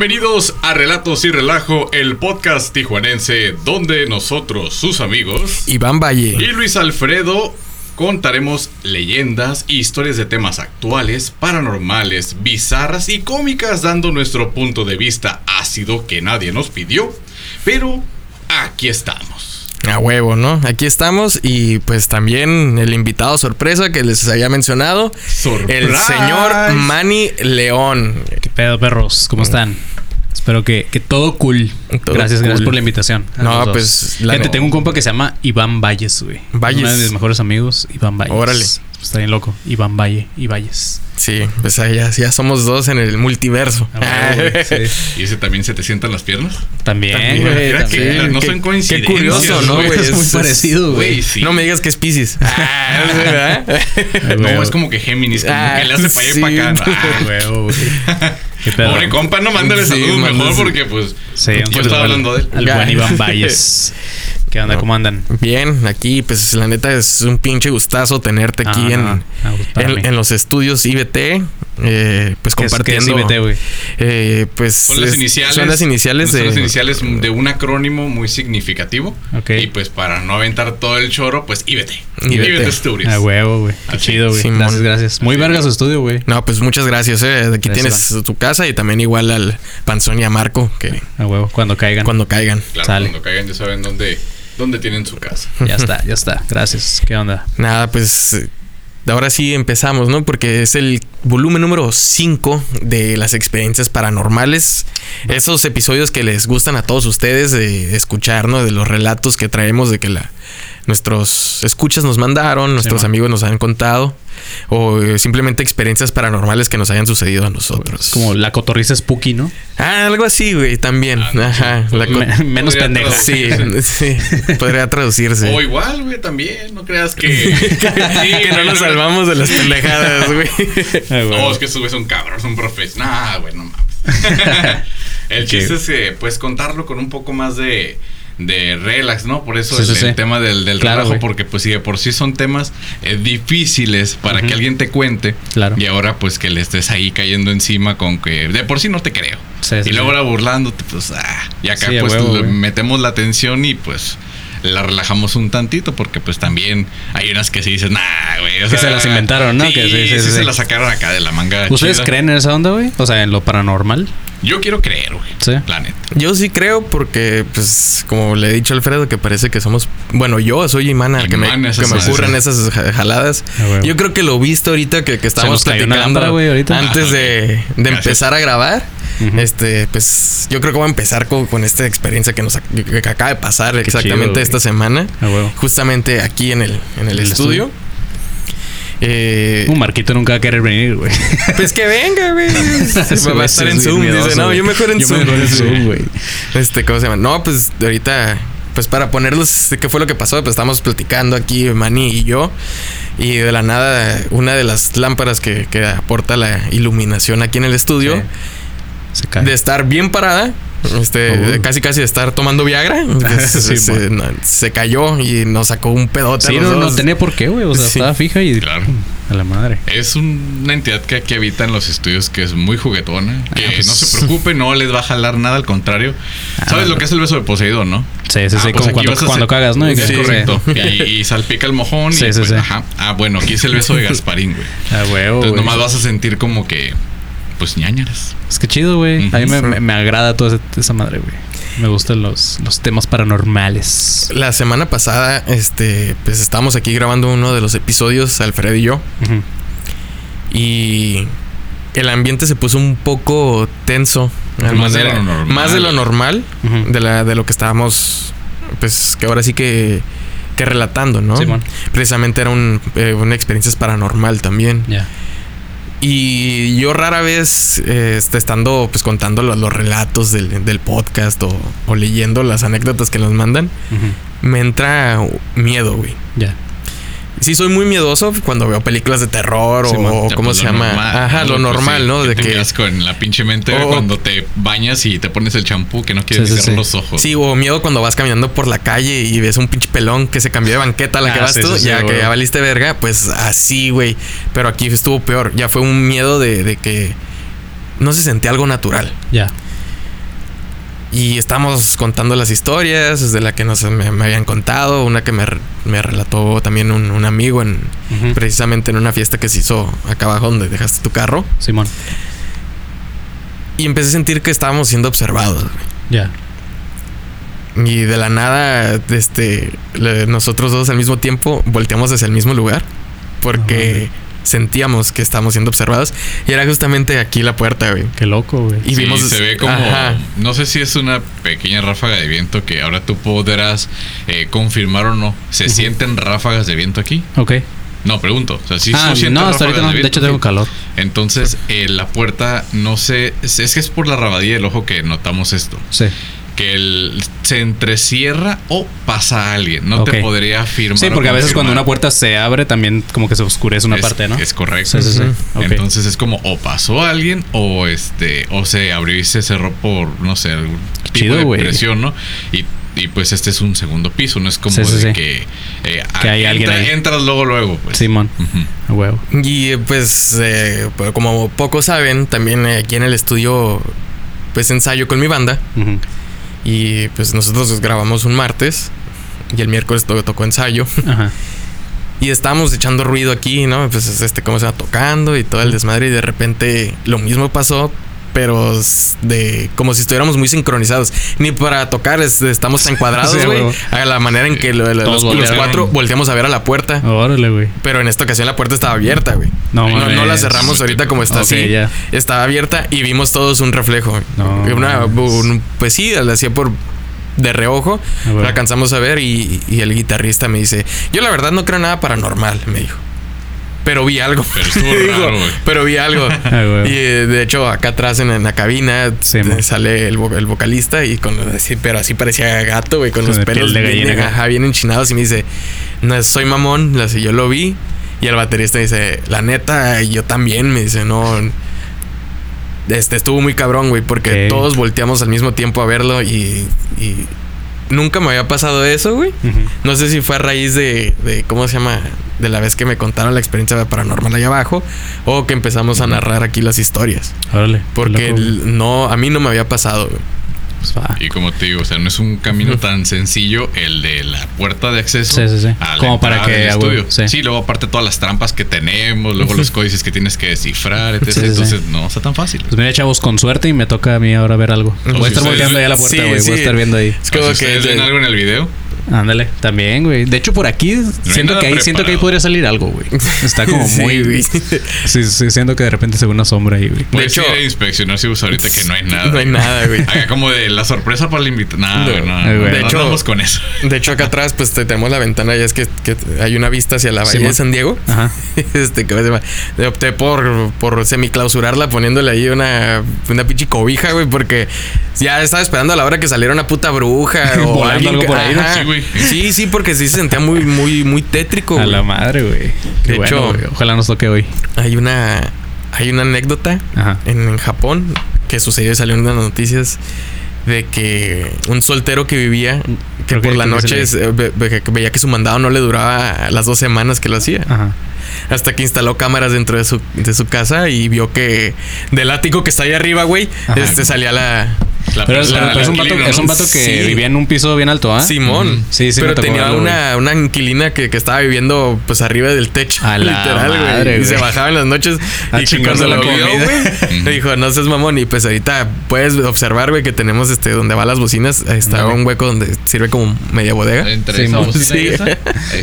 Bienvenidos a Relatos y Relajo, el podcast tijuanense donde nosotros, sus amigos, Iván Valle. y Luis Alfredo contaremos leyendas y historias de temas actuales, paranormales, bizarras y cómicas dando nuestro punto de vista ácido que nadie nos pidió, pero aquí estamos. A huevo, ¿no? Aquí estamos y pues también el invitado sorpresa que les había mencionado. Surprise. El señor Manny León. ¿Qué pedo, perros? ¿Cómo están? Espero que, que todo cool. Todo gracias, cool. gracias por la invitación. No, pues, la- Gente, tengo un compa que se llama Iván Valles, güey. Valles. Uno de mis mejores amigos, Iván Valles. Órale. Está bien loco. Iván Valle y Valles. Sí, pues ahí ya, ya somos dos en el multiverso. Ah, güey, sí. ¿Y ese también se te sientan las piernas? También, También, güey. Mira que también. no Qué- son qué coincidencias. curioso, ¿no, güey? Es muy parecido, güey. Güey, sí. No me digas que es Pisces. Ah, ¿verdad? Ay, No, es como que Géminis, como Ah, que le hace para allá sí. y para acá. Ah, güey, güey. Qué pedo. Pobre compa, no mándale Sí, saludos mejor porque pues yo estaba al- hablando de él. Al buen Iván Valles. ¿Qué onda? No. ¿Cómo andan? Bien, aquí pues la neta es un pinche gustazo tenerte aquí Ah, en, para en, los estudios IBT, eh, pues ¿Qué es- compartiendo. qué es IBT, güey? eh, pues Son las es- iniciales. Son las iniciales son de. las iniciales de un acrónimo muy significativo. Ok. Y pues para no aventar todo el choro, pues IBT. IBT. IBT Studios. A huevo, güey. Qué chido, güey. Gracias, gracias. Muy Así. verga su estudio, güey. No, pues muchas gracias. Eh. Aquí Gracias, tienes tu casa y también igual al Panzón y a Marco, que A huevo, cuando caigan. cuando caigan. Claro, Sale. cuando caigan ya saben dónde, dónde tienen su casa. Ya está, ya está. Gracias. ¿Qué onda? Nada, pues ahora sí empezamos, ¿no? Porque es el volumen número 5 de las experiencias paranormales. Esos episodios que les gustan a todos ustedes de escuchar, ¿no? De los relatos que traemos de que la nuestros escuchas nos mandaron, nuestros amigos nos han contado o eh, simplemente experiencias paranormales que nos hayan sucedido a nosotros. Como la cotorriza spooky, ¿no? Ah, algo así, güey, también. Ah, Ajá, sí. la co- Me- menos pendeja. Sí, sí, podría traducirse. O igual, güey, también. No creas que. que no nos salvamos de las pendejadas, güey. A huevo. No, es que estos güeyes son cabros, son profes. Nah, güey, no mames. el chiste es que, pues, contarlo con un poco más de, de relax, ¿no? Por eso Sí, el, sí, sí. el tema del, del Claro, relajo, güey. porque, pues, si de por sí son temas eh, difíciles para que alguien te cuente. Claro. Y ahora, pues, que le estés ahí cayendo encima con que de por sí no te creo. Y luego ahora burlándote, pues, ah. Y acá, pues, huevo, metemos la atención y, pues. La relajamos un tantito porque pues también hay unas que sí dices, nah, güey. o Que se las inventaron, ¿no? Sí, Que sí, sí, sí, sí, sí, se las sacaron acá de la manga. ¿Ustedes chida. creen en esa onda, güey? O sea, en lo paranormal. Yo quiero creer, güey. Sí. La. Yo sí creo porque, pues, como le he dicho a Alfredo, que parece que somos... Bueno, yo soy imán al que me, que esas me sí. esas ja- jaladas. Ah. Yo creo que lo visto ahorita que, que estábamos platicando lámpara, güey, ahorita. antes Ah, de, de Gracias. empezar a grabar. Este, pues, yo creo que voy a empezar con, con esta experiencia que nos que, que acaba de pasar Qué exactamente chido, esta semana. A huevo. Justamente aquí en el, en el, el estudio. estudio. Eh, Un Marquito nunca va a querer venir, güey. pues que venga, güey. Va a estar en Zoom. Dice, no, yo mejor en Yo Zoom. mejor en Zoom, güey. Este, ¿cómo se llama? No, pues ahorita, pues para ponerlos, ¿qué fue lo que pasó? Pues estamos platicando aquí, Manny y yo. Y de la nada, una de las lámparas que, que aporta la iluminación aquí en el estudio, Sí. Se cae. de estar bien parada, este, de casi casi de estar tomando Viagra, se, Sí, se- no, se cayó y nos sacó un pedote. a Sí, los no, no tenía por qué, güey. O sea, Sí. estaba fija y. Claro. A la madre. Es un- una entidad que aquí habita en los estudios que es muy juguetona. Que Ah, pues. no se preocupe, no les va a jalar nada, al contrario. Ah, ¿Sabes lo que es el beso de Poseidón, no? Sí, sí, sí. Ah, pues como cuando, cuando hacer- cagas, ¿no? Y que Sí, correcto. Y, y salpica el mojón. Sí, y sí, pues, sí. Ajá. Ah, bueno, aquí es el beso de Gasparín, güey. A huevo, Entonces nomás vas a sentir como que, pues ñañaras. Es que chido, güey. A mí me, me- me agrada toda esa, madre, güey. Me gustan los, los temas paranormales. La semana pasada, este, pues estábamos aquí grabando uno de los episodios, Alfredo y yo. Y el ambiente se puso un poco tenso. de Más de manera- lo normal. Más de lo normal, de, la, de lo que estábamos, pues que ahora sí que, que relatando, ¿no? Simón. Precisamente era un, eh, una experiencia paranormal también. Ya. Y yo rara vez, eh, este, estando pues contando los, los relatos del, del podcast o, o leyendo las anécdotas que nos mandan, me entra miedo, güey. Ya. Sí, soy muy miedoso cuando veo películas de terror Sí, o, man. cómo pues, se llama. normal, Ajá, lo Pues, normal, sí, ¿no? De te que. quedas con la pinche mente Oh. cuando te bañas y te pones el champú que no quieres Sí, ni sí, cerrar sí. los ojos. Sí, o miedo cuando vas caminando por la calle y ves un pinche pelón que se cambió de banqueta a la que Ah, vas sí, tú, sí, sí, ya que ya valiste verga, pues así, güey. Pero aquí estuvo peor. Ya fue un miedo de, de que no se sentía algo natural. Ya. Y estamos contando las historias, desde la que nos, me, me habían contado, una que me, me relató también un, un amigo en precisamente en una fiesta que se hizo acá abajo donde dejaste tu carro. Simón. Y empecé a sentir que estábamos siendo observados. Ya. Y de la nada, este, le- nosotros dos al mismo tiempo volteamos hacia el mismo lugar porque sentíamos que estábamos siendo observados. Y era justamente aquí la puerta, güey. Qué loco, güey. Y Sí, vimos. se ve como. Ajá. No sé si es una pequeña ráfaga de viento que ahora tú podrás eh, confirmar o no. ¿Se sienten ráfagas de viento aquí? Ok. No, pregunto. O sea, sí ah, se sienten no, hasta ahorita no. De viento? hecho, tengo Sí. calor. Entonces, eh, la puerta, no sé. Es es que es por la rabadilla del ojo que notamos esto. Sí. Que el, se entrecierra o pasa alguien. No te podría afirmar. Sí, porque a veces cuando una puerta se abre, también como que se oscurece una Es- parte, ¿no? Es correcto. Sí, sí, sí. Entonces es como o pasó alguien o este o se abrió y se cerró por no sé algún tipo chido, de presión, ¿no? Y, y, pues este es un segundo piso, no es como Sí, sí, de sí. que eh, Que hay entra- alguien ahí. entras luego luego, pues. Simón. A huevo. Y eh, pues, eh, como pocos saben, también eh, aquí en el estudio, pues ensayo con mi banda. Ujú. Y pues nosotros grabamos un martes. Y el miércoles to- tocó ensayo. Ajá. Y estábamos echando ruido aquí, ¿no? Pues este, cómo se va tocando y todo el desmadre. Y de repente lo mismo pasó, pero de como si estuviéramos muy sincronizados. Ni para tocar es- estamos tan cuadrados, Sí, a güey. a la manera en que lo- lo- los, cuatro volteamos a ver a la puerta. Órale, güey. Pero en esta ocasión la puerta estaba abierta, güey. No No, no la cerramos ahorita como está así. ya. Estaba abierta y vimos todos un reflejo. No Una, un- pues sí, la hacía por de reojo. La alcanzamos a ver y, y el guitarrista me dice, yo la verdad no creo nada paranormal, me dijo. Pero vi algo. Pero estuvo Digo, raro, güey. Pero vi algo. güey. y eh, de hecho, acá atrás en, en la cabina Sí, eh, sale el, vo- el vocalista y con así, pero así parecía gato, güey, con Con los pelos de bien, gallina acá. ajá, bien enchinados y me dice, no soy mamón, así yo lo vi. Y el baterista dice, la neta, yo también, me dice, no. Este estuvo muy cabrón, güey, porque todos volteamos al mismo tiempo a verlo y, y nunca me había pasado eso, güey. No sé si fue a raíz de, de, ¿cómo se llama? De la vez que me contaron la experiencia paranormal allá abajo o que empezamos a narrar aquí las historias. Órale. Porque el- no, a mí no me había pasado. güey. Pues va. Y como te digo, o sea, no es un camino tan sencillo el de la puerta de acceso. Sí, sí, sí. a la Como para que, estudio. sí. Sí. luego aparte todas las trampas que tenemos, luego los códices que tienes que descifrar, etc. Sí, sí, sí. Entonces no está tan fácil. Pues mira, chavos, con suerte y me toca a mí ahora ver algo. O Voy a estar volteando ahí a la puerta, Sí, güey. Voy sí. a estar viendo ahí. Es O como si que ven algo en el video, Ándale, también, güey. De hecho, por aquí siento que ahí siento que ahí podría salir algo, güey. Está como Sí, muy. güey. Sí, sí, siento que de repente se ve una sombra ahí, güey. puedes hecho- ir inspeccionar si vos ahorita que no hay nada. No hay nada, güey. Acá como de la sorpresa para el invitado. No, No. güey, no, De hecho- andamos con eso. De hecho, acá atrás, pues te- tenemos la ventana y es que, que hay una vista hacia la bahía de San Diego. Ajá. Este, ¿cómo se? Opté por, por semiclausurarla poniéndole ahí una, una pinche cobija, güey, porque ya estaba esperando a la hora que saliera una puta bruja o alguien algo que- por ahí. Ajá. Sí, güey. Sí, sí, porque sí se sentía muy, muy, muy tétrico. A la madre, güey. De bueno, hecho-. Ojalá nos toque hoy. Hay una, hay una anécdota Ajá. en, en Japón que sucedió y salió en las noticias de que un soltero que vivía que Creo que- por la que noche ve- ve- veía que su mandado no le duraba las dos semanas que lo hacía. Ajá. Hasta que instaló cámaras dentro de su, de su casa y vio que del ático que está ahí arriba, güey, este salía la La Pero, es- un vato, inquilino, es un ¿no? vato que Sí. vivía en un piso bien alto, ¿ah? Simón. Sí, sí, Pero tenía una, una inquilina que, que estaba viviendo pues arriba del techo. A la literal, güey. Y se bajaba en las noches. A y cuando la lo vio, güey, le dijo, no seas mamón. Y pues ahorita puedes observar, güey, que tenemos este donde van las bocinas. Ahí está un hueco donde sirve como media bodega. Entre esa bocina y sí. esa, ahí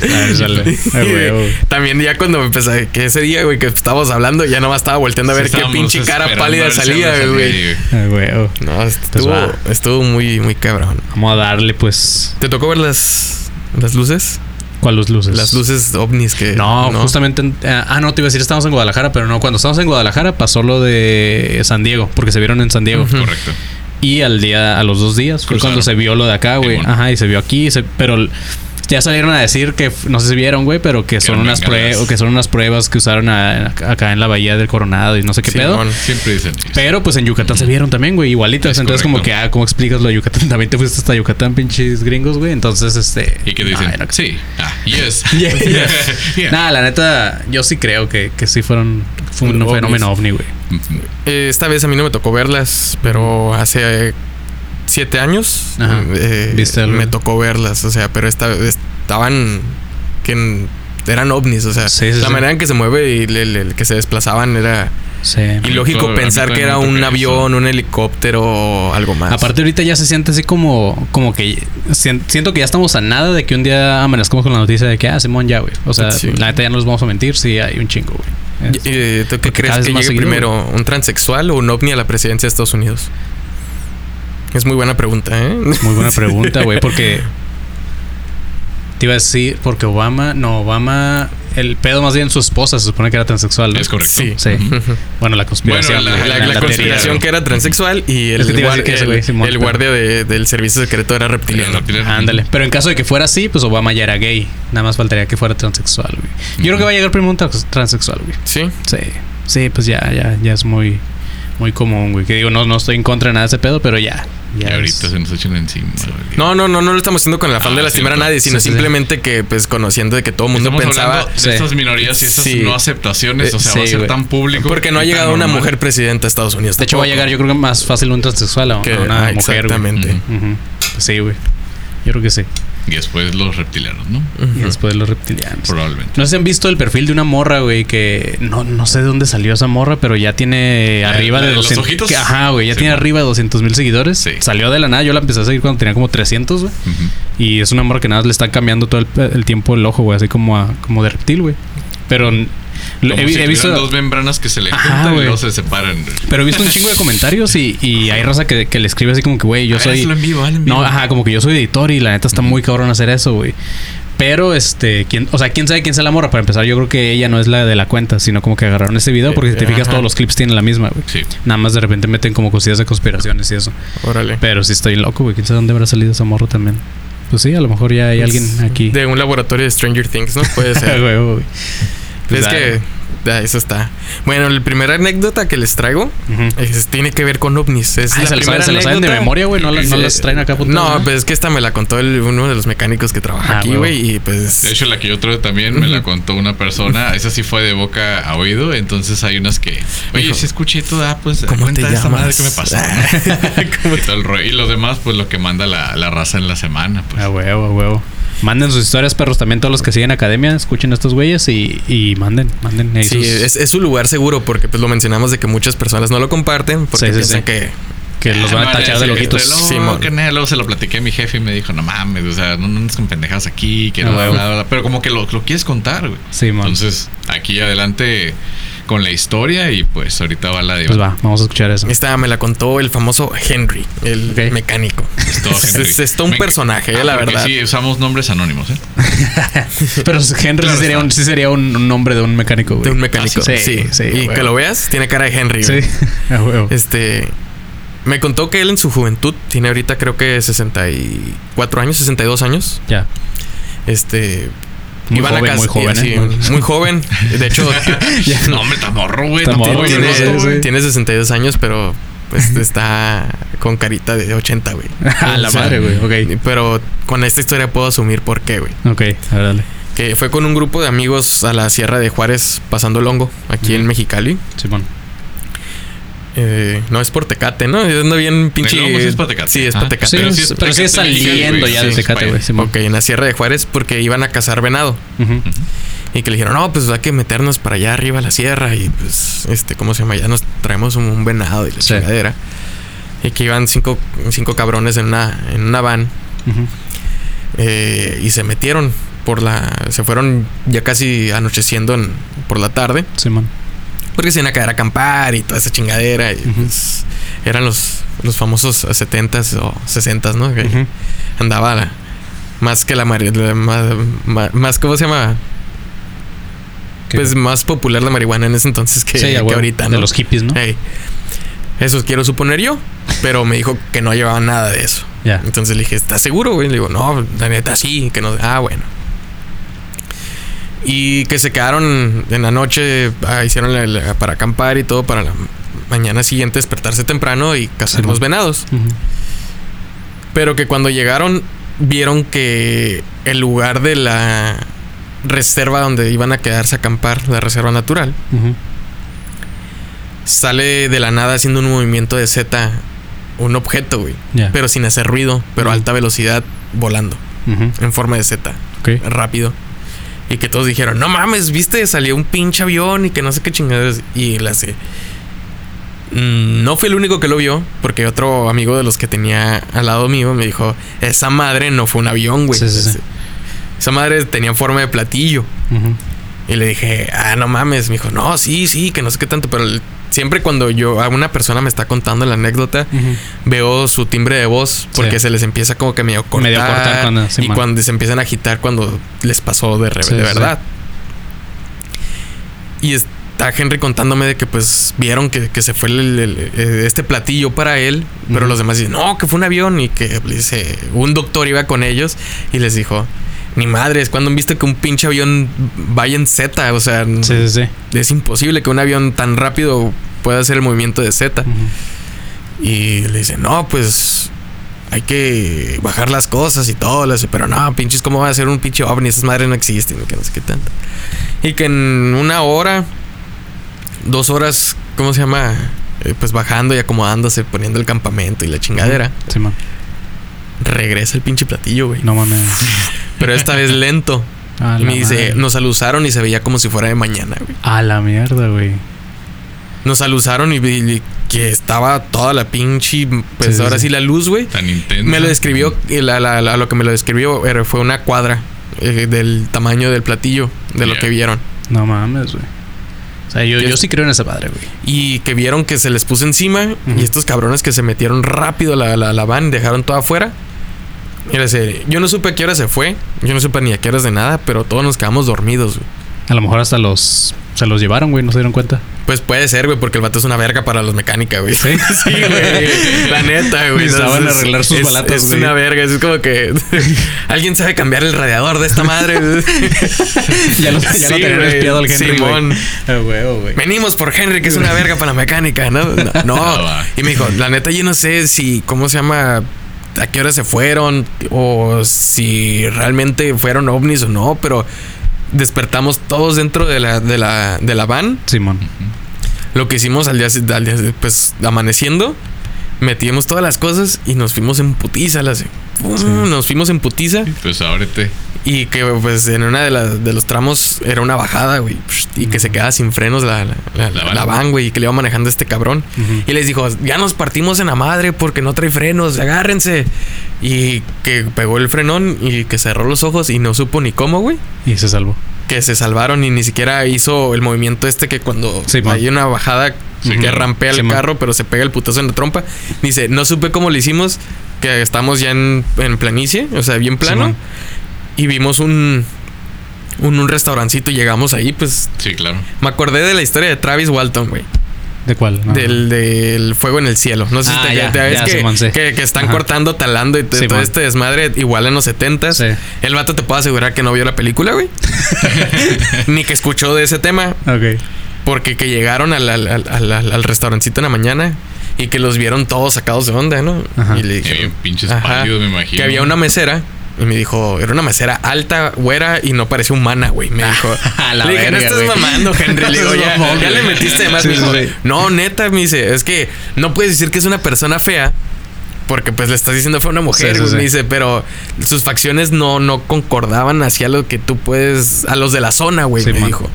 está. Sale. Ah, güey, güey. También ya cuando empecé, que ese día, güey, que estábamos hablando, ya nomás estaba volteando a ver Sí, qué pinche cara pálida salía, güey. No, estuvo, estuvo muy, muy cabrón. Vamos a darle, pues. ¿Te tocó ver las, las luces? ¿Cuáles luces? Las luces ovnis que... No, justamente. en- eh, ah, no, te iba a decir, estamos en Guadalajara, pero no. Cuando estábamos en Guadalajara pasó lo de San Diego, porque se vieron en San Diego. Correcto. Y al día, a los dos días, fue Cruzaron. cuando se vio lo de acá, güey. Ajá, y se vio aquí, se- pero ya salieron a decir que, no sé si vieron, güey, pero que son unas pruebas, que son unas pruebas que usaron a- acá en la bahía del Coronado y no sé qué pedo. Simón. Siempre dicen. eso. Pero pues en Yucatán se vieron también, güey, igualitas. Es Entonces, como que, ah, ¿cómo explicas lo de Yucatán? También te fuiste hasta Yucatán, pinches gringos, güey. Entonces, este. ¿Y qué dicen? No- Sí. Ah, yes. Yeah, yeah. Yeah. Nada, la neta, yo sí creo que, que sí fueron. Fue un Ovnis. fenómeno ovni, güey. Eh, esta vez a mí no me tocó verlas, pero hace siete años, Ajá. eh, ¿Viste algo? me tocó verlas, o sea, pero esta, estaban que eran ovnis, o sea, Sí, sí, la sí. manera en que se mueve y el, el- el que se desplazaban era Sí. ilógico pensar que era un avión, un helicóptero o algo más. Aparte ahorita ya se siente así como, como que sien- siento que ya estamos a nada de que un día amanezcamos con la noticia de que, ah, Simón ya, güey. O sea, Sí. la neta ya no nos vamos a mentir, sí, hay un chingo, güey. Eh, ¿Tú qué porque crees que llegue seguido, primero, un transexual o un ovni a la presidencia de Estados Unidos? Es muy buena pregunta, ¿eh? Muy buena pregunta, güey, porque te iba a decir, porque Obama, no, Obama, el pedo más bien su esposa se supone que era transexual, ¿no? Es correcto. Sí. Bueno, la conspiración. Bueno, La, güey, la- la la teoría, conspiración que era transexual y el, Es que te iba a decir guar- que ese el- guardia de- del servicio secreto era reptiliano. Ándale. Pero en caso de que fuera así, pues Obama ya era gay. Nada más faltaría que fuera transexual, güey. Yo creo que va a llegar primero un trans- transexual, güey. Sí. Sí. Sí, pues ya, ya, ya es muy, muy común, güey. Que digo, no, no estoy en contra de nada de ese pedo, pero ya. Y ya ahorita es- se nos echan encima. güey. No, no, no, no lo estamos haciendo con el afán Ah, de lastimar sí, a nadie, sino sí, sí, simplemente que, pues, conociendo de que todo el mundo Estamos pensaba. de Sí. estas minorías y estas Sí. no aceptaciones. O sea, Sí, va a ser güey. tan público. Porque no ha y llegado una normal. mujer presidenta de Estados Unidos. De hecho, va a tampoco. llegar, yo creo que más fácil un transexual a Que- a una ah, mujer, güey. exactamente. Ujú. Ujú. Sí, güey. Yo creo que sí. Y después los reptilianos, ¿no? Y después los reptilianos. Probablemente. No sé si han visto el perfil de una morra, güey, que no, no sé de dónde salió esa morra, pero ya tiene ¿La- arriba la de de los 200. ojitos? que- ajá, güey, ya Sí, tiene arriba de 200 mil seguidores. Sí. Salió de la nada, yo la empecé a seguir cuando tenía como 300, güey. Ujú. Y es una morra que nada más le está cambiando todo el, el tiempo el ojo, güey, así como, a- como de reptil, güey. Pero Como he, si he visto. dos membranas que se le Ajá, juntan y güey. luego se separan. Pero he visto un chingo de comentarios y, y hay raza que, que le escribe así como que, güey, yo A ver, soy. en vivo, en No, vivo. ajá, como que yo soy editor y la neta está muy cabrón hacer eso, güey. Pero, este, ¿quién, o sea, quién sabe quién sea la morra. Para empezar, yo creo que ella no es la de la cuenta, sino como que agarraron este video, porque si te fijas, ajá. todos los clips tienen la misma, güey. Sí. Nada más de repente meten como cosillas de conspiraciones y eso. Órale. Pero sí estoy loco, güey. Quién sabe dónde habrá salido esa morra también. Pues sí, a lo mejor ya hay alguien aquí. De un laboratorio de Stranger Things, ¿no? Puede ser. Güey, güey. Pues es que. ah, eso está. Bueno, la primera anécdota que les traigo es- tiene que ver con ovnis. Es Ah, la se, lo saben, primera se lo saben de memoria, güey. No, la- no las traen acá apuntadas, No, pues es que esta me la contó el- uno de los mecánicos que trabaja Ah, aquí, güey. Y pues. De hecho, la que yo traigo también me la contó una persona. Esa sí fue de boca a oído. Entonces hay unas que. Oye, Dijo, si escuché toda, pues. ¿cómo cuenta te de esta madre llamas? que me pasó. ¿no? y, todo el rollo. y los demás, pues lo que manda la, la raza en la semana. Pues. A huevo, a huevo. Manden sus historias, perros. También todos los que siguen academia, escuchen a estos güeyes y, y manden, manden ahí Sí, sus- es, es su lugar seguro porque pues lo mencionamos de que muchas personas no lo comparten porque Sí, sí, piensan sí. que que los van a Ah, tachar vale, de sí, loquitos. nada, luego se lo platiqué a mi jefe y me dijo, no mames, o sea, no no con pendejadas aquí, que Ah, no, bla, bla, bla". pero como que lo, lo quieres contar, güey. Sí, man. Entonces, aquí adelante con la historia y pues ahorita va la de Pues va, vamos a escuchar eso. esta me la contó el famoso Henry, el Ok. mecánico. Es todo, Es, Henry. es- es todo un Me- personaje, eh, Ah, la verdad. Sí, usamos nombres anónimos, ¿eh? Pero Henry Claro sí sería, está. un, sí sería un, un nombre de un mecánico, güey. De un mecánico, Sí, sí. sí, y que lo veas, tiene cara de Henry. güey. Sí, a huevo. Este. Me contó que él en su juventud, tiene ahorita creo que 64 años, 62 años. Ya. Este. Muy a joven, muy joven, sí, ¿eh? muy joven. De hecho, no, hombre, está morro, güey. Tiene, sí, sí. tiene 62 años, pero pues está con carita de 80, güey. A la O sea, madre, güey. Ok. Pero con esta historia puedo asumir por qué, güey. Ok, a ver, dale. Que fue con un grupo de amigos a la Sierra de Juárez pasando el hongo, aquí en. Mexicali. Simón. Eh, no es por Tecate, ¿no? Ando bien pinche. Sí es pa' Tecate. Sí, es Ah, pa' Tecate. Sí, Pero sí sí, es pero sí es saliendo ya Sí, de Tecate, güey. Ok, en la Sierra de Juárez porque iban a cazar venado. Y que le dijeron, no, pues hay que meternos para allá arriba a la sierra. Y pues, este, ¿cómo se llama? Ya nos traemos un, un venado y la Sí. chingadera. Y que iban cinco, cinco cabrones en una, en una van. Eh, y se metieron por la. Se fueron ya casi anocheciendo en- por la tarde. Simón. Porque se iban a quedar a acampar y toda esa chingadera. Y pues, eran los, los famosos 70s o 60s, ¿no? Que andaba la- más que la, la- más, más, más- ¿cómo se llama? ¿Qué? Pues más popular la marihuana en ese entonces que, Sí, que ahorita, ¿no? De los hippies, ¿no? Eso quiero suponer yo, pero me dijo que no llevaba nada de eso. Ya. Entonces le dije, ¿estás seguro, güey? Le digo, no, la neta sí, que no. Ah, bueno. Y que se quedaron en la noche, ah, hicieron la- la- para acampar y todo, para la mañana siguiente despertarse temprano y cazar los venados. Pero que cuando llegaron, vieron que el lugar de la reserva donde iban a quedarse a acampar, la reserva natural, sale de la nada haciendo un movimiento de Z un objeto, güey. Pero sin hacer ruido, pero a alta velocidad volando. En forma de Z. Rápido. Y que todos dijeron, no mames, viste, salió un pinche avión y que no sé qué chingaderas. Y la sé. Mm, No fui el único que lo vio, porque otro amigo de los que tenía al lado mío me dijo, esa madre no fue un avión, güey. Sí, sí, sí. Esa madre tenía forma de platillo. Y le dije, ah, no mames. Me dijo, no, sí, sí, que no sé qué tanto. Pero siempre cuando yo, a una persona me está contando la anécdota, veo su timbre de voz porque Sí. se les empieza como que medio cortar. Medio cortar cuando- sí, y man. cuando se empiezan a agitar cuando les pasó de, Sí, de verdad. Y está Henry contándome de que pues vieron que, que se fue el- el- el- este platillo para él, pero los demás dicen, no, que fue un avión y que dice, un doctor iba con ellos y les dijo, ni madres, cuando han visto que un pinche avión vaya en Z? O sea, Sí, sí, sí. es imposible que un avión tan rápido pueda hacer el movimiento de Z. Y le dice, no, pues hay que bajar las cosas y todo. Pero no, pinches, ¿cómo va a ser un pinche ovni? Esas madres no existen, que no sé qué tanto. Y que en una hora, dos horas, ¿cómo se llama? Eh, pues bajando y acomodándose, poniendo el campamento y la chingadera. Sí, man. Regresa el pinche platillo, güey. No mames. Pero esta vez lento. A Y me dice, madre. nos alusaron y se veía como si fuera de mañana, güey. A la mierda, güey. Nos alusaron y, vi que estaba toda la pinche, pues Sí, ahora sí, sí. la luz, güey. Tan intenso. Me lo describió, y la, la- la- lo que me lo describió era- fue una cuadra eh, del tamaño del platillo, de lo que vieron. No mames, güey. O sea, yo, ¿Qué yo sí creo en esa madre, güey. Y que vieron que se les puso encima y estos cabrones que se metieron rápido a la, la, la van, dejaron todo afuera. Dice, yo no supe a qué hora se fue, yo no supe ni a qué horas de nada, pero todos nos quedamos dormidos, güey. A lo mejor hasta los... Se los llevaron, güey. No se dieron cuenta. Pues puede ser, güey, porque el vato es una verga para los mecánicas, güey. Sí. Sí, güey. La neta, güey. Necesitaban Es- arreglar sus es- balatas, Es güey. una verga. Es como que alguien sabe cambiar el radiador de esta madre. güey. ya lo, ya Sí, lo tenían espiado al Henry, Simón. güey. Güey. Venimos por Henry, que es una verga para la mecánica, ¿no? No. no. Ah. Y me dijo, la neta, yo no sé si, ¿cómo se llama? ¿A qué hora se fueron? O si realmente fueron ovnis o no, pero despertamos todos dentro de la, de la, de la van. Simón. Lo que hicimos al día, al día, pues amaneciendo, metimos todas las cosas y nos fuimos en putiza. Las, ¡pum! Nos fuimos en putiza Pues ábrete. y que pues en una de, las de los tramos era una bajada, güey. Y que se quedaba sin frenos la, la, la- La van. güey. Y que le iba manejando este cabrón. Y les dijo, ya nos partimos en la madre porque no trae frenos, agárrense. Y que pegó el frenón y que cerró los ojos y no supo ni cómo, güey. Y se salvó. Que se salvaron y ni siquiera hizo el movimiento este que cuando Sí, man. hay una bajada Sí, que rampea Sí, el man. carro, pero se pega el putazo en la trompa. Dice, no supe cómo lo hicimos, que estamos ya en, en planicie, o sea, bien plano. y vimos un, un, un restaurancito y llegamos ahí, pues Sí, claro. me acordé de la historia de Travis Walton, güey. ¿De cuál? No. Del, del fuego en el cielo. No sé Ah, si te, ya, te ves ya, que, sí. que, que están Ajá. cortando, talando y t- Simón. todo este desmadre igual en los 70 Sí. El vato te puedo asegurar que no vio la película, güey. Ni que escuchó de ese tema. Ok. Porque que llegaron al, al, al, al- al restaurancito en la mañana y que los vieron todos sacados de onda, ¿no? Ajá. Y le pinches pálidos, me imagino. que había una mesera. Y me dijo, era una mesera alta, güera y no parecía humana, güey. Me dijo, A la le dije, no estás mamando, Henry. Le digo, ya, le metiste de más. Sí, me dijo, sí. no, neta, me dice, es que no puedes decir que es una persona fea. Porque pues le estás diciendo fue una mujer, Sí, sí, güey, sí. me dice, pero sus facciones no, no concordaban hacia lo que tú puedes, a los de la zona, güey, Sí, me man. dijo.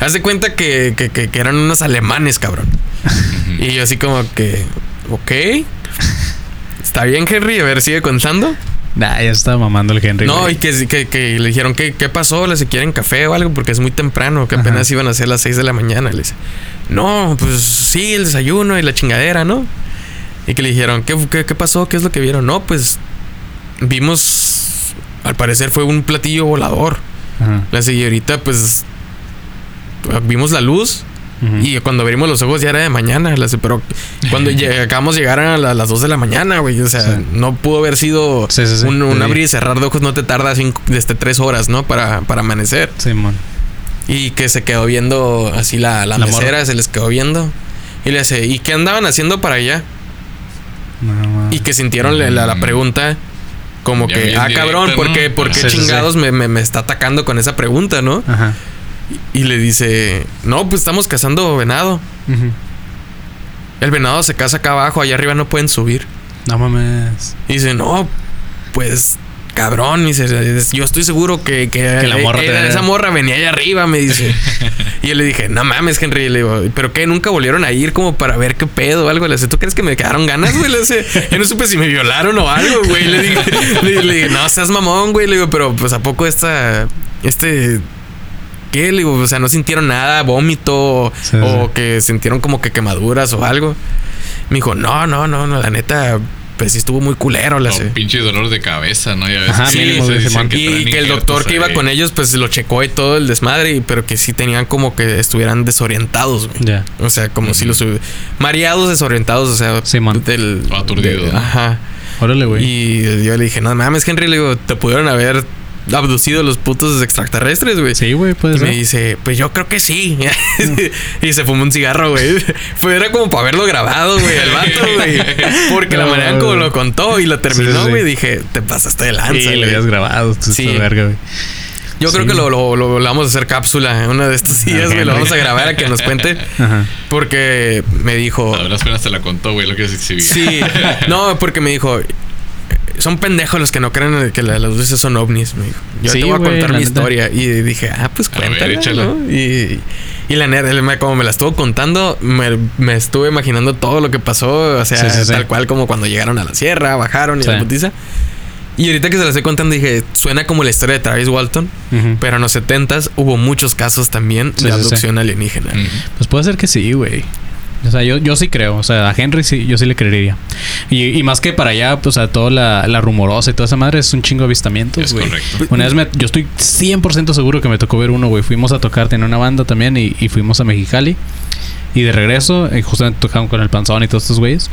Haz de cuenta que, que, que- que eran unos alemanes, cabrón. y yo así como que, ok. Está bien, Henry, a ver, sigue contando. Nah, ya estaba mamando el Henry. No, güey. y que, que, que le dijeron, ¿qué, ¿qué pasó? ¿Les quieren café o algo? Porque es muy temprano, que Ajá. apenas iban a ser las 6 de la mañana. Le dice, no, pues sí, el desayuno y la chingadera, ¿no? Y que le dijeron, ¿qué, qué, qué pasó? ¿Qué es lo que vieron? No, pues vimos, al parecer fue un platillo volador. Ajá. La señorita, pues, vimos la luz. Y cuando abrimos los ojos ya era de mañana. Pero cuando acabamos de llegar a la- las 2 de la mañana, güey. O sea, Sí. no pudo haber sido Sí, sí, sí. un, un Sí. abrir y cerrar de ojos. No te tarda cinco, desde 3 horas, ¿no? Para, para amanecer. Simón. Y que se quedó viendo así la, la, La mesera, morra. se les quedó viendo. Y le hace, ¿y qué andaban haciendo para allá? No. Y que sintieron la, la- la Mm. pregunta. como Ya que, ah, cabrón, ¿por ¿no? qué, por qué Sí, sí, sí. chingados Me, me- me está atacando con esa pregunta, no? Ajá. Y le dice, no, pues estamos cazando venado. El venado se caza acá abajo, allá arriba no pueden subir. No mames. Y dice, no, pues cabrón, me dice, yo estoy seguro que, que, la morra era- te- esa morra venía allá arriba, me dice. y yo le dije, no mames, Henry, le digo, ¿pero qué? ¿Nunca volvieron a ir como para ver qué pedo o algo? Le dice, ¿tú crees que me quedaron ganas, güey? Le dice, yo no supe si me violaron o algo, güey. Le dije, le, le dije, no seas mamón, güey. Le digo, pero pues ¿a poco esta, este... ¿Qué? Le digo, o sea, no sintieron nada, vómito Sí, o sí. que sintieron como que quemaduras o algo. Me dijo, no, no, no, no, la neta, pues sí estuvo muy culero. La O sé. pinche dolor de cabeza, ¿no? Ya ves Ajá, que mínimo, se dicen que Y, que el doctor que iba ahí. con ellos, pues lo checó y todo el desmadre, y- pero que sí tenían como que estuvieran desorientados, güey. Ya. O sea, como si los mareados, desorientados, o sea, Sí, del O aturdidos, de- ¿no? Ajá. Órale, güey. Y yo le dije, no mames, Henry, le digo, te pudieron haber abducido los putos extraterrestres, güey. Sí, güey, puede Y me dice, pues yo creo que sí. y se fumó un cigarro, güey. Fue, era como para haberlo grabado, güey, el vato, güey. Porque la manera como lo contó y lo terminó, sí, sí. güey, dije, te pasaste de lanza, Sí, güey. le habías grabado. tú Sí. esta verga, güey. Yo creo que lo, lo, lo- lo vamos a hacer cápsula uno de estos días, güey. Lo vamos a grabar a que nos cuente. Ajá. Porque me dijo. A duras penas te la contó, güey, lo que es exhibir. Sí, no, porque me dijo. Son pendejos los que no creen en que la- las luces son ovnis, me dijo. Yo Sí, te voy a contar mi neta. historia. Y dije, ah, pues. ¿no? Y, y la neta, él me- como me la estuvo contando, me, me estuve imaginando todo lo que pasó. O sea, Sí, sí, sí. tal cual como cuando llegaron a la sierra, bajaron y Sí. la putiza. Y ahorita que se la estoy contando, dije, suena como la historia de Travis Walton. Pero en los 70s hubo muchos casos también Sí, de sí, sí. abducción alienígena. Pues puede ser que sí, güey. O sea, yo, yo sí creo. O sea, a Henry sí, yo sí le creería. Y, y más que para allá, pues a toda la, la rumorosa y toda esa madre es un chingo de avistamientos, Es güey. correcto. Una vez me- yo estoy 100% seguro que me tocó ver uno, güey. Fuimos a tocar, tenía una banda también y, y fuimos a Mexicali. Y de regreso, eh, justamente tocaban con el panzón y todos estos güeyes.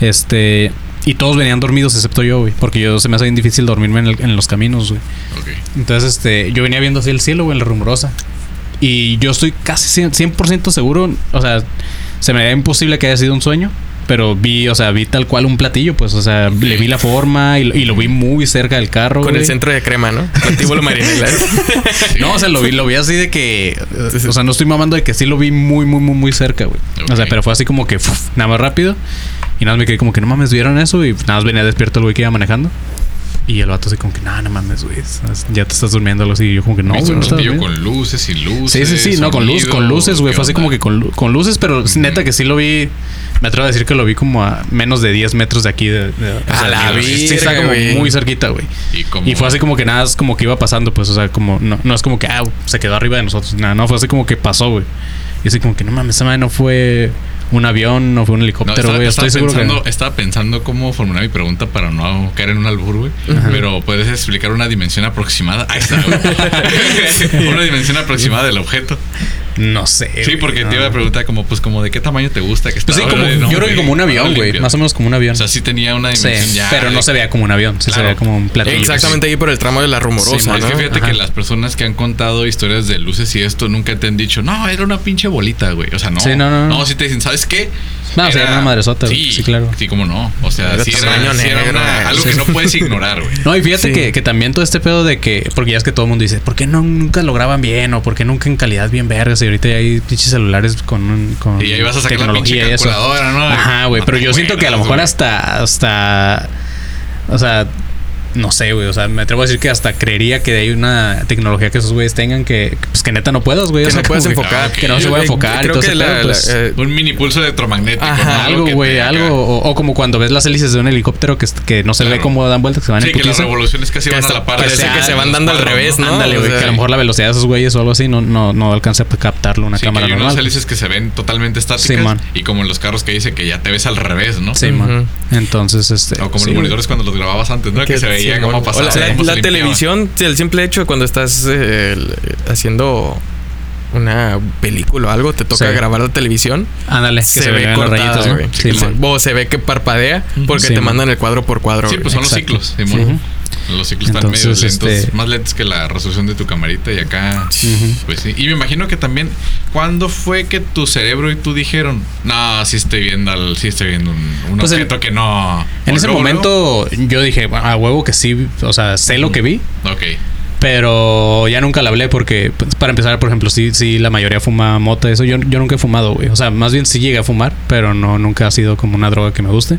Este. Y todos venían dormidos excepto yo, güey. Porque yo se me hace bien difícil dormirme en, el- en los caminos, güey. Ok. Entonces, este, yo venía viendo así el cielo, güey, en la rumorosa. Y yo estoy casi 100%, 100% seguro, o sea, se me da imposible que haya sido un sueño. Pero vi, o sea, vi tal cual un platillo, pues, o sea, le vi la forma y, lo- y lo vi muy cerca del carro. Con güey. el centro de crema, ¿no? Platíbulo marinela. No, o sea, lo vi, lo vi así de que. O sea, no estoy mamando de que sí lo vi muy, muy, muy, muy cerca, güey. O sea, pero fue así como que nada más rápido. Y nada más me quedé como que no mames, ¿vieron eso? Y nada más venía despierto el güey que iba manejando. Y el vato así como que, no, no mames, güey. Ya te estás durmiendo algo así. Y yo como que no, güey. no estaba chatillo durmiendo". con luces y Sí, luces. sí, sí, no, con luz, con luces, güey. ¿qué Fue así como que con, con luces, pero neta que sí lo vi. Me atrevo a decir que lo vi como a menos de 10 metros de aquí. De, de- o A la sí, sí, está como muy cerquita, güey. Y fue así como que nada, es como que iba pasando, pues, o sea, como, no, no es como que, ah, se quedó arriba de nosotros, nada, no, fue así como que pasó, güey. Y así como que, no mames, esa madre no fue un avión, no fue un helicóptero, estaba, güey, estaba estoy seguro pensando, que... estaba pensando cómo formular mi pregunta para no caer en un albur, güey. Pero puedes explicar una dimensión aproximada. Ahí está, güey. una dimensión aproximada del objeto. No sé. Sí, güey, porque no. te iba a preguntar como, pues, como de qué tamaño te gusta que está. Pues sí, como, no, yo creo que como un avión, güey, más o menos como un avión. O sea, sí tenía una sí, dimensión ya. pero no se veía como un avión, sí se veía como un platillo. Exactamente ahí por el tramo de la rumorosa, Sí, Es que fíjate Ajá. que las personas que han contado historias de luces y esto nunca te han dicho, no, era una pinche bolita, güey. O sea, no. Sí, no, no, no. No, sí te dicen, ¿sabes qué? No, o sea, era una madresota, güey. Sí, Sí, claro. Sí, cómo no. O sea, Era sí era, sí era negro, una- güey. algo que no puedes ignorar, güey. No, y fíjate Sí. que, que también todo este pedo de que, porque ya es que todo el mundo dice, ¿por qué no, nunca lo graban bien? O ¿por qué nunca en calidad bien vergas? Y ahorita ya hay pinches celulares con, un- con Y ahí vas a sacar la tecnología pinche y eso. calculadora, ¿no? Ajá, güey, pero yo siento que a lo mejor güey. hasta, hasta, o sea, no sé, güey, o sea, me atrevo a decir que hasta creería que hay una tecnología que esos güeyes tengan que, pues que neta no puedas, güey. Que o sea, no puedes que- enfocar. Que no se puede enfocar Creo todo que ese la, pedo, la- pues. eh, Un mini pulso electromagnético. Ajá, ¿no? Algo, güey, algo. O, o como cuando ves las hélices de un helicóptero que, que no se ve cómo dan vueltas, que se van Sí, en que las revoluciones casi Que van a hasta la par. parece de- que se van dando al revés, ¿no? Ándale, O güey, sea, que a lo mejor la velocidad de esos güeyes o algo así no, no, no alcanza a captarlo una Sí, que cámara hay unas normal. hélices que se ven totalmente estáticas. Sí, man. y como en los carros que dice que ya te ves al revés, ¿no? Sí, man. Entonces, este. O como los monitores cuando los grababas antes, ¿no? Que, se veía sí, cómo mon- pasaba. o la, cómo se la limpiaba. televisión, el simple hecho de cuando estás eh, haciendo una película o algo, te toca Sí. grabar la televisión. Ándale, se, ve cortada, o se ve que parpadea porque Sí, te man. mandan el cuadro por cuadro. Sí, pues son los ciclos. Los ciclos están medio lentos. este- Más lentos que la resolución de tu camarita. Y acá, Ujú. pues sí. Y me imagino que también, ¿cuándo fue que tu cerebro y tú dijeron, no, sí estoy viendo, al, sí estoy viendo un, un Pues en- objeto que no. En ese luego, momento yo dije, "Bueno, a huevo que sí, o sea, sé lo que vi, luego? Ok. pero ya nunca la hablé porque, pues, para empezar, por ejemplo, sí, sí, la mayoría fuma mota, eso yo, yo nunca he fumado, güey. O sea, más bien sí llegué a fumar, pero no, nunca ha sido como una droga que me guste.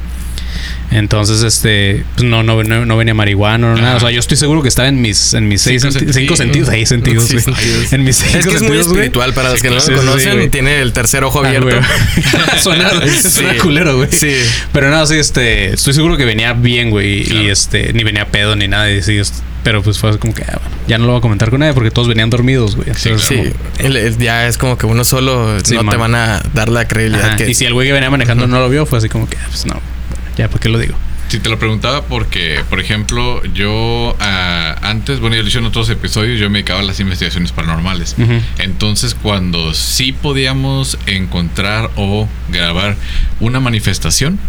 Entonces, este, pues no, no, no, no venía marihuana, no nada. O sea, yo estoy seguro que estaba en mis, en mis seis Cinco senti- cinco sentidos. seis sentidos, Sí, sentidos. En mis cinco Es que es muy espiritual para los que no lo Sí, sí, sí, conocen. güey. tiene el tercer ojo Ah, abierto. güey. suena, suena culero, güey. Sí. Pero no, sí, este, estoy seguro que venía bien, güey. Claro. Y este, ni venía pedo ni nada. Y sí, pero pues fue como que, ah, bueno, ya no lo voy a comentar con nadie porque todos venían dormidos, güey. Sí, como- el- el- ya es como que uno solo Sí, no te van a dar la credibilidad Ajá, que Y si el güey que venía manejando no lo vio, fue así como que, ah, pues no, ya, ¿para qué lo digo? Sí, te lo preguntaba porque, por ejemplo, yo ah, antes, bueno, yo lo hice en otros episodios, yo me dedicaba a las investigaciones paranormales. Entonces, cuando sí podíamos encontrar o grabar una manifestación,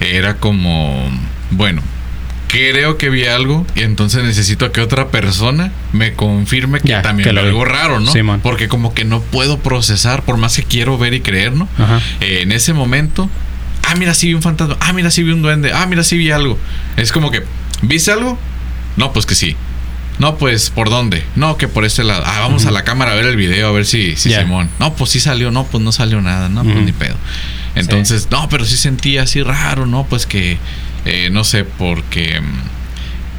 era como, bueno, creo que vi algo y entonces necesito que otra persona me confirme que también que lo algo vi. raro, ¿no? Sí. Porque como que no puedo procesar, por más que quiero ver y creer, ¿no? Eh, en ese momento, ah, mira, sí vi un fantasma, ah, mira, sí vi un duende, ah, mira, sí vi algo. Es como que, ¿viste algo? No, pues que sí. No, pues, ¿por dónde? No, que por este lado. Ah, vamos a la cámara a ver el video, a ver si. Simón. No, pues sí salió, no, pues no salió nada, no, pues ni pedo. Entonces, no, pero sí sentía así raro, ¿no? Pues que, eh, no sé, porque...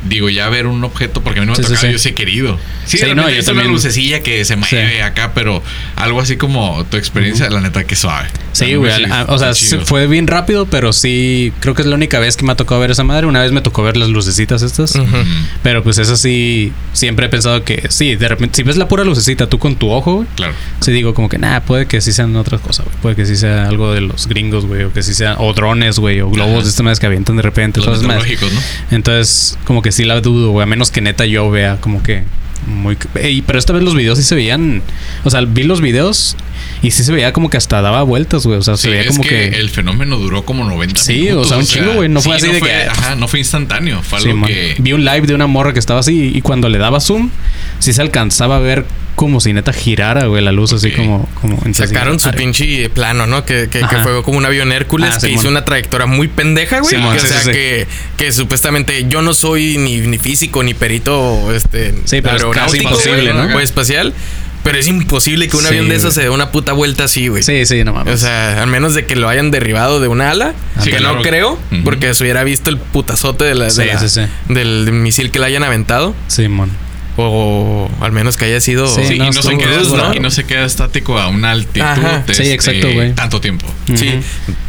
Digo, ya ver un objeto, porque a mí no me Sí, sí, tocaba, sí. yo sí he querido. Sí, Sí, de no, yo es una también. lucecilla que se mueve Sí. acá, pero algo así como tu experiencia, la neta, que suave. Sí, güey. sí, O sea, fue bien rápido, pero sí, creo que es la única vez que me ha tocado ver esa madre. Una vez me tocó ver las lucecitas estas. Pero pues eso sí, siempre he pensado que sí, de repente, si ves la pura lucecita tú con tu ojo, güey, Claro. sí digo como que nada, puede que sí sean otras cosas, güey. Puede que sí sea algo de los gringos, güey, o que sí sea, o drones, güey, o globos de estas madres que avientan de repente, Los ¿no? Entonces, como que sí la dudo, güey, a menos que neta yo vea como que muy... Ey, pero esta vez los videos sí se veían, o sea, vi los videos y sí se veía como que hasta daba vueltas, güey, o sea, se Sí, veía es como que, que... el fenómeno duró como 90 Sí, minutos. o sea, un chingo, güey, no fue así de fue- que- Ajá, no fue instantáneo. Fue Sí, algo man. que... Vi un live de una morra que estaba así y cuando le daba zoom, sí se alcanzaba a ver como si neta girara, güey, la luz así como... como Sacaron su pinche plano, ¿no? Que, que, que fue como un avión Hércules Ah, que hizo una trayectoria muy pendeja, güey. Sí, o sea, sí, sí. Que, que supuestamente yo no soy ni, ni físico ni perito este, Sí, pero es casi imposible, güey, ¿no? O espacial. Pero es imposible que un Sí, avión de esos se dé una puta vuelta así, güey. Sí, sí, no mames. O sea, al menos de que lo hayan derribado de un ala, Sí, que claro. no creo, porque se hubiera visto el putazote de la, de Sí, la- sí, sí. del misil que le hayan aventado. Simón. O al menos que haya sido. Sí, Sí, no, y, no se queda, y no se queda estático a una altitud Ajá. de Sí, este, exacto, güey. tanto tiempo. Sí.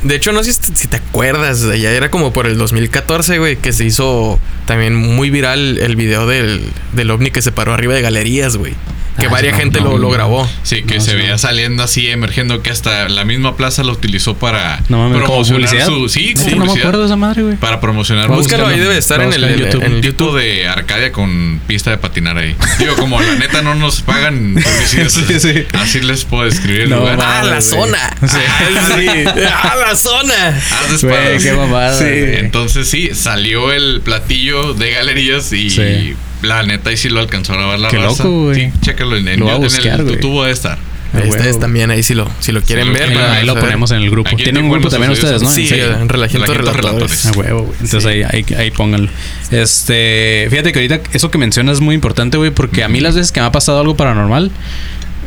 De hecho, no sé si, si te acuerdas, ya era como por el 2014, güey, que se hizo también muy viral el video del, del ovni que se paró arriba de galerías, güey. Que Ah, no, gente no, lo, lo grabó. Sí, que No, se veía saliendo así, emergiendo, que hasta la misma plaza lo utilizó para No mames, ¿como promocionar publicidad? su... Sí, Sí, no me acuerdo de esa madre, güey. Para promocionar Búscalo ahí, debe estar en el, buscar en en YouTube. el YouTube. de Arcadia con pista de patinar ahí. Digo, como la neta no nos pagan publicidad, Sí, sí. así les puedo describir el No, lugar. ¡Ah, la güey. zona! Sí. Ah, sí. ¡Ah, la zona! Haz de qué mamada. Entonces sí, salió el platillo de galerías y Sí. la neta ahí sí lo alcanzó a grabar la Qué raza. loco, güey. Sí, chécalo en, en, Lo en buscar, el tubo de estar. Ah, Ustedes huevo. también ahí si lo, si lo quieren lo ver. Ahí, lo- ahí ponemos en el grupo. Aquí Tienen en un grupo también ustedes, ¿no? Sí, En Relajientos Relatores. A huevo, güey. Entonces Sí. ahí, ahí, ahí pónganlo. Este, fíjate que ahorita eso que mencionas es muy importante, güey, porque a mí las veces que me ha pasado algo paranormal,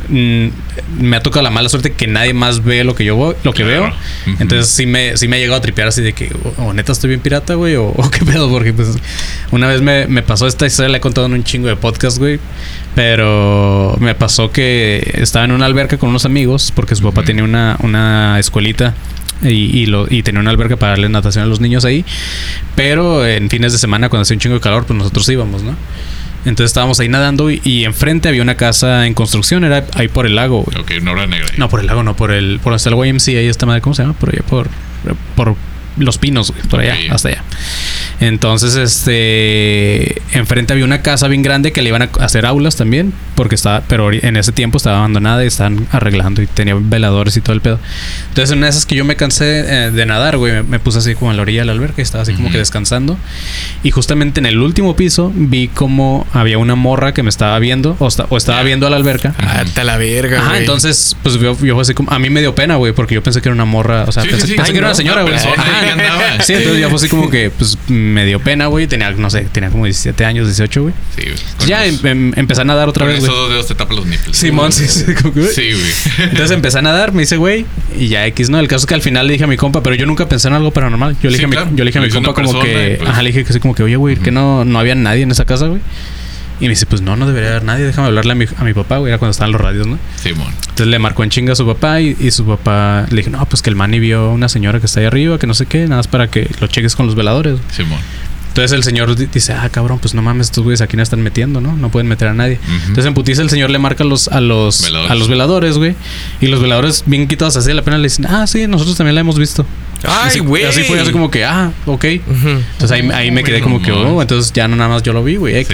me ha tocado la mala suerte que nadie más ve lo que yo voy- lo que Claro. veo. Entonces sí me, sí me ha llegado a tripear así de que, o, neta estoy bien pirata, güey, o, qué pedo, porque pues una vez me, me pasó esta historia, la he contado en un chingo de podcast, güey. Pero me pasó que estaba en una alberca con unos amigos, porque su papá tenía una, una escuelita y, y, lo, y tenía una alberca para darle natación a los niños ahí. Pero en fines de semana, cuando hacía un chingo de calor, pues nosotros íbamos, ¿no? Entonces estábamos ahí nadando y, y enfrente había una casa en construcción, era ahí por el lago, güey. Ok, una hora negra. ahí. No, por el lago, no, por el. Por está el YMCA, ahí está madre, ¿cómo se llama? Por allá, por. Por los pinos, güey, por allá, hasta allá. Entonces, este. Enfrente había una casa bien grande que le iban a hacer aulas también, porque estaba. Pero en ese tiempo estaba abandonada y estaban arreglando y tenía veladores y todo el pedo. Entonces, en una de esas que yo me cansé eh, de nadar, güey, me, me puse así como en la orilla de la alberca y estaba así como que descansando. Y justamente en el último piso vi como había una morra que me estaba viendo, o, esta- o estaba viendo a la alberca. Ah, te la verga, Ajá, güey. entonces, pues yo, yo así como. A mí me dio pena, güey, porque yo pensé que era una morra. O sea, Sí, pensé, sí, sí. pensé que era una señora, güey. persona, andaba. Sí, entonces ya fue así como que, pues, me dio pena, güey. Tenía, no sé, tenía como 17 años, 18, güey. Sí, güey. Ya los- em- em- empecé a nadar otra con vez, güey. dos dedos te tapan los nipples. Simón, sí, sí. como que, güey. Sí, güey. Entonces empecé a nadar, me hice güey, y ya X, ¿no? El caso es que al final le dije a mi compa, pero yo nunca pensé en algo paranormal. Yo le Sí, dije, a, claro. mi, yo le dije a mi compa como persona que, pues- ajá, le dije que así como que, oye, güey, que no, no había nadie en esa casa, güey. Y me dice, pues no, no debería haber nadie, déjame hablarle a mi, a mi papá, güey, era cuando estaban los radios, ¿no? Simón. Entonces le marcó en chinga a su papá y, y su papá le dije, no, pues que el Manny vio a una señora que está ahí arriba, que no sé qué, nada más para que lo cheques con los veladores. Simón. Entonces el señor di- dice, ah, cabrón, pues no mames, estos güeyes aquí no están metiendo, ¿no? No pueden meter a nadie. Entonces en putiza el señor le marca a los, a los, Veladores. a los veladores, güey. Y los veladores, bien quitados así de la pena, le dicen, ah, sí, nosotros también la hemos visto. Ay, güey. Así fue, así como que, ah, ok. Ujú. Entonces ahí, ahí me quedé como que, oh, entonces ya no nada más yo lo vi, güey.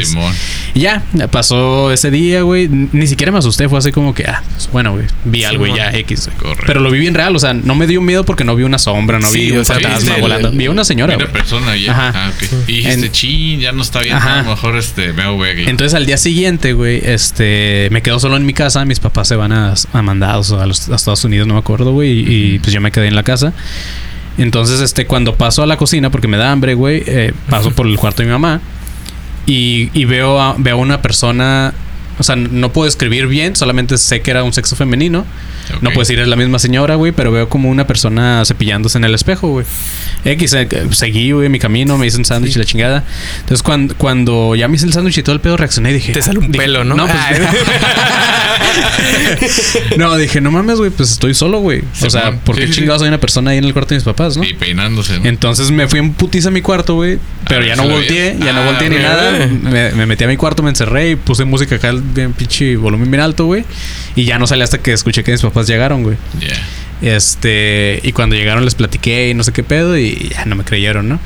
Y ya, pasó ese día, güey. Ni siquiera me asusté, fue así como que, ah, pues bueno, güey. Vi algo y ya, X, güey. Pero lo vi bien real, o sea, no me dio miedo porque no vi una sombra, no Sí, vi un fantasma viste el- volando. Vi una señora, Una persona ya. Ajá. Ah, ok. Y dijiste, En- chin, ya no está bien. Ajá. A lo mejor este, me aquí. Entonces al día siguiente, güey, este, me quedo solo en mi casa. Mis papás se van a, a mandados a, los, a Estados Unidos, no me acuerdo, güey. Y, y, pues yo me quedé en la casa. Entonces, este, cuando paso a la cocina, porque me da hambre, güey, eh, paso por el cuarto de mi mamá y, y veo, a, veo a una persona. O sea, no puedo escribir bien, solamente sé que era un sexo femenino. No puedo decir es la misma señora, güey, pero veo como una persona cepillándose en el espejo, güey. X, eh, seguí, güey, mi camino, me hice un sándwich y la chingada. Entonces, cuando, cuando ya me hice el sándwich y todo el pedo, reaccioné y dije... Te sale un dije, pelo, ¿no? No, pues, no, dije, no mames, güey, pues estoy solo, güey. O sea. ¿por qué Sí, chingados hay una persona ahí en el cuarto de mis papás, no? Y peinándose. ¿no? Entonces me fui en putiza a mi cuarto, güey. Pero ver ya no volteé, ya no Ah, volteé ni nada. Me, me metí a mi cuarto, me encerré y puse música acá bien pinche volumen bien alto, güey. Y ya no salí hasta que escuché que mis papás llegaron, güey. Ya. Este, y cuando llegaron les platiqué y no sé qué pedo y ya no me creyeron, ¿no?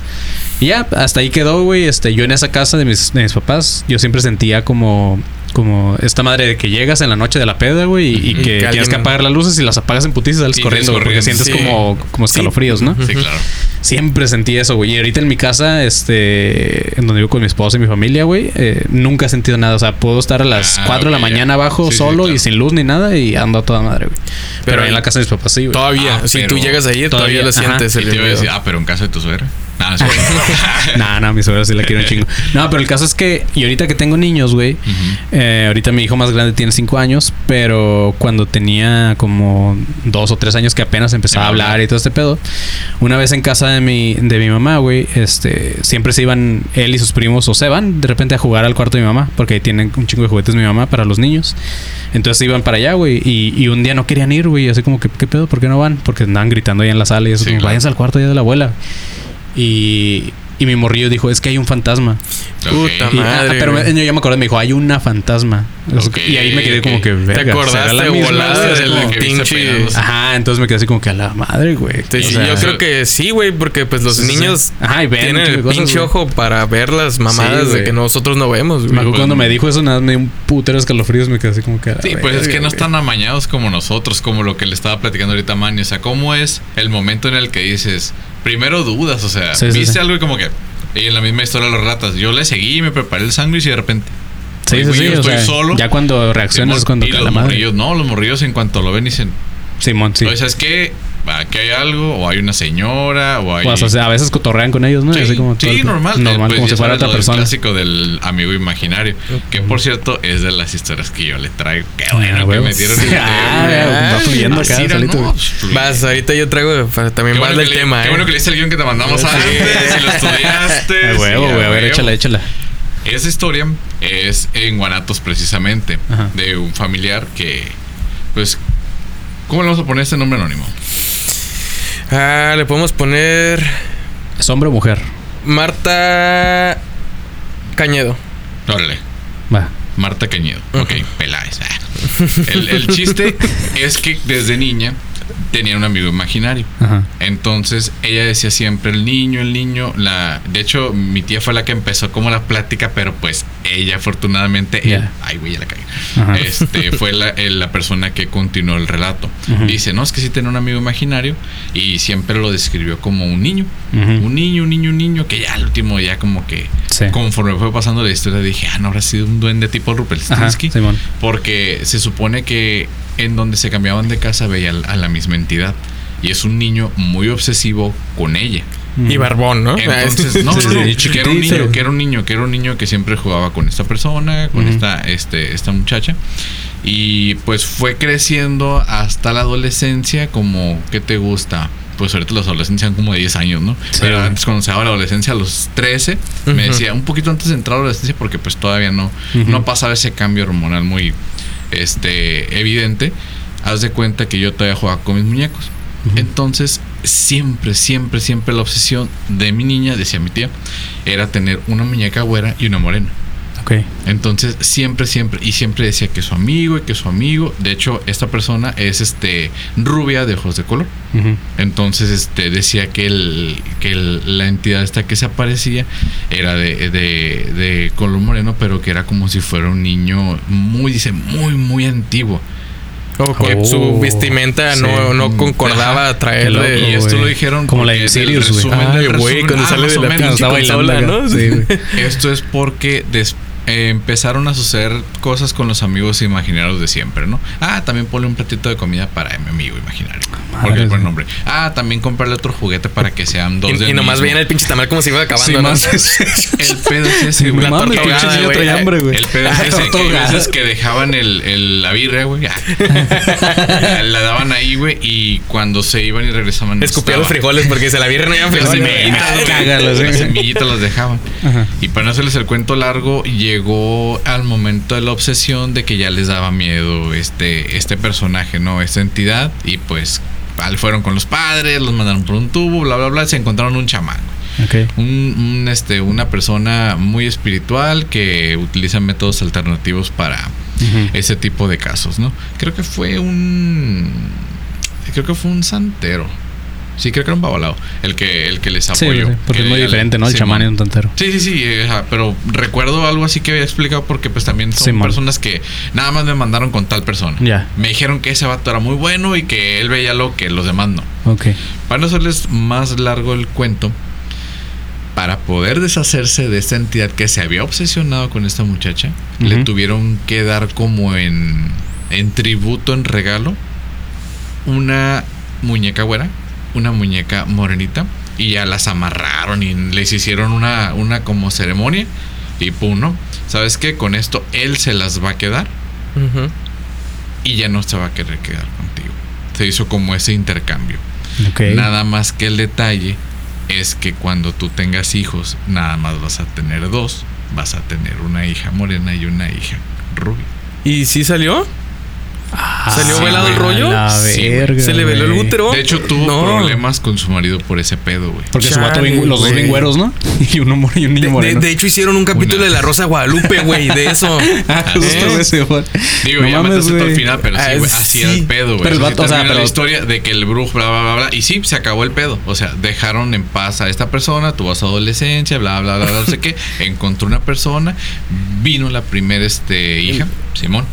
Y ya, hasta ahí quedó, güey. Este, yo en esa casa de mis, de mis papás, yo siempre sentía como, como esta madre de que llegas en la noche de la peda, güey, y, y que, Que tienes que apagar las luces y las apagas en putiza y sales corriendo, güey, porque sientes Sí. como, como escalofríos, ¿no? Sí, claro. Siempre sentí eso, güey. Y ahorita en mi casa, este, en donde vivo con mi esposa y mi familia, güey, eh, nunca he sentido nada. O sea, puedo estar a las Ah, 4 de la mañana abajo Sí, sí, solo claro. y sin luz ni nada y ando a toda madre, güey. Pero, Pero ahí en la casa de mis papás sí, güey. Todavía, Ah, si tú llegas ahí, todavía, todavía, lo ajá. sientes. Y el te iba a decir, ah, pero en casa de tu suegra. No, no. No, no, mi suegra sí la quiero un chingo. No, pero el caso es que, y ahorita que tengo niños, güey, eh, ahorita mi hijo más grande tiene 5 años, pero cuando tenía como 2 o 3 años que apenas empezaba a Hablar. hablar y todo este pedo, una vez en casa de mi, de mi mamá, güey, este, siempre se iban él y sus primos o se van de repente a jugar al cuarto de mi mamá, porque ahí tienen un chingo de juguetes mi mamá para los niños. Entonces se iban para allá, güey, y, y un día no querían ir, güey, así como que, ¿qué pedo? ¿Por qué no van? Porque andaban gritando ahí en la sala y eso, Sí, como, claro. váyanse al cuarto ya de la abuela. Y, y mi morrillo dijo, es que hay un fantasma. Puta ah, Madre, pero me- yo ya me acordé, me dijo, hay una fantasma. Y ahí me quedé como que, ¿Te verga, acordaste ¿será la volada que viste pinche... Ajá, entonces me quedé así como que a la madre, güey. Sí, O sí, sea, yo creo que sí, güey, porque pues los Sí, sí, sí. niños Ajá, y ven un tienen el de cosas, pinche güey. ojo para ver las mamadas Sí, de que nosotros no vemos, Me güey. acuerdo Pues, cuando me dijo eso, nada más me dio un putero de escalofríos, me quedé así como que a la Sí, pues es que no están amañados como nosotros, como lo que le estaba platicando ahorita Manny. O sea, ¿cómo es el momento en el que dices, primero dudas, o sea, Sí, viste sí. algo y como que, y en la misma historia de las ratas, yo le seguí, me preparé el sándwich y de repente, Sí, sí, sí. yo estoy sea, solo. Ya cuando reaccionas es cuando y los la madre. no, los morrillos en cuanto lo ven dicen, Simón, sí. ¿sabes qué? Aquí hay algo, o hay una señora, o hay... O sea, a veces cotorrean con ellos, ¿no? Sí, Así como sí, el- normal. Normal, Pues como ya si fuera otra persona. clásico del amigo imaginario. Que por cierto es de las historias que yo le traigo. Qué bueno Ah, que Sí, el ah, va fluyendo acá, era, solito, no, pues. Vas, ahorita yo traigo para también más bueno del que le- tema, Qué eh. bueno que leíste el guion que te mandamos Sí. antes y lo estudiaste. A huevo, güey. A ver, échala, échala. Esa historia es en Guanatos precisamente. Ajá. De un familiar que, pues, ¿cómo le vamos a poner este nombre anónimo? Ah, le podemos poner ¿Es hombre o mujer? Marta Cañedo. Órale. Va. Marta Cañedo. Ok, Peláez. Ah. El, el chiste es que desde niña tenía un amigo imaginario. Ajá. Entonces ella decía siempre el niño, el niño. La, de hecho, mi tía fue la que empezó como la plática, pero pues ella afortunadamente, él- ay güey, ya la cagué. Ajá. Este fue la, la persona que continuó el relato. Dice, no, es que sí tenía un amigo imaginario y siempre lo describió como un niño. Un niño, un niño, un niño, que ya al último ya como que Sí. conforme fue pasando la historia dije, ah, no habrá sido un duende tipo. Simón. Porque se supone que en donde se cambiaban de casa veía a la misma entidad. y es un niño muy obsesivo con ella. Y barbón, ¿no? Entonces, no, que era un niño, que era un niño, que era un niño que siempre jugaba con esta persona, con esta, este, esta muchacha. Y pues fue creciendo hasta la adolescencia, como, ¿qué te gusta? Pues ahorita los adolescentes son como de 10 años, ¿no? Sí, Pero antes cuando se daba la adolescencia a los 13, me decía, un poquito antes de entrar a la adolescencia, porque pues todavía no, no pasaba ese cambio hormonal muy este, evidente, haz de cuenta que yo todavía jugaba con mis muñecos. Entonces, siempre, siempre, siempre la obsesión de mi niña, decía mi tía, era tener una muñeca güera y una morena. Ok. Entonces, siempre, siempre, y siempre decía que su amigo y que su amigo, de hecho, esta persona es este rubia de ojos de color. Entonces, este decía que el, que el- la entidad esta que se aparecía era de, de, de color moreno, pero que era como si fuera un niño muy, dice, muy, muy antiguo. O que Oh, su vestimenta no, sí. no concordaba a traer Qué loco, de- y esto lo dijeron Como la de Sirius, güey. resumen- cuando ah, sale de la güey. Esto es porque des- eh, empezaron a suceder cosas con los amigos imaginarios de siempre, ¿no? Ah, también ponle un platito de comida para mi amigo imaginario. Porque Madre, es buen nombre. Ah, también comprarle otro juguete para que sean dos Y, del y nomás veían el pinche tamal como si iba acabando. Sí, ¿no? más. El pedo es ese, güey. La niño güey. trae hambre, güey. El pedo es ese, que hay veces que dejaban el, el- la birria, güey. ah. la daban ahí, güey, y cuando se iban y regresaban. no Escupía los frijoles porque se la vieron no Las frijoles. semillitas, Las semillitas las dejaban. Ajá. Y para no hacerles el cuento largo, llegó al momento de la obsesión de que ya les daba miedo este, este personaje, ¿no? Esta entidad. Y pues fueron con los padres, los mandaron por un tubo, bla, bla, bla. Se encontraron un chamán. Un, un, este, una persona muy espiritual que utiliza métodos alternativos para ese tipo de casos, ¿no? Creo que fue un. Creo que fue un santero. Sí, creo que era un babalao. El que, el que les apoyó. sí, porque Que es muy diferente, ¿no? El chamán y un tantero. Sí, sí, sí, pero recuerdo algo así que había explicado porque pues también son personas que nada más me mandaron con tal persona. Ya. Me dijeron que ese vato era muy bueno y que él veía lo que los demás no. Ok. Para no hacerles más largo el cuento, para poder deshacerse de esta entidad que se había obsesionado con esta muchacha, le tuvieron que dar como en, en tributo, en regalo, una muñeca güera, una muñeca morenita, y ya las amarraron y les hicieron una, una como ceremonia, y pum, ¿no? ¿Sabes qué? Con esto él se las va a quedar y ya no se va a querer quedar contigo. Se hizo como ese intercambio. Nada más que el detalle es que cuando tú tengas hijos, nada más vas a tener dos. Vas a tener una hija morena y una hija rubia. ¿Y sí salió? ¿Salió sí, velado el rollo? La Sí, verga, ¿Se le veló el útero? De hecho, tuvo No. problemas con su marido por ese pedo, güey. Porque su vato Chale, bien- los dos güey. bien güeros, ¿no? Y uno mor- y un niño de- moreno. de hecho, hicieron un capítulo Una. de La Rosa de Guadalupe, güey, de eso. Ah, justo ¿Eh? ese, güey. Digo, No ya mames, güey. al final, pero sí, Ah, güey. Así era el pedo, güey. Pero el vato, o sea, termina pero- la historia de que el brujo, bla, bla, bla, bla. Y sí, se acabó el pedo. O sea, dejaron en paz a esta persona, tuvo su adolescencia, bla, bla, bla, bla, no sé qué. Encontró una persona, vino la primera este, hija, Simón.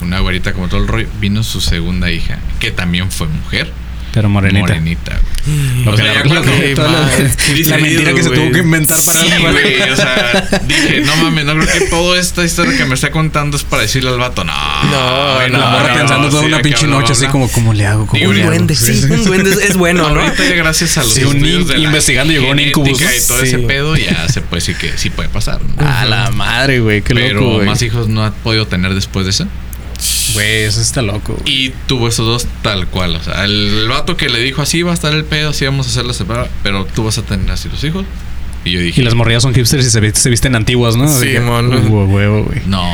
Una güerita como todo el rollo. Vino su segunda hija, que también fue mujer. Pero morenita. Morenita, güey. Lo O que sea, la- ya cuando- la, mentira que se tuvo que inventar para Sí, güey, o sea, dije, no mames, no creo que toda esta historia que me está contando es para decirle al vato, no. No, no, la morra no, pensando toda sí, una pinche noche así como, ¿cómo le hago? ¿Cómo Digo, le Un duende, sí, un duende es- bueno, ¿no? Ahorita ya gracias a los Sí, un investigando llegó un incubus, y todo Sí. ese pedo ya se puede decir que sí puede pasar. A la madre, güey, qué Pero loco, más hijos no ha podido tener después de eso. Güey, eso está loco. Y tuvo esos dos tal cual. O sea, el, el vato que le dijo así va a estar el pedo, así vamos a hacer la separada, pero tú vas a tener así los hijos. Y yo dije, Y las morrillas son hipsters y se, se visten antiguas, ¿no? Sí, De que- mon. Huevo, huevo, güey. no,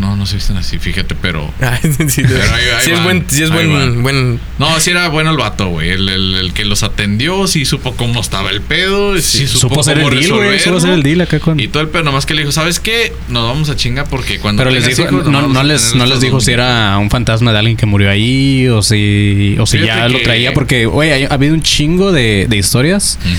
no, no se visten así, fíjate, pero. Ay, sí, Pero ahí- ahí sí es buen, sí es buen, buen. No, sí era bueno el vato, güey. El, el- el que los atendió, sí supo cómo estaba el pedo, sí, supo, Supo hacer el cómo deal, güey. Supo hacer el deal acá con. Y todo el pedo, nomás que le dijo, ¿sabes qué? Nos vamos a chingar porque cuando. Pero les dijo, hijos, no, no les, no les dijo dos si era un fantasma de alguien que murió ahí o si, o si Fíjate ya lo traía, porque, güey, ha habido un chingo de, de historias Ujú.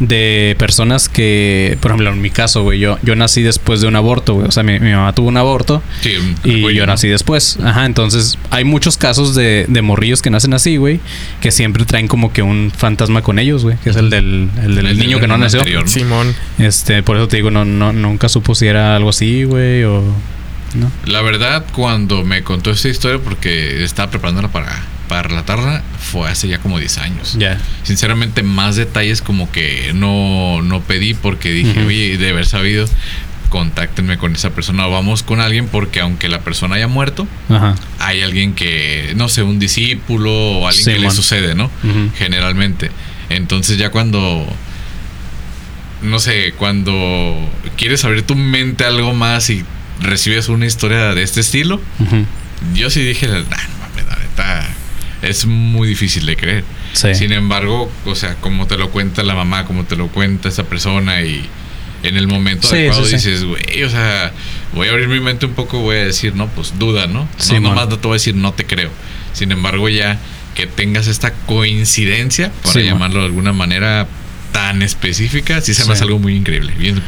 De personas que, por ejemplo, en mi caso, güey, yo, yo nací después de un aborto, güey. O sea, mi, mi mamá tuvo un aborto Sí, y güey, yo ¿no? nací después. Ajá, entonces hay muchos casos de, de morrillos que nacen así, güey, que siempre traen como que un fantasma con ellos, güey, que es el del, el del El del niño que no nació. anterior. ¿no? Simón. Este, por eso te digo, no, no, nunca supo si era algo así, güey, o. ¿No? La verdad, cuando me contó esta historia, porque estaba preparándola para, para relatarla fue hace ya como 10 años. Ya. Sinceramente, más detalles como que no, no pedí porque dije, oye, de haber sabido, contáctenme con esa persona o vamos con alguien porque aunque la persona haya muerto, Ajá. hay alguien que, no sé, un discípulo o alguien que le sucede, ¿no? Generalmente. Entonces ya cuando, no sé, cuando quieres abrir tu mente a algo más y recibes una historia de este estilo, yo sí dije, nah, es muy difícil de creer. Sí. Sin embargo, o sea, como te lo cuenta la mamá, como te lo cuenta esa persona y en el momento Sí, adecuado sí, dices, güey, o sea, voy a abrir mi mente un poco, voy a decir, no, pues duda, ¿no? No, nomás no te voy a decir, no te creo. Sin embargo, ya que tengas esta coincidencia, para man. llamarlo de alguna manera tan específica, sí se me hace algo muy increíble. Bien,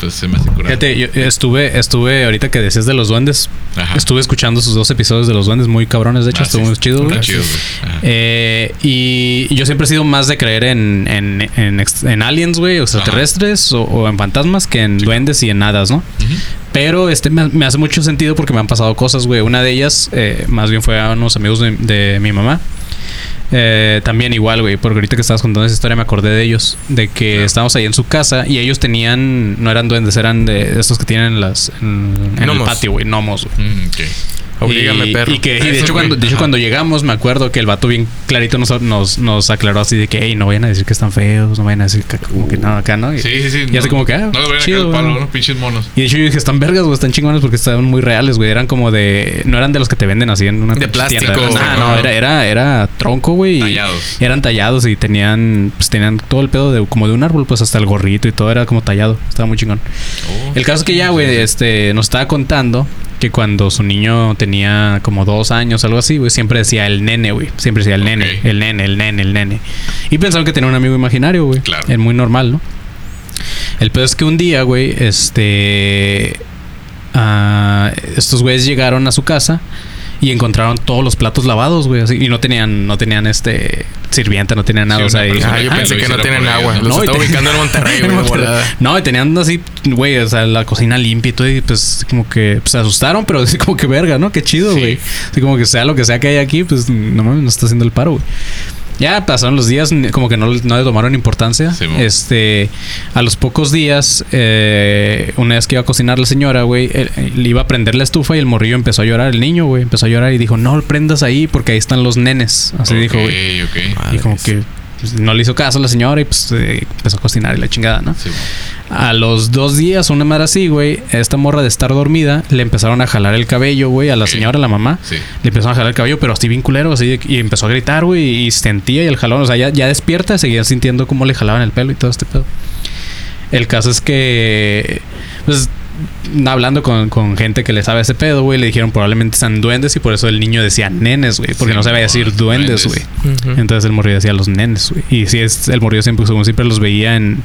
pues se me hace. Fíjate, yo estuve, estuve, ahorita que decías de los duendes, Ajá. estuve escuchando sus dos episodios de los duendes muy cabrones, de hecho, Ah, estuvo sí, muy chido, güey. chido, güey. Eh, y yo siempre he sido más de creer en, en, en, aliens, güey, extraterrestres, o, o en fantasmas, que en duendes y en hadas, ¿no? Pero este me, me hace mucho sentido porque me han pasado cosas, güey. Una de ellas, eh, más bien fue a unos amigos de, de mi mamá. Eh, también igual, güey, porque ahorita que estabas contando esa historia me acordé de ellos, de que estábamos ahí en su casa y ellos tenían, no eran duendes, eran de, estos que tienen las, en, en el patio, güey, gnomos. Mm, ok. Oblígame, y, perro. Y que y de hecho, cuando, de hecho cuando llegamos, me acuerdo que el vato bien clarito nos, nos, nos aclaró así de que, hey, no vayan a decir que están feos, no vayan a decir que como que nada acá, ¿no? Y, Sí, sí, sí. y así como que, ah, no vayan a caer chido, el palo. ¿no? Pinches monos. y de hecho yo dije, están vergas, güey, están chingones porque estaban muy reales, güey. Eran como de... No eran de los que te venden así en una De plástico, tienda. Nah, güey. no, era, era, era tronco, güey. y Tallados. Eran tallados y tenían... Pues tenían todo el pedo de como de un árbol, pues hasta el gorrito y todo era como tallado. Estaba muy chingón. Oh, El caso es que ya, güey, este, nos estaba contando que cuando su niño tenía como dos años, algo así, güey, siempre decía el nene, güey. Siempre decía el nene, el nene, el nene, el nene. Y pensaron que tenía un amigo imaginario, güey. Claro. Es muy normal, ¿no? El pedo es que un día, güey, este. ah, estos güeyes llegaron a su casa y encontraron todos los platos lavados, güey. así, y no tenían, no tenían este sirviente, no tenían nada. Sí, o sea, y- Ah, yo pensé que no por agua. Los No, te- ubicando en Monterrey, güey. No, y tenían así, güey, o sea, la cocina limpia y todo, y pues como que pues, se asustaron, pero así como que verga, ¿no? Qué chido, Sí. güey. Así como que sea lo que sea que hay aquí, pues no mames, nos está haciendo el paro, güey. Ya pasaron los días, como que no, no le tomaron importancia. Sí, este, a los pocos días, eh, una vez que iba a cocinar la señora, güey, le iba a prender la estufa y el morrillo empezó a llorar, el niño, güey, empezó a llorar y dijo, no lo prendas ahí porque ahí están los nenes. Así dijo, güey. Y como que pues, no le hizo caso a la señora y pues eh, empezó a cocinar y la chingada, ¿no? Sí, A los dos días, una madre así, güey, esta morra de estar dormida, le empezaron a jalar el cabello, güey, a la señora, a la mamá. sí. Le empezaron a jalar el cabello, pero así bien culero, así, de- y empezó a gritar, güey, y sentía y el jalón, o sea, ya, ya despierta, seguía sintiendo cómo le jalaban el pelo y todo este pedo. El caso es que, pues, hablando con, con gente que le sabe ese pedo, güey, le dijeron probablemente sean duendes y por eso el niño decía nenes, güey, porque Sí, no sabía decir duendes, duendes. güey. Entonces el morrillo decía los nenes, güey. Y si es el morrillo siempre, como siempre los veía en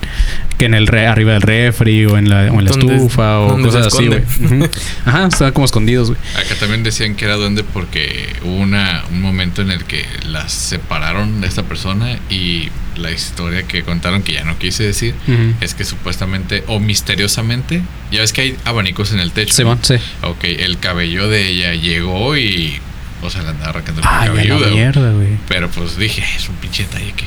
que en el re- arriba del refri o en la, o en la estufa o cosas así, güey. Ajá, estaban como escondidos, güey. Acá también decían que era duende porque hubo una, un momento en el que las separaron de esta persona y la historia que contaron, que ya no quise decir, es que supuestamente o misteriosamente, ya ves que hay abanicos en el techo. Sí, ¿no? sí. Ok, el cabello de ella llegó y, o sea, le andaba arrancando el Ay, a cabello. la mierda, güey. Pero pues dije, es un pinche detalle que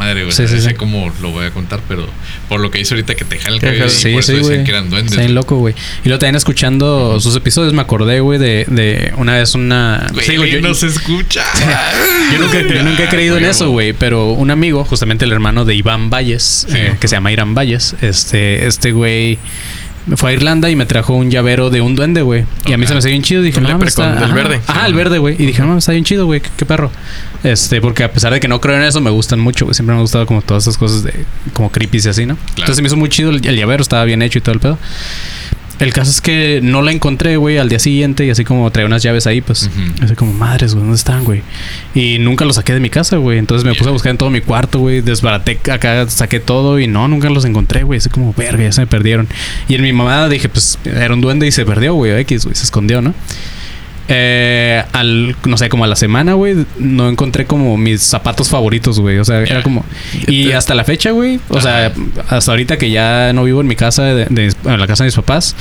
madre, güey. Sí, O sea, sí, sé sí. cómo lo voy a contar, pero por lo que hizo ahorita que te jala el cabello, jala- y Sí, por eso sí, decían que eran duendes. Está bien loco, güey. Y luego también escuchando sus episodios me acordé, güey, de, de una vez una... Güey, Sí, güey, yo, no se escucha. yo nunca, yo nunca he creído en eso, güey. Pero un amigo, justamente el hermano de Iván Valles, Sí. eh, que se llama Irán Valles, este, este güey me fue a Irlanda y me trajo un llavero de un duende, güey. Y a mí se me hacía bien chido. Dije, Un no, mames, leprechaun, está... del ajá. verde. Ajá, el verde, güey. Y dije, no, está bien chido, güey. Qué, qué perro. Este, porque a pesar de que no creo en eso, me gustan mucho, güey. Siempre me han gustado como todas esas cosas de... Como creepy y así, ¿no? Entonces se me hizo muy chido el, el llavero. Estaba bien hecho y todo el pedo. El caso es que no la encontré, güey, al día siguiente y así como traía unas llaves ahí, pues así como madres, güey, ¿dónde están, güey? Y nunca los saqué de mi casa, güey. Entonces me puse a buscar en todo mi cuarto, güey, desbaraté acá, saqué todo y no, nunca los encontré, güey. Así como, verga, ya se me perdieron. Y en mi mamá dije, pues era un duende y se perdió, güey, X, güey, se escondió, ¿no? Eh, al, no sé, como a la semana, güey, no encontré como mis zapatos favoritos, güey. O sea, era como. Y hasta la fecha, güey. O sea, hasta ahorita que ya no vivo en mi casa, de, de- en la casa de mis papás,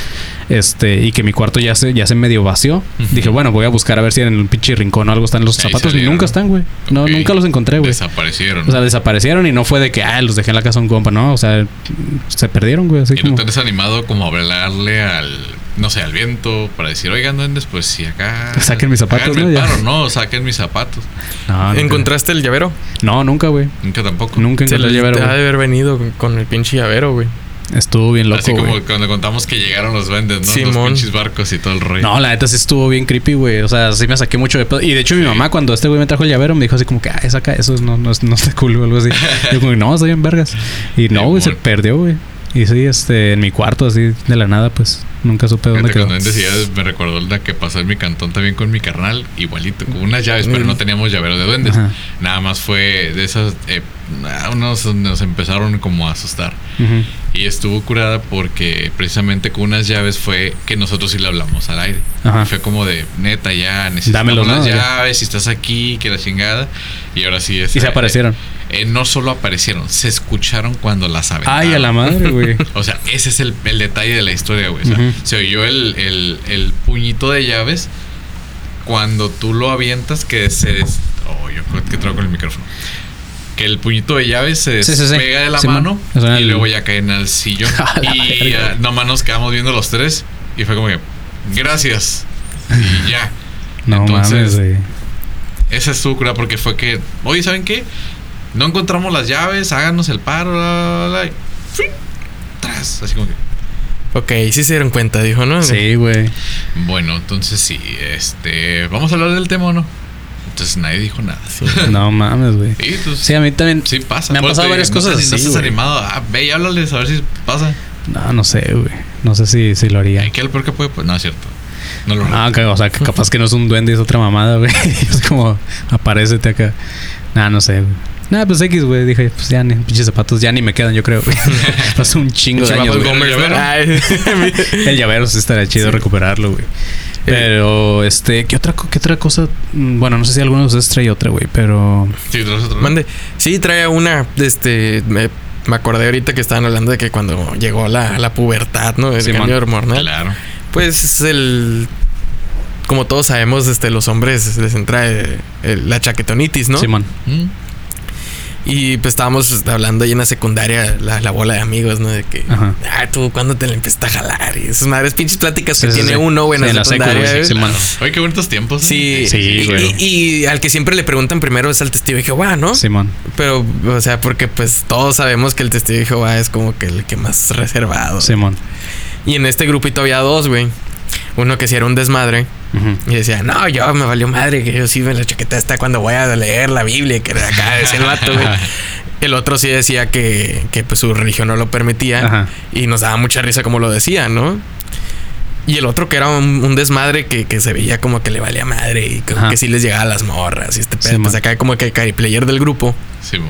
este, y que mi cuarto ya se, ya se medio vació. Dije, bueno, voy a buscar a ver si en un pinche rincón o algo están los zapatos. Y nunca están, güey. No, nunca los encontré, güey. Desaparecieron. O sea, desaparecieron y no fue de que, ah, los dejé en la casa de un compa, no. O sea, se perdieron, güey. Así ¿Y no te has animado como a hablarle al, no sé, al viento para decir, oigan, duendes, pues si acá... Saquen mis zapatos, ¿no? paro, no, saquen mis zapatos. No. ¿Encontraste el llavero? No, nunca, güey. Nunca tampoco. Nunca Se encontré el llavero, ha de haber venido con- el pinche llavero, güey. Estuvo bien loco, Así como cuando contamos que llegaron los duendes, ¿no? Los pinches barcos y todo el rollo. No, la neta sí estuvo bien creepy, güey. O sea, sí me saqué mucho de pedo. Y de hecho, mi mamá, cuando este güey me trajo el llavero, me dijo así como que, ah, saca, eso no, no, no está cool o algo así. Yo como, no, estoy en vergas. Y no, güey, se perdió, güey. Y sí, este, en mi cuarto, así, de la nada, pues, nunca supe dónde Fíjate, quedó. cuando decías, me recordó la que pasó en mi cantón también con mi carnal, igualito, con unas llaves, pero no teníamos llavero de duendes. Ajá. Nada más fue de esas, eh, unos nos empezaron como a asustar. Ujú. Y estuvo curada porque precisamente con unas llaves fue que nosotros sí le hablamos al aire. Ajá. Fue como de, neta, ya necesitamos Dámelo, ¿no? Ya. llaves, si estás aquí, que la chingada. Y ahora sí es. Y se eh, aparecieron. eh, no solo aparecieron, se escucharon cuando las aventaron. Ay, a la madre, güey. O sea, ese es el, el detalle de la historia, güey. O sea, se oyó el, el- el puñito de llaves cuando tú lo avientas que se... des- Oh, yo creo que traigo con el micrófono. Que el puñito de llaves se Sí, sí, sí. despega de la mano O sea, y luego ya cae en el sillón. Y ah, nomás nos quedamos viendo los tres y fue como que... Gracias. Y ya. No Entonces, mames. Esa estuvo cura porque fue que... Oye, ¿saben qué? No encontramos las llaves, háganos el paro, la, la, la, y ¡fin! Tras, así como que... Ok, sí se dieron cuenta, dijo, ¿no? Sí, güey. Bueno, entonces sí, este, vamos a hablar del tema o no. Entonces nadie dijo nada. Sí. No mames, güey. Sí, pues, Sí, a mí también. sí pasa. Me han pasado varias cosas No, sé si- no estás güey. animado. Ah, ve y háblales a ver si pasa. No, no sé, güey. No sé si, si lo haría. ¿Qué es lo peor que puede? Pues no es cierto. No lo Ah, que- o sea, que capaz que no es un duende, es otra mamada, güey. Es como, aparecete acá. Nah, no sé, güey. Nah, pues X, güey. Dije, pues ya ni pinches zapatos ya ni me quedan, yo creo, güey. Pasó un chingo de años, güey. Gomers, llavero. ¿no? Ay, El llavero sí estaría chido recuperarlo, güey. Pero, este, ¿qué otra, ¿qué otra cosa? Mm, Bueno, no sé si alguno de ustedes trae otra, güey, pero. Sí, otro. Mande. Sí, trae una. Este. Me, me acordé ahorita que estaban hablando de que cuando llegó la, la pubertad, ¿no? El Simón. cambio hormonal. Claro. Pues es el. Como todos sabemos, este, los hombres les entra eh, el- la chaquetonitis, ¿no? Simón. Mm. Y pues estábamos hablando ahí en la secundaria, la, la bola de amigos, ¿no? De que, Ajá. ah, tú, ¿cuándo te la empezaste a jalar? Y esas madres pinches pláticas que Sí, tiene sí. uno, güey, en Sí, la la secu, secundaria. Simón. Oye, qué bonitos tiempos. Sí, Sí, y, güey. y- y al que siempre le preguntan primero es al testigo de Jehová, ¿no? Simón. Pero, o sea, porque pues todos sabemos que el testigo de Jehová es como que el que más reservado. Simón. Y en este grupito había dos, güey. Uno que sí era un desmadre. Y decía, no, yo me valió madre, que yo sí me la chaqueta esta cuando voy a leer la Biblia, que acá, decía el vato, güey. El otro sí decía que, que pues su religión no lo permitía. Ajá. Y nos daba mucha risa como lo decía, ¿no? Y el otro que era un, un desmadre que, que se veía como que le valía madre y como Ajá. que sí les llegaba a las morras y este pedo. Sí, pues man. acá como que el player del grupo. Simón.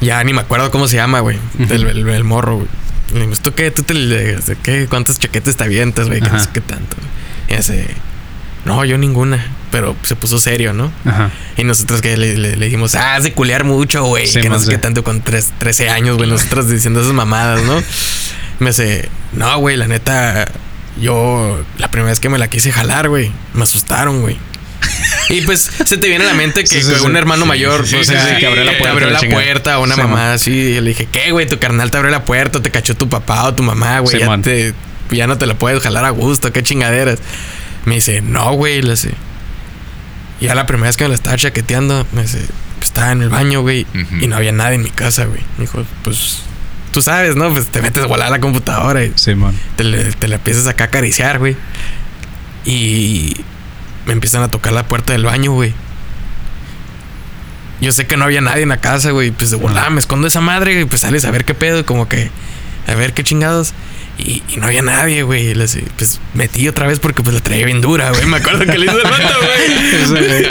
Ya ni me acuerdo cómo se llama, güey. El- el morro, güey. Le digo, ¿tú qué? ¿Tú te le- qué? ¿Cuántas chaquetas te avientas, güey? Que no sé qué tanto. Y ese, no, yo ninguna. Pero se puso serio, ¿no? Ajá. Y nosotros que le, le- le dijimos, ah, has de culear mucho, güey. Sí, que no sé qué tanto con tres- 13 años, güey. Nosotros diciendo esas mamadas, ¿no? Me dice, no, güey, la neta, yo la primera vez que me la quise jalar, güey, me asustaron, güey. Y pues se te viene a la mente que, Sí, sí, sí. un hermano Sí, mayor, sí, o sí, sea, sí, que abrió la puerta, abrió la puerta, una Sí, mamá man. así. Y le dije, ¿qué, güey? Tu carnal te abrió la puerta, te cachó tu papá o tu mamá, güey. Sí, Ya, man. te- ya no te la puedes jalar a gusto, qué chingaderas. Me dice, no, güey, le dice. Y ya la primera vez que me la estaba chaqueteando, me dice, estaba en el baño, güey, y no había nadie en mi casa, güey. Me dijo, pues, tú sabes, ¿no? Pues te metes a volar a la computadora y Simón. te, le- te la empiezas acá a acariciar, güey. Y me empiezan a tocar la puerta del baño, güey. Yo sé que no había nadie en la casa, güey. Pues de volada me escondo esa madre, güey. Pues sales a ver qué pedo. y Como que a ver qué chingados. Y, y no había nadie, güey. Y Pues metí otra vez porque pues la traía bien dura, güey. Me acuerdo que le hice el vato, güey.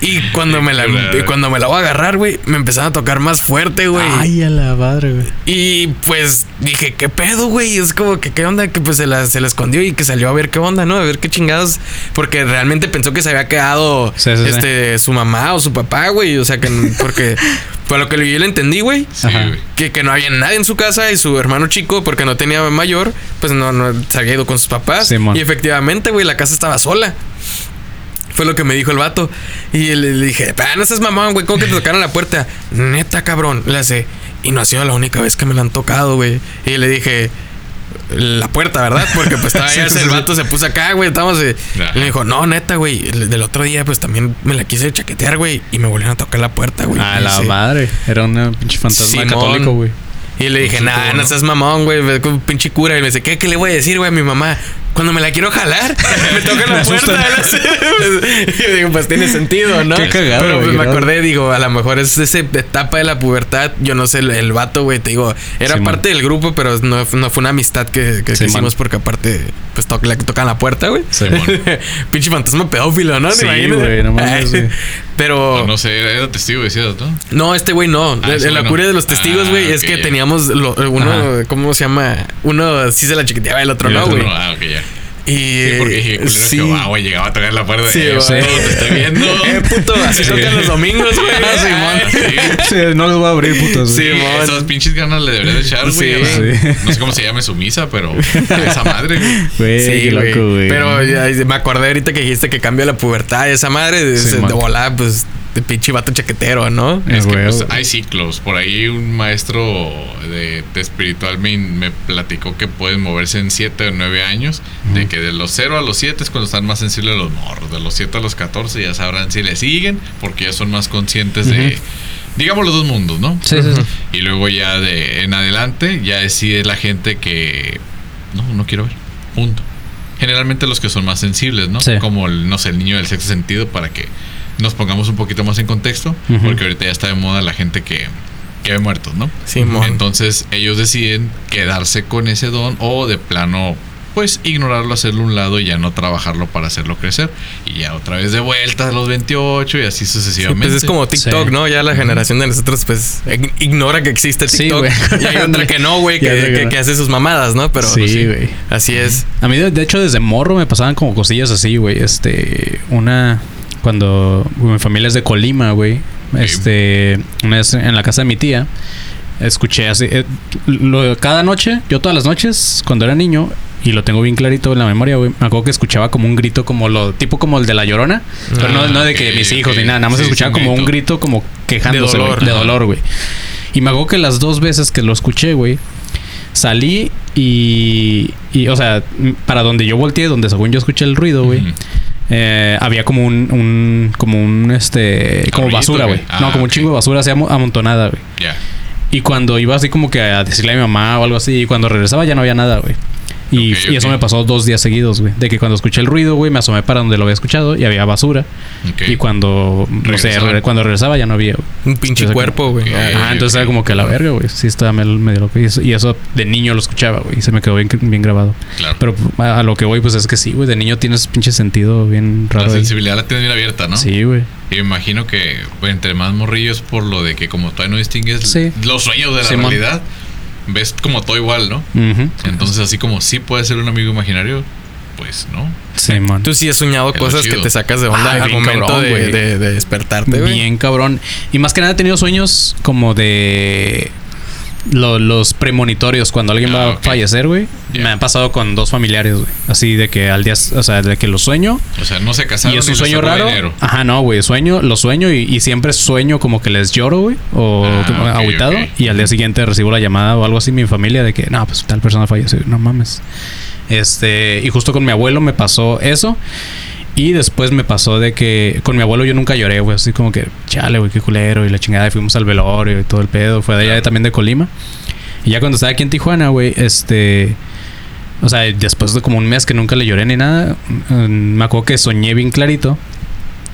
y cuando me la y cuando me la voy a agarrar, güey, me empezaron a tocar más fuerte, güey. Ay, a la madre, güey. Y pues dije, ¿qué pedo, güey? Es como que qué onda, que pues se la, se la escondió y que salió a ver qué onda, ¿no? A ver qué chingados. Porque realmente pensó que se había quedado Sí, sí, sí. este su mamá o su papá, güey. O sea que porque por lo que yo le entendí, güey. Sí, Ajá. güey. Que, que no había nadie en su casa y su hermano chico, porque no tenía mayor, pues no, no se había ido con sus papás. Simón. y efectivamente, güey, la casa estaba sola. Fue lo que me dijo el vato. Y le, le dije, "Ah, no seas mamón, güey, ¿cómo que te tocaron la puerta? Neta, cabrón. Le hace, y no ha sido la única vez que me la han tocado, güey. Y le dije, la puerta, ¿verdad? Porque pues estaba Sí, ya sí, el sí. vato se puso acá, güey. Estábamos. y me dijo, no, neta, güey. el- Del otro día, pues también me la quise chaquetear, güey. Y me volvieron a tocar la puerta, güey. A la dice, madre. Era una pinche fantasma Simón. católico, güey. Y le dije, Pues, nah, ¿cómo no no? seas mamón, güey. pinche cura. Y me dice, ¿qué, ¿qué le voy a decir, güey, a mi mamá? Cuando me la quiero jalar, me toca Me la puerta. y yo digo, pues tiene sentido, ¿no? Qué cagado, Pero pues me acordé, digo, a lo mejor es esa etapa de la pubertad. Yo no sé, el, el vato, güey, te digo, era parte del grupo, pero no, no fue una amistad que, que- hicimos porque aparte, pues to- le tocan la puerta, güey. Pinche fantasma pedófilo, ¿no? ¿Te Sí, güey, no mames. Pero. O no sé, era, testigo, decías, ¿no? No, este güey no. Ah, la no. curia de los testigos, Ah, güey, es que ya. teníamos lo- uno, Ajá. ¿cómo se llama? Uno sí se la chiquiteaba, el otro el no, güey. No, ah, ok, ya. Y Sí, porque dije, culero sí. Güey, llegaba a tocar la puerta de Sí, eh, güey. te estoy viendo. Eh, puto, así tocan los domingos, güey. Ah, Simón. sí. Sí, no les voy a abrir, putos. Sí, Sí, mon. esas pinches ganas le debería de echar, güey. Sí. Sí. No sé cómo se llame su misa, pero esa madre, güey. Sí, loco, güey. Pero ya, me acordé ahorita que dijiste que cambia la pubertad y esa madre de, Sí, de volada, pues, de pinche vato chaquetero, ¿no? Es que güey, pues, hay ciclos. Por ahí un maestro de, de espiritual me, me platicó que pueden moverse en 7 o 9 años. De que de los 0 a los 7 es cuando están más sensibles los morros. De los 7 a los 14 ya sabrán si le siguen. Porque ya son más conscientes de, digamos, los dos mundos, ¿no? Sí, sí, sí. Y luego ya de en adelante ya decide la gente que no, no quiero ver. Punto. Generalmente los que son más sensibles, ¿no? Sí. Como el, no sé, el niño del sexto sentido para que nos pongamos un poquito más en contexto, porque ahorita ya está de moda la gente que, que ve muertos, ¿no? Simón. Entonces ellos deciden quedarse con ese don o de plano pues ignorarlo, hacerlo a un lado y ya no trabajarlo para hacerlo crecer. Y ya otra vez de vuelta a los 28 y así Sí, sucesivamente. pues es como TikTok, Sí. ¿no? Ya la generación de nosotros, pues, ig- ignora que existe Sí, TikTok. güey. y hay otra que no, güey, que, hace sus mamadas, ¿no? Pero pues, sí, güey. así es. A mí, de, de hecho, desde morro me pasaban como cosillas así, güey. Este, una. Cuando mi familia es de Colima, güey. Este, una vez en la casa de mi tía, escuché así. eh, lo- cada noche, yo todas las noches, cuando era niño, y lo tengo bien clarito en la memoria, güey. Me acuerdo que escuchaba como un grito, como lo tipo como el de la llorona. Pero no, no de que mis hijos ni nada, nada más Sí, escuchaba como un grito. como quejándose, De dolor. güey. Y me acuerdo que las dos veces que lo escuché, güey, salí y, y, o sea, para donde yo volteé, donde según yo escuché el ruido, güey, eh, había como un, un, como un, este, como basura, güey. güey. Ah, no, como un chingo de basura así amo- amontonada, güey. Ya. Y cuando iba así como que a decirle a mi mamá o algo así, y cuando regresaba ya no había nada, güey. Y, y eso me pasó dos días seguidos, güey. De que cuando escuché el ruido, güey, me asomé para donde lo había escuchado y había basura. Y cuando, no sé, Regresaban. re- cuando regresaba ya no había, güey. Un pinche Entonces, cuerpo, güey. Ah, entonces era como que a la verga, güey. Sí, estaba medio, loco. Y eso, y eso de niño lo escuchaba, güey. Y se me quedó bien, bien grabado. Claro. Pero a, a lo que voy, pues es que sí, güey. De niño tienes pinche sentido bien la raro. ahí. sensibilidad la tienes bien abierta, ¿no? Sí, güey. Y me imagino que pues, entre más morrillos por lo de que como todavía no distingues Sí. los sueños de la Simón. realidad, ves como todo igual, ¿no? Entonces así como sí puede ser un amigo imaginario, pues no. Sí, man. Tú sí has soñado Es cosas que te sacas de onda Ay, al momento cabrón, de, güey. de- de despertarte, güey. Bien cabrón. Y más que nada he tenido sueños como de lo- los premonitorios cuando alguien Ah, va a fallecer, güey. Me han pasado con dos familiares, güey. Así de que al día, o sea, de que lo sueño O sea, no se casaron y es un sueño raro. dinero. Ajá, no, güey. Sueño, lo sueño y, y siempre sueño como que les lloro, güey. O Ah, como ok. Y al día siguiente recibo la llamada o algo así mi familia de que, no, pues tal persona falleció. No mames. Este, y justo con mi abuelo me pasó eso. Y después me pasó de que con mi abuelo yo nunca lloré, güey. Así como que, chale, güey, qué culero. Y la chingada, y fuimos al velorio y todo el pedo. Fue de allá también de Colima. Y ya cuando estaba aquí en Tijuana, güey, este. O sea, después de como un mes que nunca le lloré ni nada, mm, me acuerdo que soñé bien clarito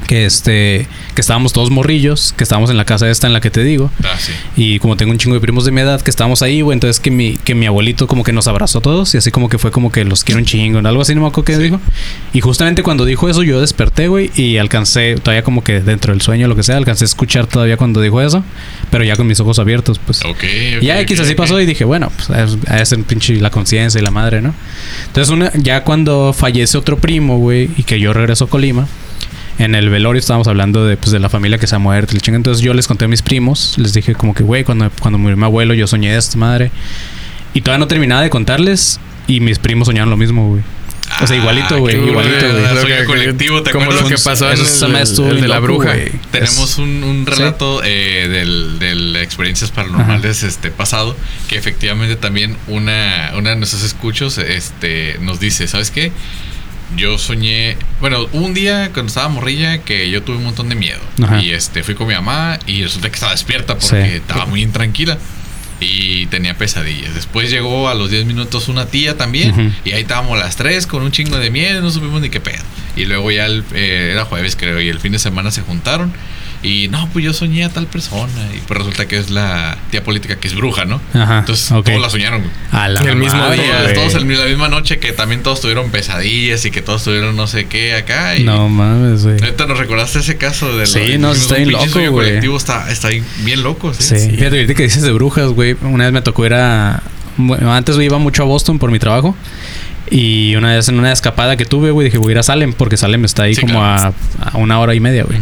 que este que estábamos todos morrillos, que estábamos en la casa esta en la que te digo. Ah, sí. Y como tengo un chingo de primos de mi edad que estábamos ahí, güey, entonces que mi, que mi abuelito como que nos abrazó a todos y así como que fue como que los quiero un chingo, algo así, no me acuerdo qué dijo. Y justamente cuando dijo eso yo desperté, güey, y alcancé, todavía como que dentro del sueño, lo que sea, alcancé a escuchar todavía cuando dijo eso, pero ya con mis ojos abiertos, pues. Ok, ok. Y ya X así pasó y dije, bueno, pues es pinche la conciencia y la madre, ¿no? Entonces, una, ya cuando fallece otro primo, güey, y que yo regreso a Colima, en el velorio estábamos hablando de, pues, de la familia que se ha muerto, el chingo. Entonces yo les conté a mis primos, les dije como que, güey, cuando, cuando murió mi abuelo yo soñé esta madre. Y todavía no terminaba de contarles y mis primos soñaron lo mismo, güey. O sea, igualito, güey, qué igualito, güey. ¿te como lo que pasó en el, el de la bruja. Tenemos un, un Sí. relato eh, del, del experiencias paranormales este pasado que efectivamente también una, una de nuestros escuchos este nos dice, ¿sabes qué? Yo soñé, bueno, un día cuando estaba morrilla que yo tuve un montón de miedo Ajá. y este fui con mi mamá y resulta que estaba despierta porque Sí. estaba muy intranquila y tenía pesadillas. Después llegó a los 10 minutos una tía también y ahí estábamos las tres con un chingo de miedo, no supimos ni qué pedo. Y luego ya el, eh, era jueves creo y el fin de semana se juntaron y no, pues yo soñé a tal persona y pues resulta que es la tía política que es bruja, ¿no? Ajá, Entonces todos la soñaron. güey. A la El mismo madre, día, Todos, el- la misma noche que también todos tuvieron pesadillas y que todos tuvieron no sé qué acá. Y No mames, güey. Ahorita nos recordaste ese caso de Sí, de- no, está bien loco, güey. colectivo está, está ahí bien loco, ¿sí? Sí. Fíjate, ahorita que dices de brujas, güey. Una vez me tocó ir a. Bueno, antes güey, iba mucho a Boston por mi trabajo. Y una vez en una escapada que tuve, güey, dije, voy a ir a Salem, porque Salem está ahí Sí, como claro. a, a una hora y media, güey.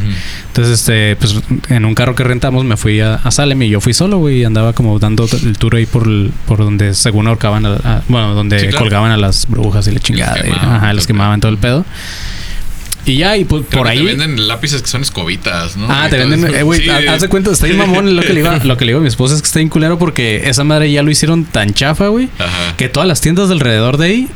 Entonces, este, pues en un carro que rentamos me fui a, a Salem y yo fui solo, güey, y andaba como dando el tour ahí por, por donde según ahorcaban, a- a- bueno, donde Sí, claro. colgaban a las brujas y la chingada. y- ajá, los quemaban todo el pedo. Y ya, y pues, por que ahí. Te venden lápices que son escobitas, ¿no? Ah, Y te venden, eh, güey, Sí, haz de cuenta, está bien mamón lo que le digo, a- lo que le digo a mi esposa es que está bien culero porque esa madre ya lo hicieron tan chafa, güey, que todas las tiendas de alrededor de ahí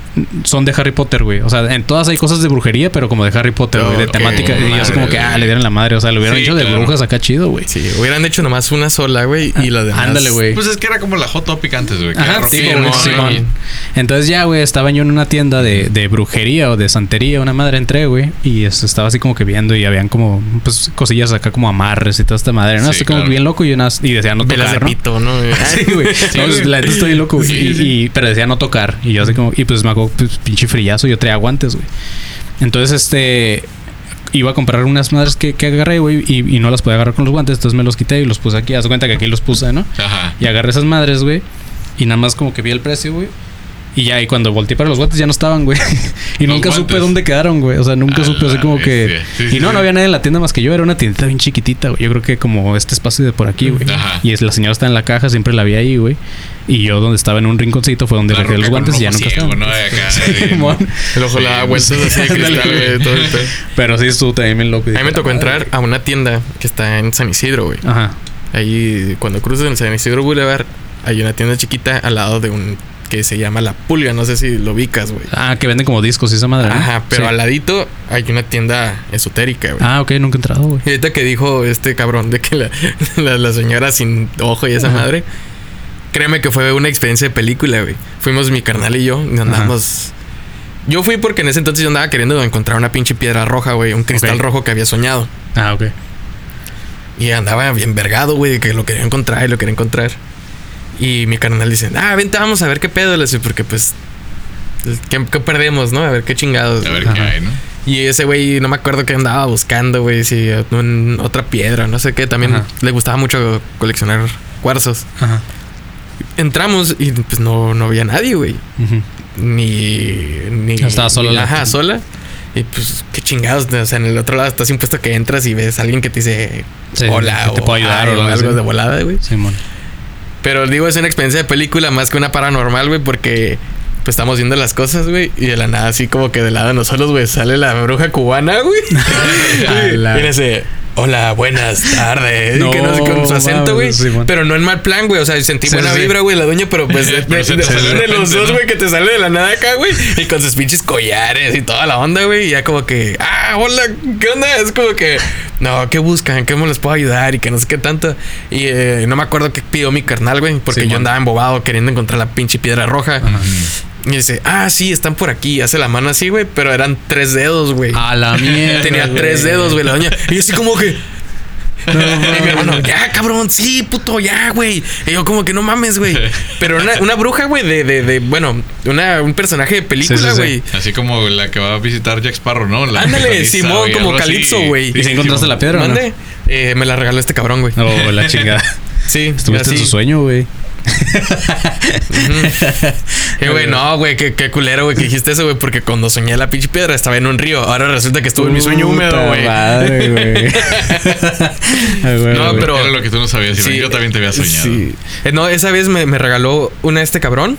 son de Harry Potter, güey. O sea, en todas hay cosas de brujería, pero como de Harry Potter, güey, de temática. Y yo así como que, ah, le dieron la madre, o sea, lo hubieran Sí, hecho de brujas acá chido, güey. Sí, hubieran hecho nomás una sola, güey, y lo demás. Ándale, güey. Pues es que era como la Hot Topic antes, güey. Ajá, sí, Entonces ya, güey, estaba yo en una tienda de, de brujería o de santería, una madre entré, güey, y estaba así como que viendo y habían como, pues, cosillas acá como amarres y toda esta madre, ¿no? Sí, así como claro. bien loco y, unas, y decía no Velas tocar, de ¿no? pito, ¿no? Sí, güey. La neta estoy loco, güey. Sí, y, sí. y- pero decía no tocar. Y yo así como, y pues me pues, pinche frillazo. Yo traía guantes, güey. Entonces, este. Iba a comprar unas madres que, que agarré, güey, y, y no las podía agarrar con los guantes. Entonces me los quité y los puse aquí. Haz cuenta que aquí los puse, ¿no? Ajá. Y agarré esas madres, güey. Y nada más como que vi el precio, güey. Y ya, y cuando volteé para los guantes ya no estaban, güey. y Los nunca supe guantes. dónde quedaron, güey. O sea, nunca A supe así como que. bestia. Sí, sí, y no, sí. no había nadie en la tienda más que yo. Era una tiendita bien chiquitita, güey. Yo creo que como este espacio de por aquí, güey. Ajá. Y es, la señora está en la caja, siempre la vi ahí, güey. Y yo donde estaba en un rinconcito fue donde dejé los guantes y ya nunca ciego, estaban. ¿no? Acá, Sí. El ojo la sí. así de cristal, güey, todo. Pero sí estuvo también bien loco. A mí me tocó "La entrar madre". a una tienda que está en San Isidro, güey. Ajá. Ahí, cuando cruzas en San Isidro Boulevard, hay una tienda chiquita al lado de un que se llama La Pulga. No sé si lo ubicas, güey. Ah, que venden como discos y esa madre. Ajá, pero Sí. al ladito hay una tienda esotérica, güey. Ah, ok, nunca he entrado, güey. Y ahorita que dijo este cabrón de que la, la, la señora sin ojo y esa Ajá. madre, créeme que fue una experiencia de película, güey. Fuimos mi carnal y yo, y andamos. Yo fui porque en ese entonces yo andaba queriendo encontrar una pinche piedra roja, güey, un cristal rojo que había soñado. Ah, ok. Y andaba bien vergado, güey, de que lo quería encontrar y lo quería encontrar. Y mi carnal dice, ah, vente, vamos a ver qué pedo, le dice, porque pues. ¿Qué, qué perdemos, no? A ver qué chingados. A ver Ajá. qué hay, ¿no? Y ese güey, no me acuerdo qué andaba buscando, güey, si un- otra piedra, no sé qué. También Ajá. le gustaba mucho coleccionar cuarzos. Ajá. Entramos y pues no, no había nadie, güey. Ujú. Ni. ni Estaba sola ni- la- Ajá, sola. Y pues, qué chingados. O sea, en el otro lado estás impuesto que entras y ves a alguien que te dice Sí, hola que te o puedo ayudar o algo así. de volada, güey. Simón. Pero digo, es una experiencia de película más que una paranormal, güey, porque pues estamos viendo las cosas, güey, y de la nada, así como que de lado de nosotros, güey, sale la bruja cubana, güey. La- hola, buenas tardes. No, y que no sé con su acento, güey. pero no en mal plan, güey. O sea, sentí Sí, buena sí. vibra, güey, la doña, pero pues de, Pero se de- te sale de de los dos, ¿no? güey, que te sale de la nada acá, güey. Y con sus pinches collares y toda la onda, güey. Y ya como que, ah, hola, ¿qué onda? Es como que no, ¿qué buscan? ¿Cómo les puedo ayudar? Y que no sé qué tanto. Y eh, no me acuerdo qué pidió mi carnal, güey, porque yo andaba embobado queriendo encontrar la pinche piedra roja. Ajá. Y dice, ah, sí, están por aquí. Hace la mano así, güey, pero eran tres dedos, güey. A la mierda. Tenía tres dedos, güey, la doña. Y yo así como que. y mi hermano, ya, cabrón, sí, puto, ya, güey. Y yo como que no mames, güey. Pero una, una bruja, güey, de, de, de, bueno, una, un personaje de película, Sí, sí, sí. güey. Así como la que va a visitar Jack Sparrow, ¿no? La Ándale, Simón, como. Calipso, güey. ¿Y si encontraste la piedra o no? ¿Mande? Eh, me la regaló este cabrón, güey. Oh, la chingada. Sí, Estuviste en su sueño, güey. Eh, güey, no, güey, qué, qué culero, güey, que dijiste eso, güey, porque cuando soñé la pinche piedra estaba en un río. Ahora resulta que estuve en mi sueño húmedo, güey. No, pero- Era lo que tú no sabías, Iván. Yo también te había soñado. Sí. Eh, no, esa vez me, me regaló una este cabrón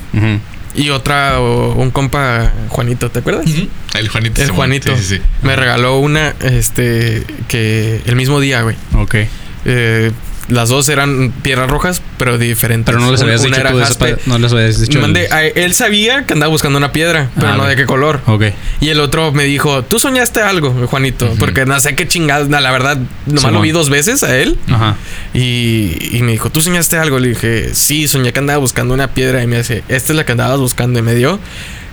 y otra o, un compa Juanito, ¿te acuerdas? El Juanito. El Simón. Juanito. Sí, sí, sí. Me regaló una, este, que el mismo día, güey. Ok. Eh, las dos eran piedras rojas, pero diferentes. Pero no les habías Una dicho tú jaspe. No les habías dicho. Mandé- a- él sabía que andaba buscando una piedra, pero Ah, no ok. de qué color. Ok. Y el otro me dijo, tú soñaste algo, Juanito, porque no sé qué chingados, la verdad, nomás lo vi dos veces a él. Ajá. Y, y me dijo, ¿tú soñaste algo? Le dije, sí, soñé que andaba buscando una piedra. Y me dice, esta es la que andabas buscando. Y me dio.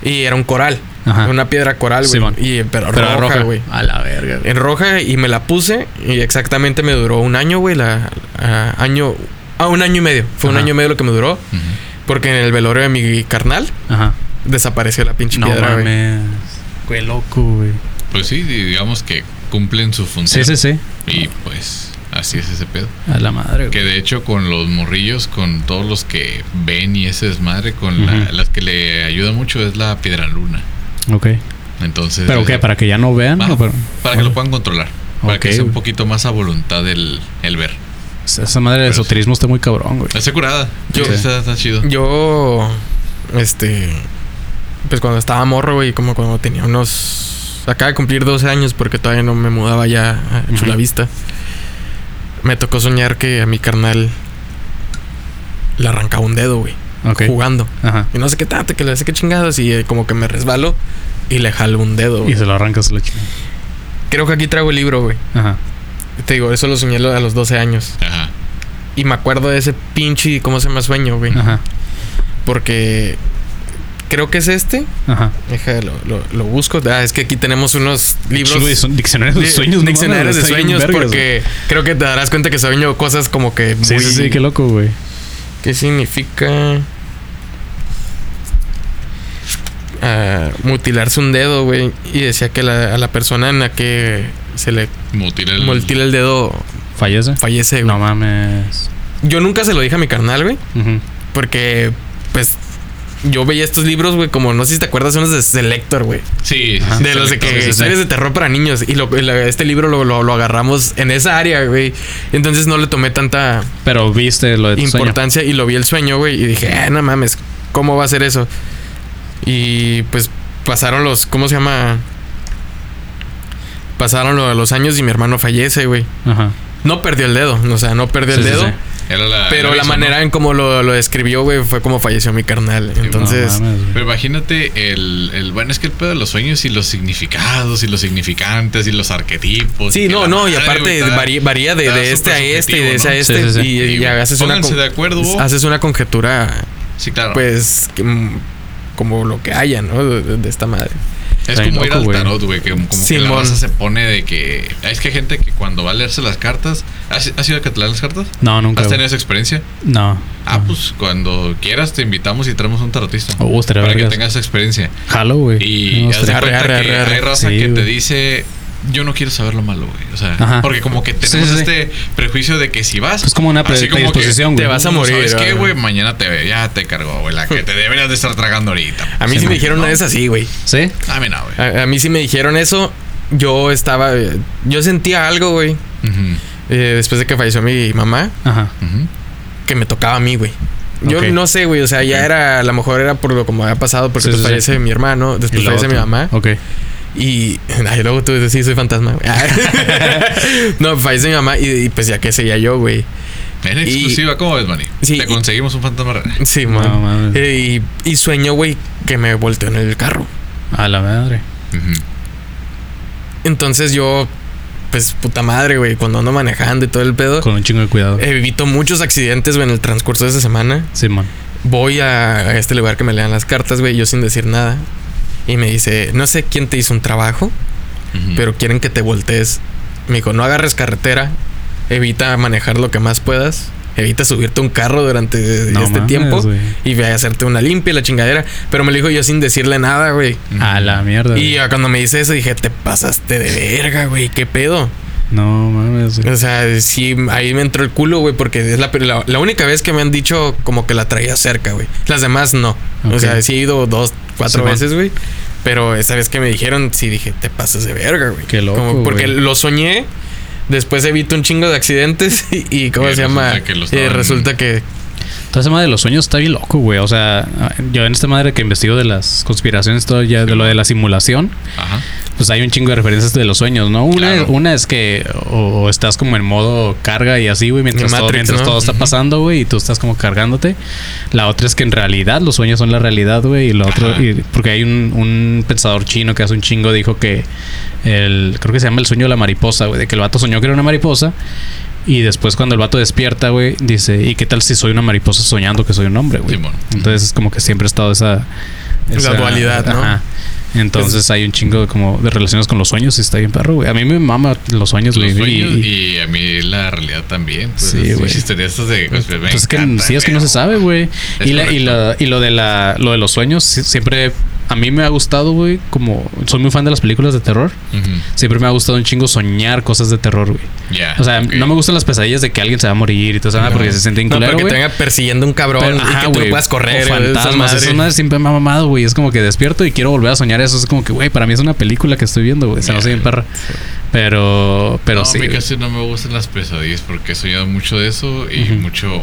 Y era un coral. Ajá. Una piedra coral, güey. Simón. y pero, Pero roja, güey. A la verga, güey. En roja y me la puse. Y exactamente me duró un año, güey. La, a- año. Ah, un año y medio. Fue un año y medio lo que me duró. Porque en el velorio de mi carnal Ajá. desapareció la pinche No piedra, güey. Qué loco, güey. Pues sí, digamos que cumplen su Sí, función. sí, sí. Y pues así es ese pedo. A la madre, Que güey. de hecho con los morrillos, con todos los que ven y ese desmadre, con la- las que le ayuda mucho es la piedra luna. Ok. Entonces... ¿Pero eh, qué? ¿Para que ya no vean? ¿O para para que lo puedan controlar. Para que sea un poquito más a voluntad el, el ver. Esa madre de esoterismo está muy cabrón, güey. Está curada. Yo- Sí, está, está chido. Yo, este, pues cuando estaba morro, güey, como cuando tenía unos... Acaba de cumplir 12 años porque todavía no me mudaba ya a. Chulavista. Me tocó soñar que a mi carnal le arrancaba un dedo, güey, Jugando. Ajá. Y no sé qué tanto, que le hace qué chingados y eh, como que me resbalo y le jalo un dedo. Y se lo arrancas la chingada. Creo que aquí traigo el libro, güey. Ajá. Te digo, eso lo soñé a los 12 años. Ajá. Y me acuerdo de ese pinche, ¿cómo se llama? Sueño, güey. Ajá. Porque creo que es este. Ajá. Déjalo, lo, lo busco. Ah, es que aquí tenemos unos libros. De son- diccionarios de sueños, no Diccionarios mames, de sueños, vergas, porque creo que te darás cuenta que sueño cosas como que. Muy, Sí, sí, sí, qué loco, güey. ¿Qué significa? Ah, mutilarse un dedo, güey. Y decía que la- a la persona en la que se le Mutila el... mutila el dedo ¿Fallece? fallece, güey. No mames. Yo nunca se lo dije a mi carnal, güey. Porque, pues, yo veía estos libros, güey, como no sé si te acuerdas, unos de Selector, güey. Sí, Ajá. De los de que sí, sí. historias de terror para niños. Y lo- este libro lo, lo- lo agarramos en esa área, güey. Entonces no le tomé tanta Pero viste lo de tu sueño. importancia y lo vi el sueño, güey. Y dije, ah, no mames, ¿cómo va a ser eso? Y pues pasaron los, ¿cómo se llama? Pasaron lo- los años y mi hermano fallece, güey. Ajá. No perdió el dedo, o sea, no perdió el Sí, sí, dedo. Sí. Era la, Pero la manera ¿no? en cómo lo, lo describió, güey, fue como falleció mi carnal. Entonces, No mames, güey. Pero imagínate el, el... Bueno, es que el pedo de los sueños y los significados y los significantes y los arquetipos. sí, no, no, y aparte varía, varía de, de este a este y de ese a este. Sí, sí, sí. Y, y güey. haces una, de acuerdo. haces una conjetura, Sí, claro. pues, que, mm, como lo que haya, ¿no? De esta madre. Es como ir loco, al tarot, güey, que como que la raza se pone de que... Es que hay gente que cuando va a leerse las cartas... ¿Has, has ido a que te lean las cartas? No, nunca. ¿Has tenido esa experiencia? No. Ah, No. pues cuando quieras te invitamos y traemos un tarotista. Estaría para que tengas esa experiencia. Jalo, güey. Y No, haz de estaría- Arre, cuenta arre, que arre, hay raza Sí, que te dice... Yo no quiero saber lo malo, güey. O sea, Ajá. porque como que tenemos sí, sí. este prejuicio de que si vas... Es como una así como que predisposición, güey. Te vas a morir, ¿Sabes qué, güey? Mañana te, ya te cargó, güey. La que te deberías de estar tragando ahorita. A mí sí, Sí, me no. dijeron una vez así, güey. ¿Sí? A mí no, güey. A, a mí sí me dijeron eso. Yo estaba. Yo sentía algo, güey. Eh, después de que falleció mi mamá. Ajá. ujú. Que me tocaba a mí, güey. Yo no sé, güey. O sea, ya era. A lo mejor era por lo como había pasado. Porque Sí, pues sí, sí. fallece mi hermano. Después fallece mi mamá. Ok. Y. Ay, luego tú dices, sí, soy fantasma. no, fallece mi mamá. Y, y, pues ya que seguía yo, güey. En Y- exclusiva, ¿cómo ves, Manny? Sí, Te conseguimos un fantasma real. Sí, No, man. mames. Eh, y, y sueño, güey, que me volteó en el carro. A la madre. Entonces yo pues puta madre, güey, cuando ando manejando y todo el pedo. Con un chingo de cuidado. Evito muchos accidentes, güey, en el transcurso de esa semana. Simón. Voy a, a este lugar que me lean las cartas, güey, yo sin decir nada. Y me dice, no sé quién te hizo un trabajo, pero quieren que te voltees. Me dijo, no agarres carretera, evita manejar lo que más puedas, evita subirte a un carro durante No este mames, tiempo y ve a hacerte una limpia y la chingadera. Pero me lo dijo yo sin decirle nada, güey. A la mierda. Y cuando me dice eso dije, te pasaste de verga, güey, qué pedo. No mames. güey. O sea, sí, ahí me entró el culo, güey, porque es la, la, la única vez que me han dicho como que la traía cerca, güey. Las demás no. O sea, sí he ido dos, cuatro veces, güey. Pero esa vez que me dijeron, sí dije, te pasas de verga, güey. Qué loco, Como porque güey. lo soñé. Después evito un chingo de accidentes y, y ¿cómo Y se llama? resulta que lo Y estaban- resulta que Toda esa madre de los sueños está bien loco, güey. O sea, yo en esta madre que investigo de las conspiraciones, todo ya de lo de la simulación, Ajá. Pues hay un chingo de referencias de los sueños, ¿no? Una, Claro. una es que o, o estás como en modo carga y así, güey, mientras, todo, mientras ¿no? todo está pasando, güey, y tú estás como cargándote. La otra es que en realidad los sueños son la realidad, güey, y lo otro, Ajá. y- porque hay un, un pensador chino que hace un chingo dijo que el, creo que se llama el sueño de la mariposa, güey, de que el vato soñó que era una mariposa. Y después cuando el vato despierta, güey, dice, ¿y qué tal si soy una mariposa soñando que soy un hombre, güey? Simón. Entonces es como que siempre ha estado esa... La dualidad, ¿no? Ajá. Entonces hay un chingo de, como de relaciones con los sueños y está bien perro, güey. A mí me mama los sueños, güey. y- y, a mí la realidad también. Pues, Sí, güey. de pues, me pues es que sí, es que no se sabe, güey. Y, la- y, la- y lo de la, lo de los sueños, siempre a mí me ha gustado, güey. Como soy muy fan de las películas de terror, siempre me ha gustado un chingo soñar cosas de terror, güey. Ya. O sea, no me gustan las pesadillas de que alguien se va a morir y todo eso, No. porque se siente no, inculero, pero que te venga persiguiendo un cabrón Pero, y ajá, que tú no güey, puedas correr. o fantasmas, esas madres siempre me ha mamado, güey. Es como que despierto y quiero volver a soñar eso. Es como que, güey, para mí es una película que estoy viendo, güey. Se no Ya. sé bien perra. Pero, pero no, sí. a mí casi no me gustan las pesadillas porque he soñado mucho de eso y mucho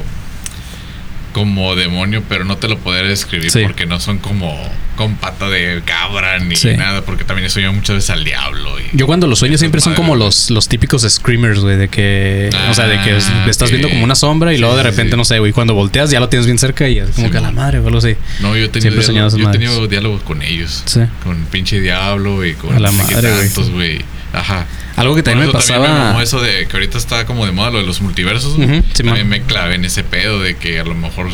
como demonio, pero no te lo podré describir Sí. porque no son como con pata de cabra ni Sí. nada, porque también he soñado muchas veces al diablo. Y, Yo cuando los sueños siempre son como los, los típicos screamers, güey, de que, o sea, de que Ah, estás viendo como una sombra y Sí, luego de repente, no sé, güey, cuando volteas ya lo tienes bien cerca y es como que a la madre o algo así. No, yo he tenido, Siempre he soñado diálogo- esas yo he tenido diálogos con ellos. Con pinche diablo y con A la madre, güey. Ajá. Algo que también me también me pasaba. mamó eso de que ahorita está como de moda lo de los multiversos. También me clavé en ese pedo de que a lo mejor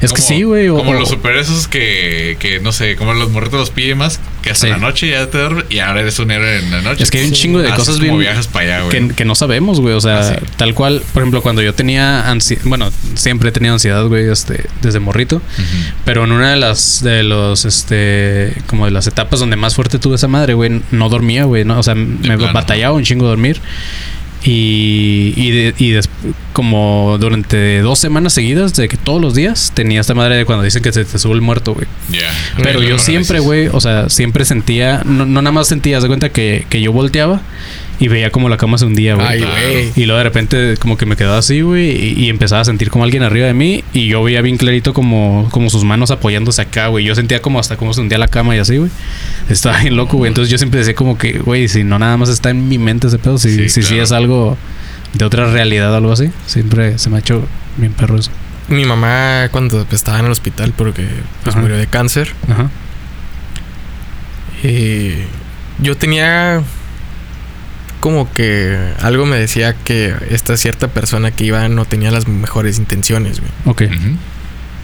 es que sí, güey. o- Como o- los superhéroes que, que, no sé, como los morritos los pijamas, que hasta Sí. la noche ya te duermes y ahora eres un héroe en la noche. Es que hay un chingo de cosas como bien- viajas para allá, güey. que, que no sabemos, güey. O sea, Ah, tal cual, por ejemplo, cuando yo tenía ansiedad, bueno, siempre he tenido ansiedad, güey, este, desde morrito. Pero en una de las, de los, este, como de las etapas donde más fuerte tuve esa madre, güey, no dormía, güey, ¿no? O sea, me batallaba un chingo dormir. Y, y, de- y des- como durante dos semanas seguidas, de que todos los días tenía esta madre de cuando dicen que se te sube el muerto, güey. Pero yo siempre, güey, o sea, siempre sentía, no, no nada más sentía, haz de cuenta que, que yo volteaba y veía como la cama se hundía, güey. Y luego de repente como que me quedaba así, güey, y, y empezaba a sentir como alguien arriba de mí y yo veía bien clarito como, como sus manos apoyándose acá, güey. Yo sentía como hasta cómo se hundía la cama y así, güey. Estaba bien loco, güey. Entonces yo siempre decía como que, güey, si no nada más está en mi mente ese pedo, si Sí, si, es algo de otra realidad o algo así. Siempre se me ha hecho bien perro eso. Mi mamá cuando estaba en el hospital porque pues, murió de cáncer. Ajá. Y yo tenía como que algo me decía que esta cierta persona que iba no tenía las mejores intenciones, güey. Ok.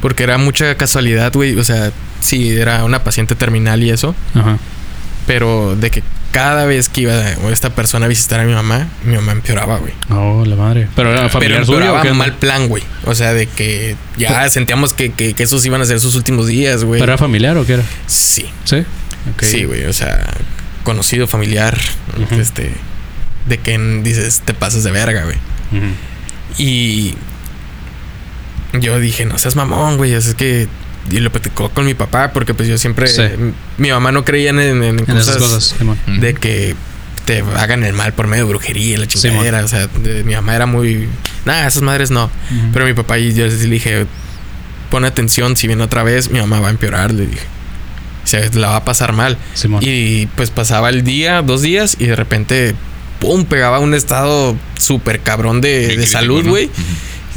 Porque era mucha casualidad, güey. O sea, sí, era una paciente terminal y eso. Ajá. Pero de que cada vez que iba esta persona a visitar a mi mamá, mi mamá empeoraba, güey. Oh, la madre. Pero era Pero familiar suyo. empeoraba ¿o qué onda? mal plan, güey. O sea, de que ya sentíamos que, que, que esos iban a ser sus últimos días, güey. ¿Pero era familiar o qué era? Sí. Sí. Ok. Sí, güey. O sea, conocido, familiar. Ujú. Este. De que dices, te pasas de verga, güey. Ujú. Y yo dije, no seas mamón, güey. Es que. Y lo platicó con mi papá, porque pues yo siempre. Sí. Mi mamá no creía en, en- en En cosas, esas cosas, de que te hagan el mal por medio de brujería la Sí, chingadera. o sea, de- mi mamá era muy. Nada, esas madres no. Ujú. Pero mi papá y yo le dije, pon atención, si viene otra vez, mi mamá va a empeorar, le dije. O sea, la va a pasar mal. Simón. Y pues pasaba el día, dos días, y de repente, pum, pegaba un estado súper cabrón de, de crítico, salud, ¿no? güey.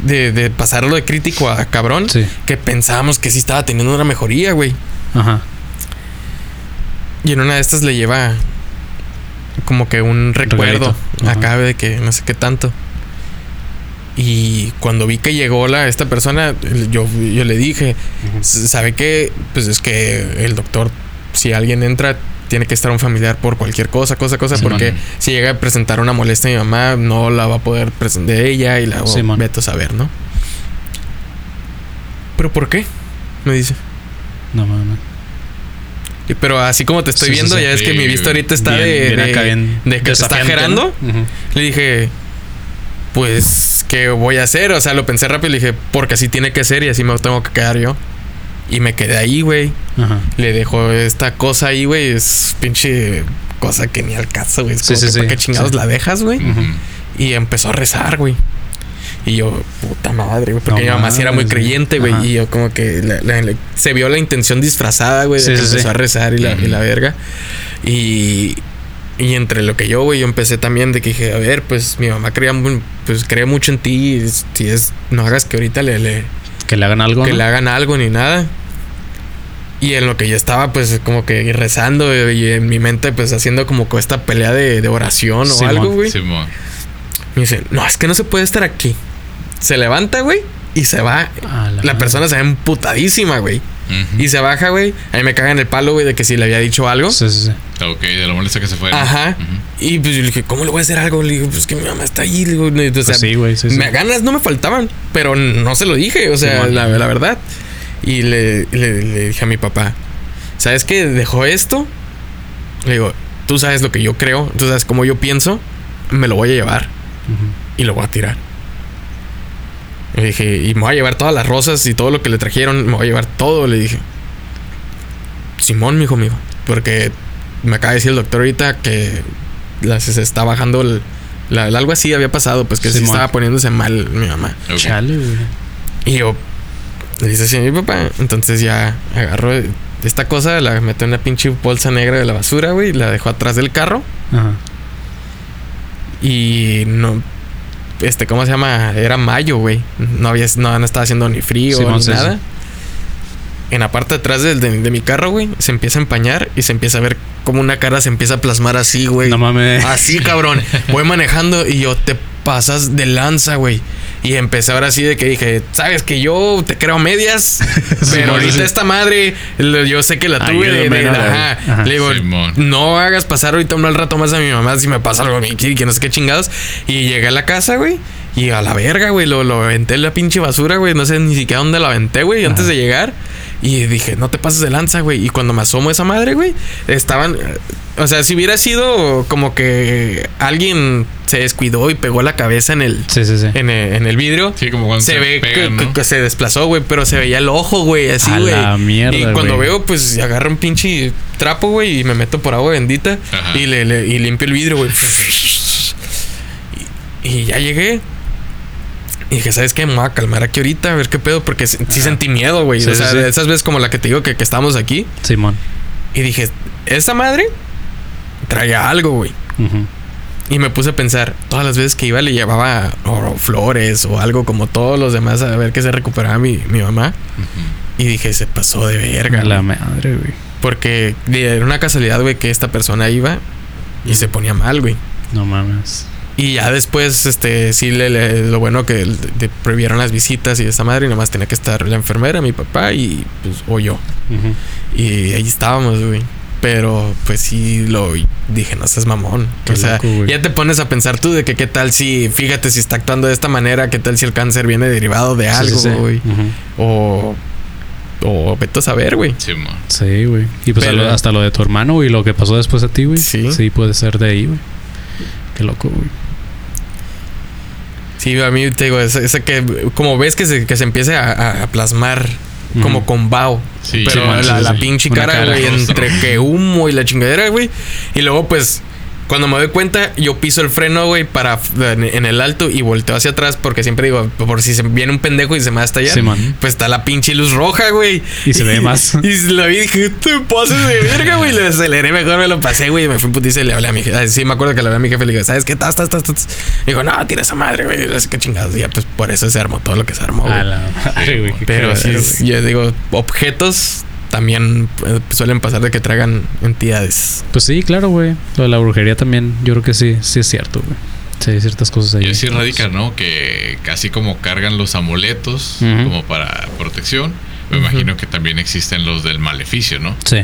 De, de pasarlo de crítico a cabrón. Sí. Que pensábamos que sí estaba teniendo una mejoría, güey. Ajá. Y en una de estas le lleva como que un recuerdo acá de que no sé qué tanto. Y cuando vi que llegó la, esta persona, yo, yo le dije. ¿sabe qué? Pues es que el doctor, si alguien entra, tiene que estar un familiar por cualquier cosa, cosa, cosa, Simón. porque si llega a presentar una molestia a mi mamá, no la va a poder presentar ella y la veto a saber, ¿no? ¿Pero por qué? Me dice. No mames. Pero así como te estoy Sí, viendo, sí. ya es que mi vista ahorita está Bien- de, bien de, acá, bien de que está gerando. Le dije, pues, ¿qué voy a hacer? O sea, lo pensé rápido y le dije, porque así tiene que ser y así me tengo que quedar yo. Y me quedé ahí, güey. Ajá. Le dejó esta cosa ahí, güey. Es pinche cosa que ni al caso, güey. Es como sí, que, sí. ¿por qué chingados la dejas, güey? Y empezó a rezar, güey. Y yo, puta madre, güey. Porque No mi mamá sí era muy creyente, güey. Y yo como que la- la- la- se vio la intención disfrazada, güey. Sí, empezó sí. a rezar y la, y la verga. Y, y entre lo que yo, güey, yo empecé también de que dije, a ver, pues mi mamá creía, pues, creía mucho en ti. y Si es, no hagas que ahorita le, le, Que le hagan algo. que ¿no? le hagan algo ni nada. Y en lo que yo estaba, pues, como que rezando y en mi mente, pues, haciendo como que esta pelea de, de oración o Simón, algo, güey. Simón. Me dice, no, es que no se puede estar aquí. Se levanta, güey, y se va. La persona se ve emputadísima, güey. Y se baja, güey. A mí me caga en el palo, güey, de que si le había dicho algo. Sí, sí, sí. Ok, de lo molesta que se fue. Ajá. Y pues yo le dije, ¿cómo le voy a hacer algo? Le digo, pues que mi mamá está ahí. Le digo, o sea, Pues sí, güey. Sí, sí. me- ganas no me faltaban, pero no se lo dije, o sea, la verdad. Y le, le- le dije a mi papá, ¿sabes qué? Dejó esto. Le digo, tú sabes lo que yo creo, tú sabes cómo yo pienso, me lo voy a llevar y lo voy a tirar. Le dije, y me voy a llevar todas las rosas y todo lo que le trajeron, me voy a llevar todo, le dije. Simón, mi hijo mío, porque me acaba de decir el doctor ahorita que se se está bajando el, la- algo así había pasado, pues que sí Simón. estaba poniéndose mal mi mamá. Ok. Chale, güey. Y yo le dice así a mi papá. Entonces ya agarró esta cosa, la metió en una pinche bolsa negra de la basura, güey, la dejó atrás del carro. Ajá. Y no. Este, ¿cómo se llama? Era mayo, güey. No había, no, no estaba haciendo ni frío Simón, ni sí, nada. sí. En la parte de atrás del- de, de mi carro, güey, se empieza a empañar y se empieza a ver como una cara se empieza a plasmar así, güey. No mames. Así, cabrón. Voy manejando y yo te pasas de lanza, güey. Y empecé ahora sí de que dije, sabes que yo te creo medias, pero ahorita sí. esta madre, yo sé que la tuve de, de- ¿no? ajá. Ajá. Le digo, Simón. no hagas pasar ahorita un mal rato más a mi mamá si me pasa algo a mí, que no sé qué chingados. Y llegué a la casa, güey. Y a la verga, güey, lo, lo aventé en la pinche basura, güey. No sé ni siquiera dónde la aventé, güey, antes de llegar. Y dije, no te pases de lanza, güey. Y cuando me asomo a esa madre, güey, estaban. O sea, si hubiera sido como que alguien se descuidó y pegó la cabeza en el, Sí, sí, sí. en el, en el vidrio. Sí, como cuando Se, se, ve pegan, que, ¿no? que se desplazó, güey, pero se veía el ojo, güey, así, A güey. la mierda, Y cuando veo, pues agarro un pinche trapo, güey, y me meto por agua bendita Ajá. y, le, le- y limpio el vidrio, güey. Y, y ya llegué. Y dije, ¿sabes qué? Me voy a calmar aquí ahorita, a ver qué pedo, porque sí sí sentí miedo, güey. Sí, o sea, sí. esas veces como la que te digo que, que estábamos aquí. Simón. Y dije, esa madre traía algo, güey. Y me puse a pensar, todas las veces que iba le llevaba o flores o algo como todos los demás a ver que se recuperaba mi, mi mamá. Y dije, se pasó de verga. La güey. madre, güey. Porque era una casualidad, güey, que esta persona iba y se ponía mal, güey. No mames. Y ya después, este, sí, le, le- lo bueno que le, le prohibieron las visitas y esa madre, y nomás tenía que estar la enfermera, mi papá y pues, o yo. Y ahí estábamos, güey. Pero pues sí lo dije, no seas mamón. Qué o sea, loco, ya te pones a pensar tú de que qué tal si, fíjate si está actuando de esta manera, qué tal si el cáncer viene derivado de algo, sí, sí. güey. O, o vete a saber, güey. Sí, güey. Y pues Pero- a lo- hasta lo de tu hermano y lo que pasó después a ti, güey. Sí. Sí, puede ser de ahí, güey. Qué loco, güey. Sí, a mí te digo, ese, ese que como ves que se, que se empiece a, a- plasmar como con bao. Sí, pero Simón, la, sí, la sí. pinche cara, cara güey, entre que humo y la chingadera, güey. Y luego, pues, cuando me doy cuenta, yo piso el freno, güey, para en, el alto y volteo hacia atrás, porque siempre digo, por si se viene un pendejo y se me va a estallar, pues está la pinche luz roja, güey. Y se ve más. Y la vi y dije, te pases de verga, güey. Le aceleré mejor, me lo pasé, güey. y Me fui en putiza y le hablé a mi jefe. Sí, me acuerdo que le hablé a mi jefe y le dije, ¿sabes qué? Tas, tas, tas, tas. Digo, no, tira esa madre, güey. Sé qué chingados. Y ya, pues por eso se armó todo lo que se armó, güey. A la madre, güey. Pero sí, yo digo, objetos también eh, suelen pasar de que tragan entidades. Pues sí, claro, güey. Lo de la brujería también, yo creo que sí, sí es cierto, güey. Sí, hay ciertas cosas ahí. Y así radica, ¿no? Que casi como cargan los amuletos como para protección. Me imagino que también existen los del maleficio, ¿no? Sí,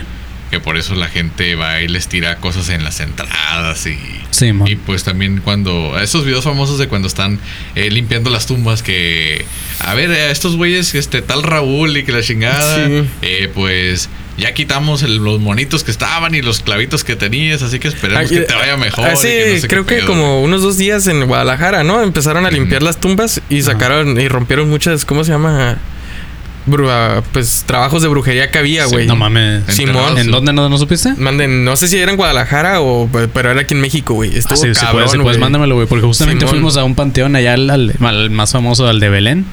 Que por eso la gente va y les tira cosas en las entradas y... sí. Y pues también cuando... Esos videos famosos de cuando están eh, limpiando las tumbas que... A ver, eh, estos güeyes, este tal Raúl y que la chingada... Sí. eh, pues ya quitamos el- los monitos que estaban y los clavitos que tenías, así que esperemos que te vaya mejor. y Hace, que no sé qué creo que pedo, como unos dos días en Guadalajara, ¿no? Empezaron a limpiar las tumbas y sacaron y rompieron muchas, ¿cómo se llama? Ah, pues trabajos de brujería que había, Sí, güey. No mames. Simón. ¿En dónde no, no supiste? Manden, no sé si era en Guadalajara o pero era aquí en México, güey. Ah, Estuvo sí, si cabrón, puedes, si güey. puedes, mándamelo, güey. Porque justamente Simón. fuimos a un panteón allá al, al- al más famoso, al de Belén,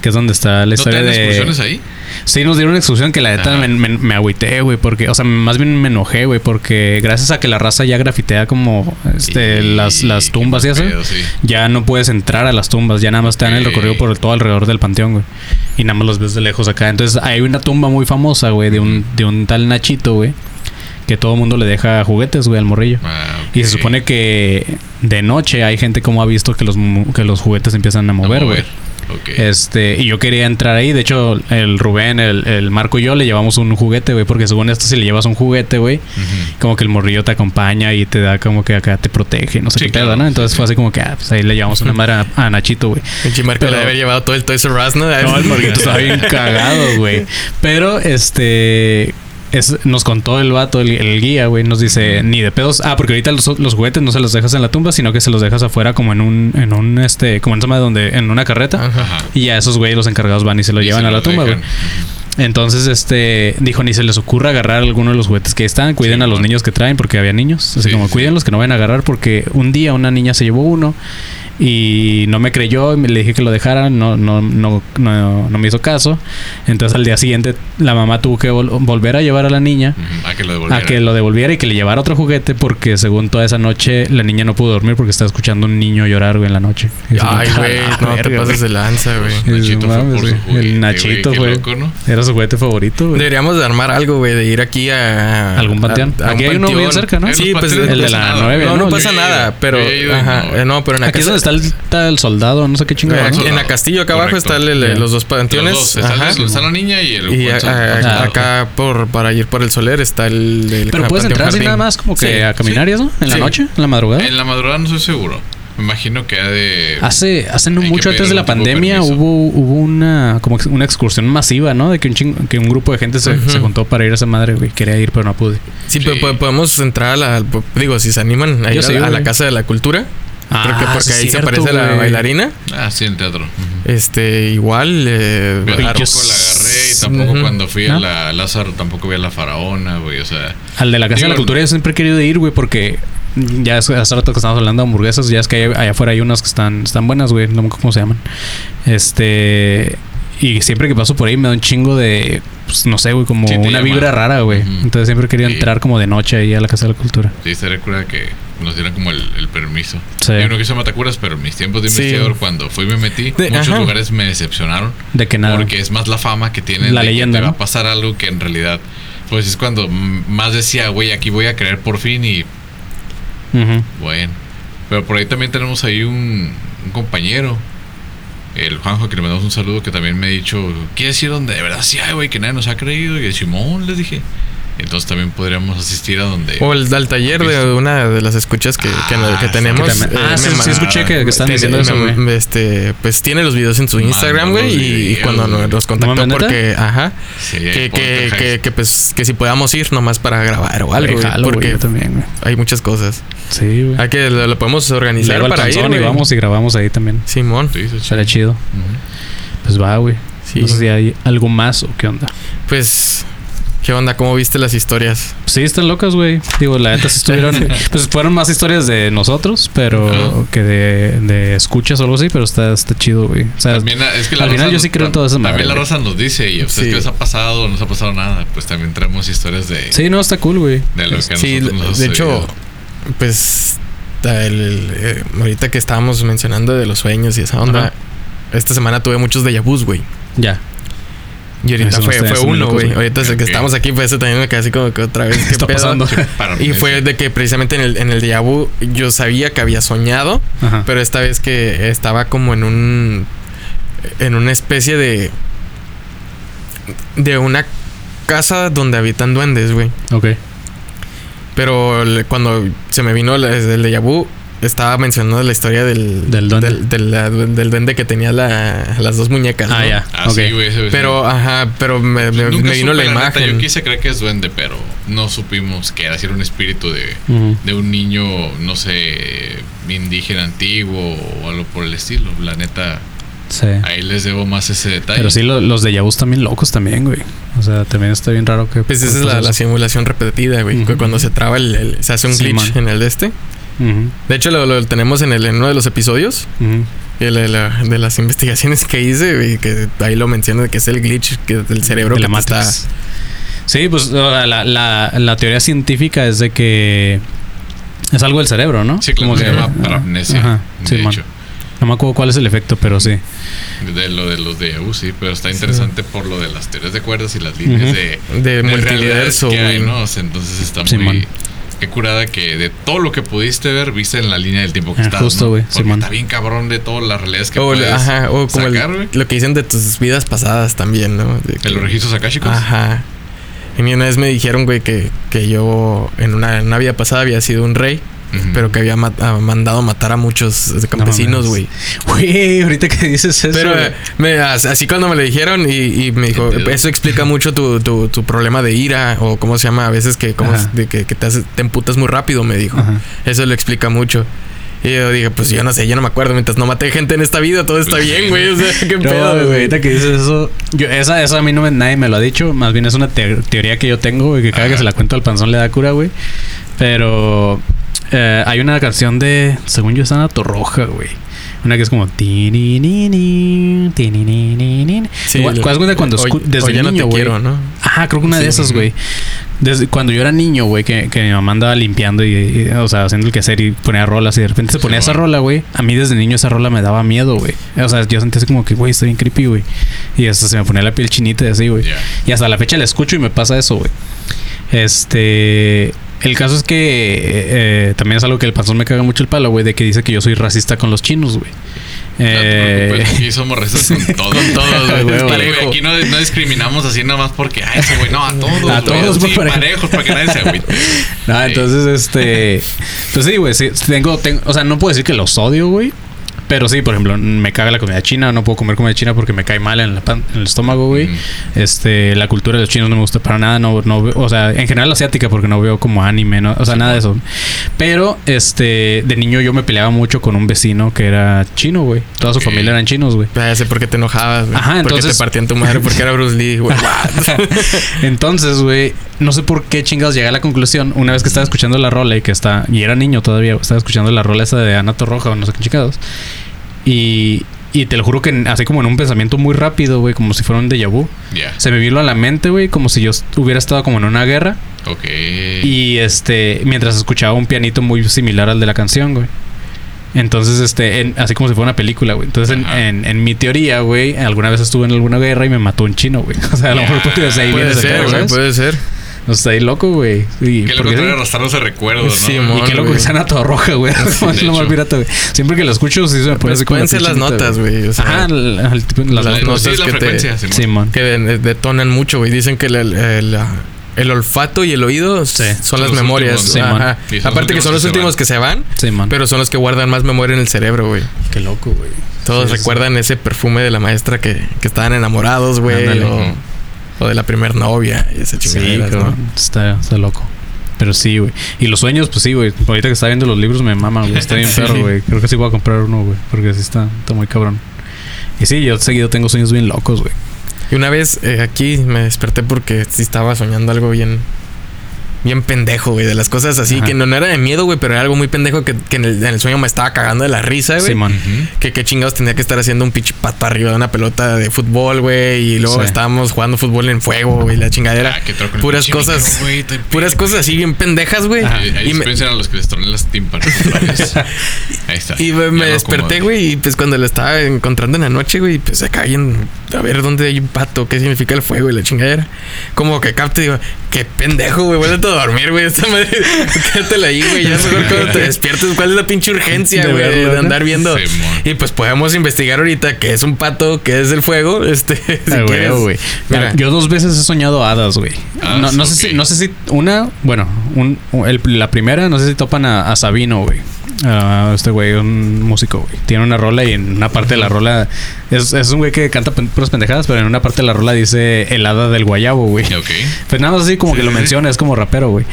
que es donde está la ¿No historia tienen de. excursiones ahí? Sí, nos dieron una excursión que la neta me, me, me agüité, güey, porque, o sea, más bien me enojé, güey, porque gracias a que la raza ya grafitea como este, Y- las, las tumbas y eso, pedo, sí. ya no puedes entrar a las tumbas, ya nada más te dan el recorrido por todo alrededor del panteón, güey. Y nada más los ves de lejos acá. Entonces hay una tumba muy famosa, güey, de un, de un tal Nachito, güey, que todo el mundo le deja juguetes, güey, al morrillo. Ah, Y se supone que de noche hay gente como ha visto que los, que los juguetes empiezan a A mover, güey. Este, y yo quería entrar ahí. De hecho, el Rubén, el, el Marco y yo le llevamos un juguete, güey. Porque según esto, si le llevas un juguete, güey, como que el morrillo te acompaña y te da como que acá te protege, no sé Sí, qué pedo, claro, ¿no? sí, Entonces sí. fue así como que, ah, pues ahí le llevamos una madre a, a Nachito, güey. Pinche Marco le haber llevado todo el Toys R Us, ¿no? No, el morrito estaba bien cagado, güey. Pero este. Es- nos contó el vato, el, el guía, güey. Nos dice, ni de pedos. Ah, porque ahorita los, los juguetes no se los dejas en la tumba, sino que se los dejas afuera, como en un, en un, este, como en donde, en una carreta. Ajá. Y ya esos güeyes, los encargados, van y se lo Y llevan se a la tumba, güey. Entonces, este, dijo, ni se les ocurra agarrar alguno de los juguetes que están. Cuiden Sí, a los bueno. niños que traen, porque había niños. Así Sí, como, sí, cuídenlos que no vayan a agarrar, porque un día una niña se llevó uno y no me creyó y me le dije que lo dejara, no, no, no, no, no me hizo caso. Entonces al día siguiente la mamá tuvo que vol- volver a llevar a la niña A que lo a devolvieran. que lo devolviera y que le llevara otro juguete porque según toda esa noche la niña no pudo dormir porque estaba escuchando un niño llorar, güey, en la noche. Ay, güey, "Ah, no te pases güey". de lanza, güey. Nachito fue por su juguete, El Nachito güey, qué fue. loco, ¿no? Era su juguete favorito, güey. Deberíamos de armar algo, güey, de ir aquí a... ¿Algún panteón? a- a un Aquí hay uno bien cerca, ¿no? Sí, pues el de no la pasa nada. nueve, No, no pasa nada, pero... Ajá, no, pero en la casa... está el, está el soldado, no sé qué chingada. Eh, ¿no? aquí en la Castillo, acá abajo Correcto. está el- el- Ya. los dos panteones. Los dos, está, Ajá. el- está la niña y el Y a- a- Ah, acá por para ir por el Soler está el, el Pero puedes entrar así Jardín. nada más como que Sí. a caminar y eso, en la noche, en la madrugada. En la madrugada no estoy seguro. Me imagino que ha de. Hace, hace no mucho antes de la de pandemia hubo, hubo una como una excursión masiva, ¿no? De que un chingo- que un grupo de gente se, se juntó para ir a esa madre, güey. Quería ir, pero no pude. Sí, Sí. pero po- podemos entrar a la digo, si se animan a ir a, sí, a la casa de la cultura. Creo que Ah, porque sí, ahí se cierto, aparece la güey. bailarina. Ah, sí, en teatro. Este, igual eh, Yo tampoco la agarré y tampoco Ujú. cuando fui ¿No? a la Lázaro tampoco vi a la faraona, güey. O sea, Al de la Casa de la Digo, Cultura yo siempre he querido ir, güey, porque ya es, hace rato que estamos hablando de hamburguesas, ya es que hay- allá afuera hay unas que están, están buenas, güey, no me acuerdo cómo se llaman. Este... Y siempre que paso por ahí me da un chingo de, pues, no sé, güey, como Sí, una llama. vibra rara, güey. Ujú. Entonces siempre quería Sí. entrar como de noche ahí a la Casa de la Cultura. sí se recuerda que nos dieran como el, el permiso. Sí. Yo no quise matacuras, pero en mis tiempos de Sí. investigador, cuando fui y me metí, De- muchos ajá. lugares me decepcionaron. De que nada. Porque es más la fama que tienen La de leyenda, que te va a pasar algo que en realidad, pues es cuando más decía, güey, aquí voy a creer por fin y bueno. Pero por ahí también tenemos ahí un, un compañero, el Juanjo, que le mandamos un saludo, que también me ha dicho, ¿quieres ir donde de verdad sí hay, güey, que nadie nos ha creído? Y de Simón, les dije. Entonces también podríamos asistir a donde... o el al taller de una de las escuchas que, que, Ah, que tenemos. que también- eh, ah, sí, me sí escuché que, que están diciendo eso, me- güey. este, pues tiene los videos en su Instagram, güey, y, cuando nos, contactó ¿No, neta? porque, ajá, Sí, que, que, que, que, pues que si podamos ir nomás para grabar o algo, jalo, porque también, hay muchas cosas. Sí, güey. Hay que lo, lo podemos organizar Luego al para ir, y vamos y grabamos ahí también. Simón. Sí. Será chido. Pues va, güey. Sí. No sé si hay algo más o qué onda. Pues ¿qué onda? ¿Cómo viste las historias? Sí, están locas, güey. Digo, la neta sí estuvieron. pues fueron más historias de nosotros, pero que de, de escuchas o algo así, pero está, está chido, güey. O sea, También es que la al final yo sí creo en toda esa madre, También la raza nos dice, y a ustedes Sí. qué les ha pasado, no les ha pasado nada, pues también traemos historias de, sí, no, está cool, güey. de lo que Sí, nosotros nos de hecho, pues el- eh, ahorita que estábamos mencionando de los sueños y esa onda, esta semana tuve muchos déjà vus, güey. Ya. Y ahorita fue, fue uno, güey. Ahorita desde que Ok. estamos aquí, pues eso también me quedé así como que otra vez. ¿Qué está pedo? pasando? Y fue de que precisamente en el, en el déjà vu yo sabía que había soñado, Ajá. pero esta vez que estaba como en un. en una especie de. de una casa donde habitan duendes, güey. Ok. Pero cuando se me vino la- el déjà vu, estaba mencionando la historia del. Del duende. Del, del- la- del duende que tenía la- las dos muñecas. Ah, ¿no? ya. Ah, sí, güey. Pero, ajá, pero me, me- me vino la neta, imagen. yo quise creer que es duende, pero no supimos que era si era un espíritu de, de un niño, no sé, indígena antiguo o algo por el estilo. La neta, Sí. ahí les debo más ese detalle. Pero sí, lo- los de Yabus también locos también, güey. O sea, también está bien raro que... Pues esa es la, la simulación repetida, güey. Que Cuando se traba el, el- se hace un Sí, glitch man. en el de este. De hecho, lo, lo tenemos en, el, en uno de los episodios. De, la- la- de las investigaciones que hice, güey, que ahí lo menciono de que es el glitch que, del cerebro de que la te está-. Sí, pues la, la, teoría científica es de que es algo del cerebro, ¿no? Sí, claro, Como se que llama parapnesia, Ajá, de sí, man. hecho. No me acuerdo cuál es el efecto, pero sí. De lo de los de sí, pero está interesante por lo de las teorías de cuerdas y las líneas de, de multiverso, que hay. ¿no? O sea, entonces está Sí, muy man. Qué curada que de todo lo que pudiste ver viste en la línea del tiempo que Ah, estás. justo, ¿no? güey, Porque Simón. está bien cabrón de todas las realidades que O, puedes ajá, o como sacar, lo que dicen de tus vidas pasadas también, ¿no? De que- los registros akáshicos. Ajá. Y una vez me dijeron, güey, que, que yo en una, en una vida pasada había sido un rey, Pero que había mat- ah, mandado matar a muchos eh, campesinos, güey. Güey, ahorita que dices eso. Pero eh, me- as- así cuando me lo dijeron y, y me dijo, eso explica mucho tu, tu, tu problema de ira o cómo se llama a veces que, como de que, que te, emputas muy rápido, me dijo. Ajá. Eso lo explica mucho. Y yo dije, pues yo no sé, yo no me acuerdo. Mientras no maté gente en esta vida, todo está bien, güey. O sea, qué No, pedo, güey, güey. ahorita que dices eso, yo, esa, esa a mí no me, nadie me lo ha dicho, más bien es una te- teoría que yo tengo, güey, que cada Ajá. que se la cuento al panzón le da cura, güey. Pero eh, hay una canción de, según yo, es Ana Torroja, güey. Una que es como... Sí, ¿Cuál es cuando desde ya no niño, te güey? quiero, ¿no? Ajá, creo que una de Sí, esas, ujú. güey. Desde cuando yo era niño, güey, que, que mi mamá andaba limpiando y, y, o sea, haciendo el quehacer y ponía rolas y de repente se ponía Sí, esa rola, güey. A mí desde niño esa rola me daba miedo, güey. O sea, yo sentía así como que, güey, estoy bien creepy, güey. Y hasta se me ponía la piel chinita y así, güey. Ya. Y hasta la fecha la escucho y me pasa eso, güey. Este. El caso es que eh, también es algo que el panzón me caga mucho el palo, güey, de que dice que yo soy racista con los chinos, güey. No Eh, aquí somos racistas con todos. Con todos, güey, Güey, parejo. Aquí no, no discriminamos así nada más porque, ay, ese güey, no, a todos. A güey, todos, sí, parejos, para que nadie se. No, Sí. entonces, este. Pues sí, güey. Sí, tengo, tengo. O sea, no puedo decir que los odio, güey. Pero sí, por ejemplo, me caga la comida china. No puedo comer comida china porque me cae mal en, la pan- en el estómago, güey. Este, la cultura de los chinos no me gusta para nada. No, no, o sea, en general asiática porque no veo como anime, ¿no? O sea, nada de eso. Pero, este, de niño yo me peleaba mucho con un vecino que era chino, güey. Toda su familia eran chinos, güey. Ya sé por qué te enojabas, güey. Ajá, Porque entonces- te partían tu madre porque era Bruce Lee, güey. Entonces, güey, no sé por qué chingados llegué a la conclusión. Una vez que estaba escuchando la rola y que está. Y era niño todavía, estaba escuchando la rola esa de Ana Torroja o no sé qué chingados. Y, y te lo juro que así como en un pensamiento muy rápido, güey, como si fuera un déjà vu. Se me vino a la mente, güey, como si yo hubiera estado como en una guerra. Ok. Y este, mientras escuchaba un pianito muy similar al de la canción, güey. Entonces, este, en- así como si fuera una película, güey. Entonces, en, en- en mi teoría, güey, alguna vez estuve en alguna guerra y me mató un chino, güey. O sea, a lo mejor ese ser, güey, puede ser. O sea, está ahí loco, güey. Y, Que le porque contrario sí. arrastrarnos ese recuerdo, ¿no? Sí, Y mon. qué loco que sean a toda roja, güey. Sí, es de lo más pirata, güey. Siempre que lo escucho, sí se me pone Pues así como pueden las notas, güey. o sea, Ajá, el- el tipo- las La- las notas. sí, la que te- Simón. Simón. que de- detonan mucho, güey. Dicen que el, olfato y el oído Sí. son Son las memorias. últimos. Ajá. Sí, son los Aparte que son los últimos que se van, Simón. pero son los que guardan más memoria en el cerebro, güey. Qué loco, güey. Todos Sí, sí, recuerdan ese perfume de la maestra que, que estaban enamorados, güey. O, de la primer novia. Y ese Sí, ¿no? Está, está loco. Pero sí, güey. Y los sueños, pues sí, güey. Ahorita que está viendo los libros me maman, güey. Está bien Sí. perro, güey. Creo que sí voy a comprar uno, güey. Porque sí está, está muy cabrón. Y sí, yo seguido tengo sueños bien locos, güey. Y una vez eh, aquí me desperté porque sí estaba soñando algo bien. Bien pendejo, güey, de las cosas así, Ajá. que no, no era de miedo, güey, pero era algo muy pendejo que, que en, el, en el sueño me estaba cagando de la risa, güey. Simón. Que qué chingados tenía que estar haciendo un pinche pato arriba de una pelota de fútbol, güey. Y luego Sí. estábamos jugando fútbol en fuego, güey, la chingadera. Ah, puras cosas. micro, güey, te puras cosas así bien pendejas, güey. Ajá. Ahí, Y me- a los que les las vez. Ahí está. Y me, desperté, güey, y pues cuando lo estaba encontrando en la noche, güey, pues acá en a ver dónde hay un pato, qué significa el fuego y la chingadera. Como que capte, digo, qué pendejo, güey, vuelve a dormir, güey. Esta madre, quédatela ahí, güey. Ya mejor cuando te despiertes, ¿cuál es la pinche urgencia, güey? De andar viendo. Y pues podemos investigar ahorita qué es un pato, qué es el fuego. Este, si Ah, quieres. güey. Mira, Yo dos veces he soñado hadas, güey. Hadas, no, no sé si, no sé si una, bueno, un, el- la primera, no sé si topan a, a Sabino, güey. A este güey, un músico, güey. Tiene una rola y en una parte de la rola es, es un güey que canta puras pendejadas, pero en una parte de la rola dice el hada del guayabo, güey. Ok. Pues nada más así como Sí, que lo sí, menciona, es como rapero, güey.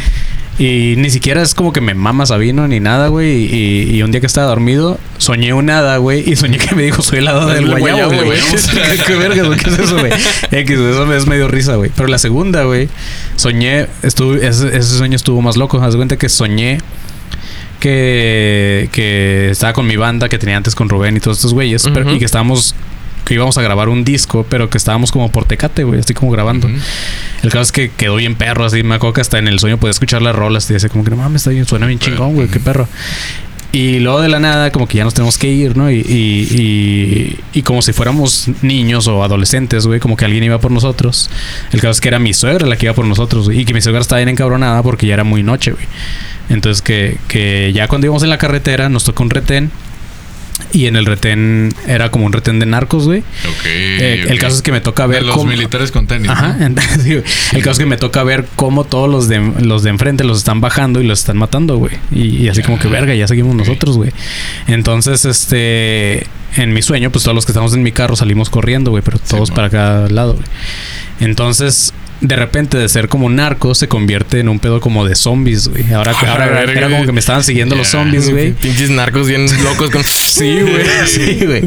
Y ni siquiera es como que me mama Sabino ni nada, güey. Y, y un día que estaba dormido, soñé un hada, güey. Y soñé que me dijo, soy el hada del El guayabo, güey. ¿Qué, es eso, güey? X, eso me es medio risa, güey. Pero la segunda, güey, soñé, estuve, ese, ese sueño estuvo más loco. Haz de cuenta que soñé que, que estaba con mi banda que tenía antes con Rubén y todos estos güeyes. pero- y que estábamos, que íbamos a grabar un disco, pero que estábamos como por Tecate, güey, así como grabando. El caso es que quedó bien perro, así me acuerdo que hasta en el sueño podía escuchar las rolas y decía como que no mames, está bien, suena bien chingón, güey, qué perro. Y luego de la nada, como que ya nos tenemos que ir, ¿no? Y, y, y, y como si fuéramos niños o adolescentes, güey, como que alguien iba por nosotros. El caso es que era mi suegra la que iba por nosotros, güey, y que mi suegra estaba bien encabronada porque ya era muy noche, güey. Entonces que, que ya cuando íbamos en la carretera nos tocó un retén. Y en el retén era como un retén de narcos, güey. Ok. Eh, El caso es que me toca De ver los cómo- militares con tenis. Ajá, ¿no? entonces, sí, güey. el caso es que me toca ver cómo todos los de, los de enfrente los están bajando y los están matando, güey. Y, y así como que Ah, verga, ya seguimos nosotros, güey. Entonces, este, en mi sueño, pues todos los que estamos en mi carro salimos corriendo, güey, pero todos para cada lado, güey. Entonces, de repente, de ser como narco, se convierte en un pedo como de zombies, güey. Ahora, Ah, ahora era como que me estaban siguiendo los zombies, güey. Pinches narcos bien locos con. Sí, güey. Sí, güey.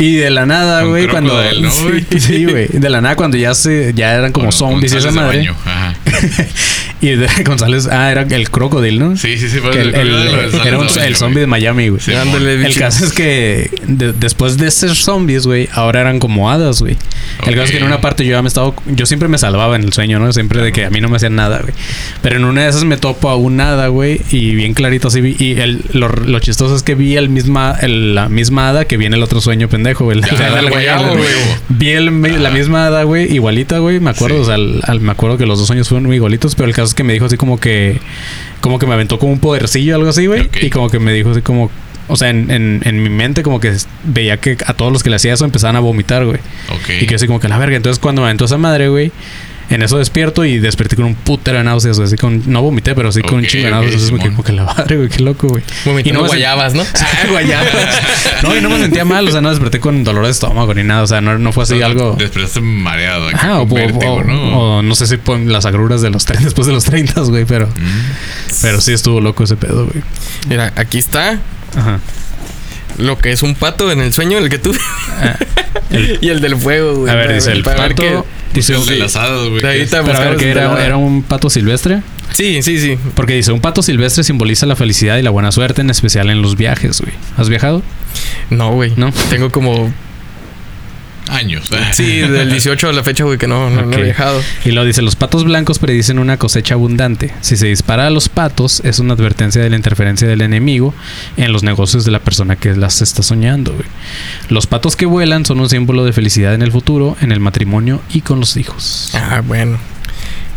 Y de la nada, güey, cuando. Sí, güey. De la nada, cuando ya se, ya eran como Con- zombies y esa madre. Ajá. y de González, ah, era el crocodile, ¿no? Sí, sí, sí. Que el, el- era un- el zombie de Miami, güey. Sí, El caso es que de- después de ser zombies, güey, ahora eran como hadas, güey. El caso es que en una parte yo ya me estaba... Yo siempre me salvaba en el sueño, ¿no? Siempre de que a mí no me hacían nada, güey. Pero en una de esas me topo a un hada, güey. Y bien clarito así vi... Y el, lo, lo chistoso es que vi el misma, el- la misma hada que vi en el otro sueño pendejo, güey. Vi el- la misma hada, güey, igualita, güey. Me acuerdo, Sí. o sea, al- al- me acuerdo que los dos sueños fueron muy igualitos, pero el caso es que me dijo así como que, como que me aventó como un podercillo, algo así, güey. Y como que me dijo así como, o sea, en, en, en mi mente como que veía que a todos los que le hacía eso empezaban a vomitar, güey. Y que así como que la verga. Entonces cuando me aventó esa madre, güey. En eso despierto y desperté con un putero de náuseas, güey, así con, no vomité, pero sí con un chingo de náuseas. Entonces me quedé Simón. como que la madre, güey, qué loco, güey. Vomitando Y no guayabas, ¿no? Ah, guayabas. No, y no me sentía mal, o sea, no desperté con dolor de estómago ni nada, o sea, no, no fue así Entonces, algo. Despertaste mareado. Ah, o, vértigo, o- ¿no? o no sé si pon las agruras de los tre- después de los 30, güey, pero, Mm. pero sí estuvo loco ese pedo, güey. Mira, aquí está Ajá. lo que es un pato en el sueño, el que tú. Ah, el- y el del fuego, güey. a ver, dice el pato. Dice, las hadas, güey. Ahí pero a ver, que era, era un pato silvestre. Sí, sí, sí. Porque dice, un pato silvestre simboliza la felicidad y la buena suerte, en especial en los viajes, güey. ¿Has viajado? No, güey. ¿No? Tengo como. Años. Sí, del 18 a la fecha, güey, que no, no, he viajado. Y lo dice, los patos blancos predicen una cosecha abundante. Si se dispara a los patos, es una advertencia de la interferencia del enemigo en los negocios de la persona que las está soñando, güey. Los patos que vuelan son un símbolo de felicidad en el futuro, en el matrimonio y con los hijos. Ah, bueno.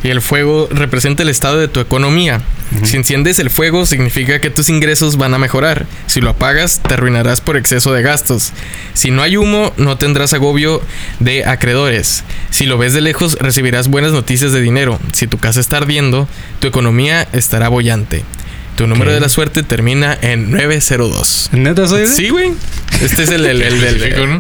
Y el fuego representa el estado de tu economía. Si enciendes el fuego, significa que tus ingresos van a mejorar. Si lo apagas, te arruinarás por exceso de gastos. Si no hay humo, no tendrás agobio de acreedores. Si lo ves de lejos, recibirás buenas noticias de dinero. Si tu casa está ardiendo, tu economía estará bollante. Tu número de la suerte termina en 902. ¿Neta soy? Sí, güey. Este es el, el, el, el- ¿no?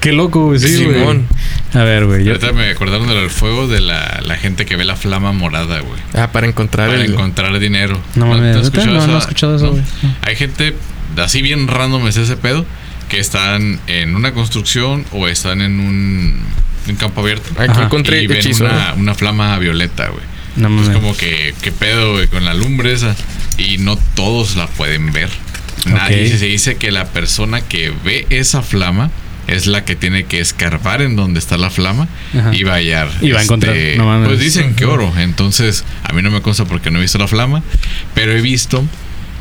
Qué loco, güey. Sí, güey. Simón. A ver, güey. Yo... Ahorita me acordaron del fuego de la, la gente que ve la flama morada, güey. Ah, para encontrar Para el. encontrar dinero. No mames, te has. No, no he escuchado eso, no? güey. No. Hay gente así bien random es ese pedo que están en una construcción o están en un, un campo abierto. Aquí encontré y ven hechizo. una, una flama violeta, güey. No Pues mames. como que, ¿qué pedo, güey, con la lumbre esa? Y no todos la pueden ver. Nadie se dice que la persona que ve esa flama es la que tiene que escarbar en donde está la flama Ajá. y va a hallar. Y va a encontrar, no mames. Pues dicen que oro. Entonces, a mí no me consta porque no he visto la flama, pero he visto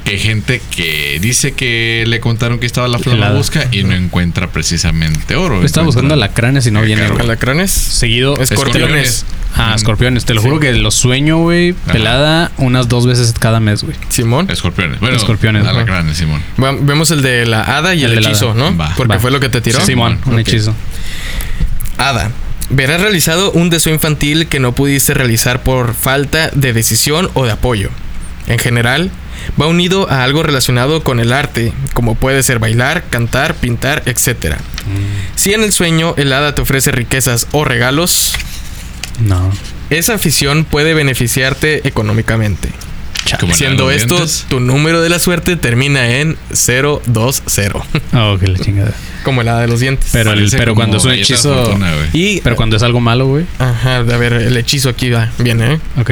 que hay gente que dice que le contaron que estaba la flama Helada. busca y no encuentra precisamente oro. Estaba buscando alacranes y no viene, güey. ¿Alacranes? Seguido. Escorpiones. Ah, escorpiones. Te lo Sí. juro que los sueño, güey, pelada unas dos veces cada mes, güey. Simón. Escorpiones. Bueno, Escorpiones, alacranes, Simón. Vemos el de la hada y el, El de la hechizo. ¿no? Va, Porque va. fue lo que te tiró. Simón, un hechizo. Hada. Verás realizado un deseo infantil que no pudiste realizar por falta de decisión o de apoyo. En general, va unido a algo relacionado con el arte, como puede ser bailar, cantar, pintar, etc. Si en el sueño el hada te ofrece riquezas o regalos, No. esa afición puede beneficiarte económicamente. Siendo esto, dientes. tu número de la suerte termina en 020, Ah, ok, la chingada. como el hada de los dientes. Pero, el, pero cuando es un hechizo. fortuna, y Pero cuando es algo malo, güey. Ajá, a ver, el hechizo aquí va, viene, ¿eh? Ok.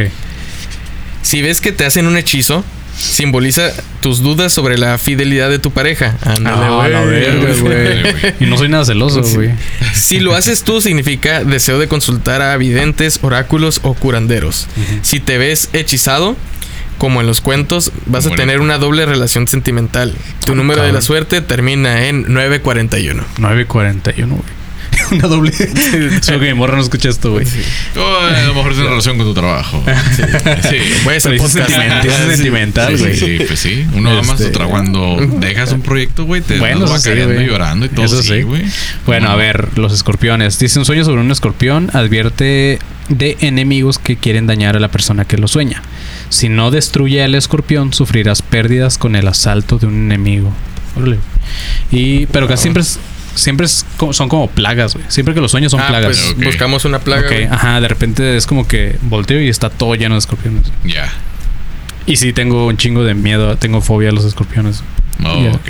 Si ves que te hacen un hechizo, simboliza tus dudas sobre la fidelidad de tu pareja. Ándale, Ah, güey. güey. Y no soy nada celoso, Sí. güey. Si lo haces tú, significa deseo de consultar a videntes, oráculos o curanderos. Si te ves hechizado, como en los cuentos, vas a tener una doble relación sentimental. Tu número de la suerte termina en 941. 9.41, güey. Una doble. Solo que mi morra no escucha esto, güey. A lo mejor es una relación con tu trabajo. Sí. Dice podcast. sentimental, güey. sí, pues sí. Uno ama Este- su trabajo. Cuando dejas un proyecto, güey, te Bueno, vas y llorando y todo. Eso sí, sí. güey. Bueno, ¿Cómo a ver, los escorpiones. Dice un sueño sobre un escorpión, advierte de enemigos que quieren dañar a la persona que lo sueña. Si no destruye al escorpión, sufrirás pérdidas con el asalto de un enemigo. Órale. Y, pero casi siempre es, siempre es co- son como plagas, güey. Siempre que los sueños son Ah, plagas. pues Ok. buscamos una plaga. Ajá, de repente es como que volteo y está todo lleno de escorpiones. Ya. Y sí tengo un chingo de miedo, tengo fobia a los escorpiones. Oh, Ya. ok.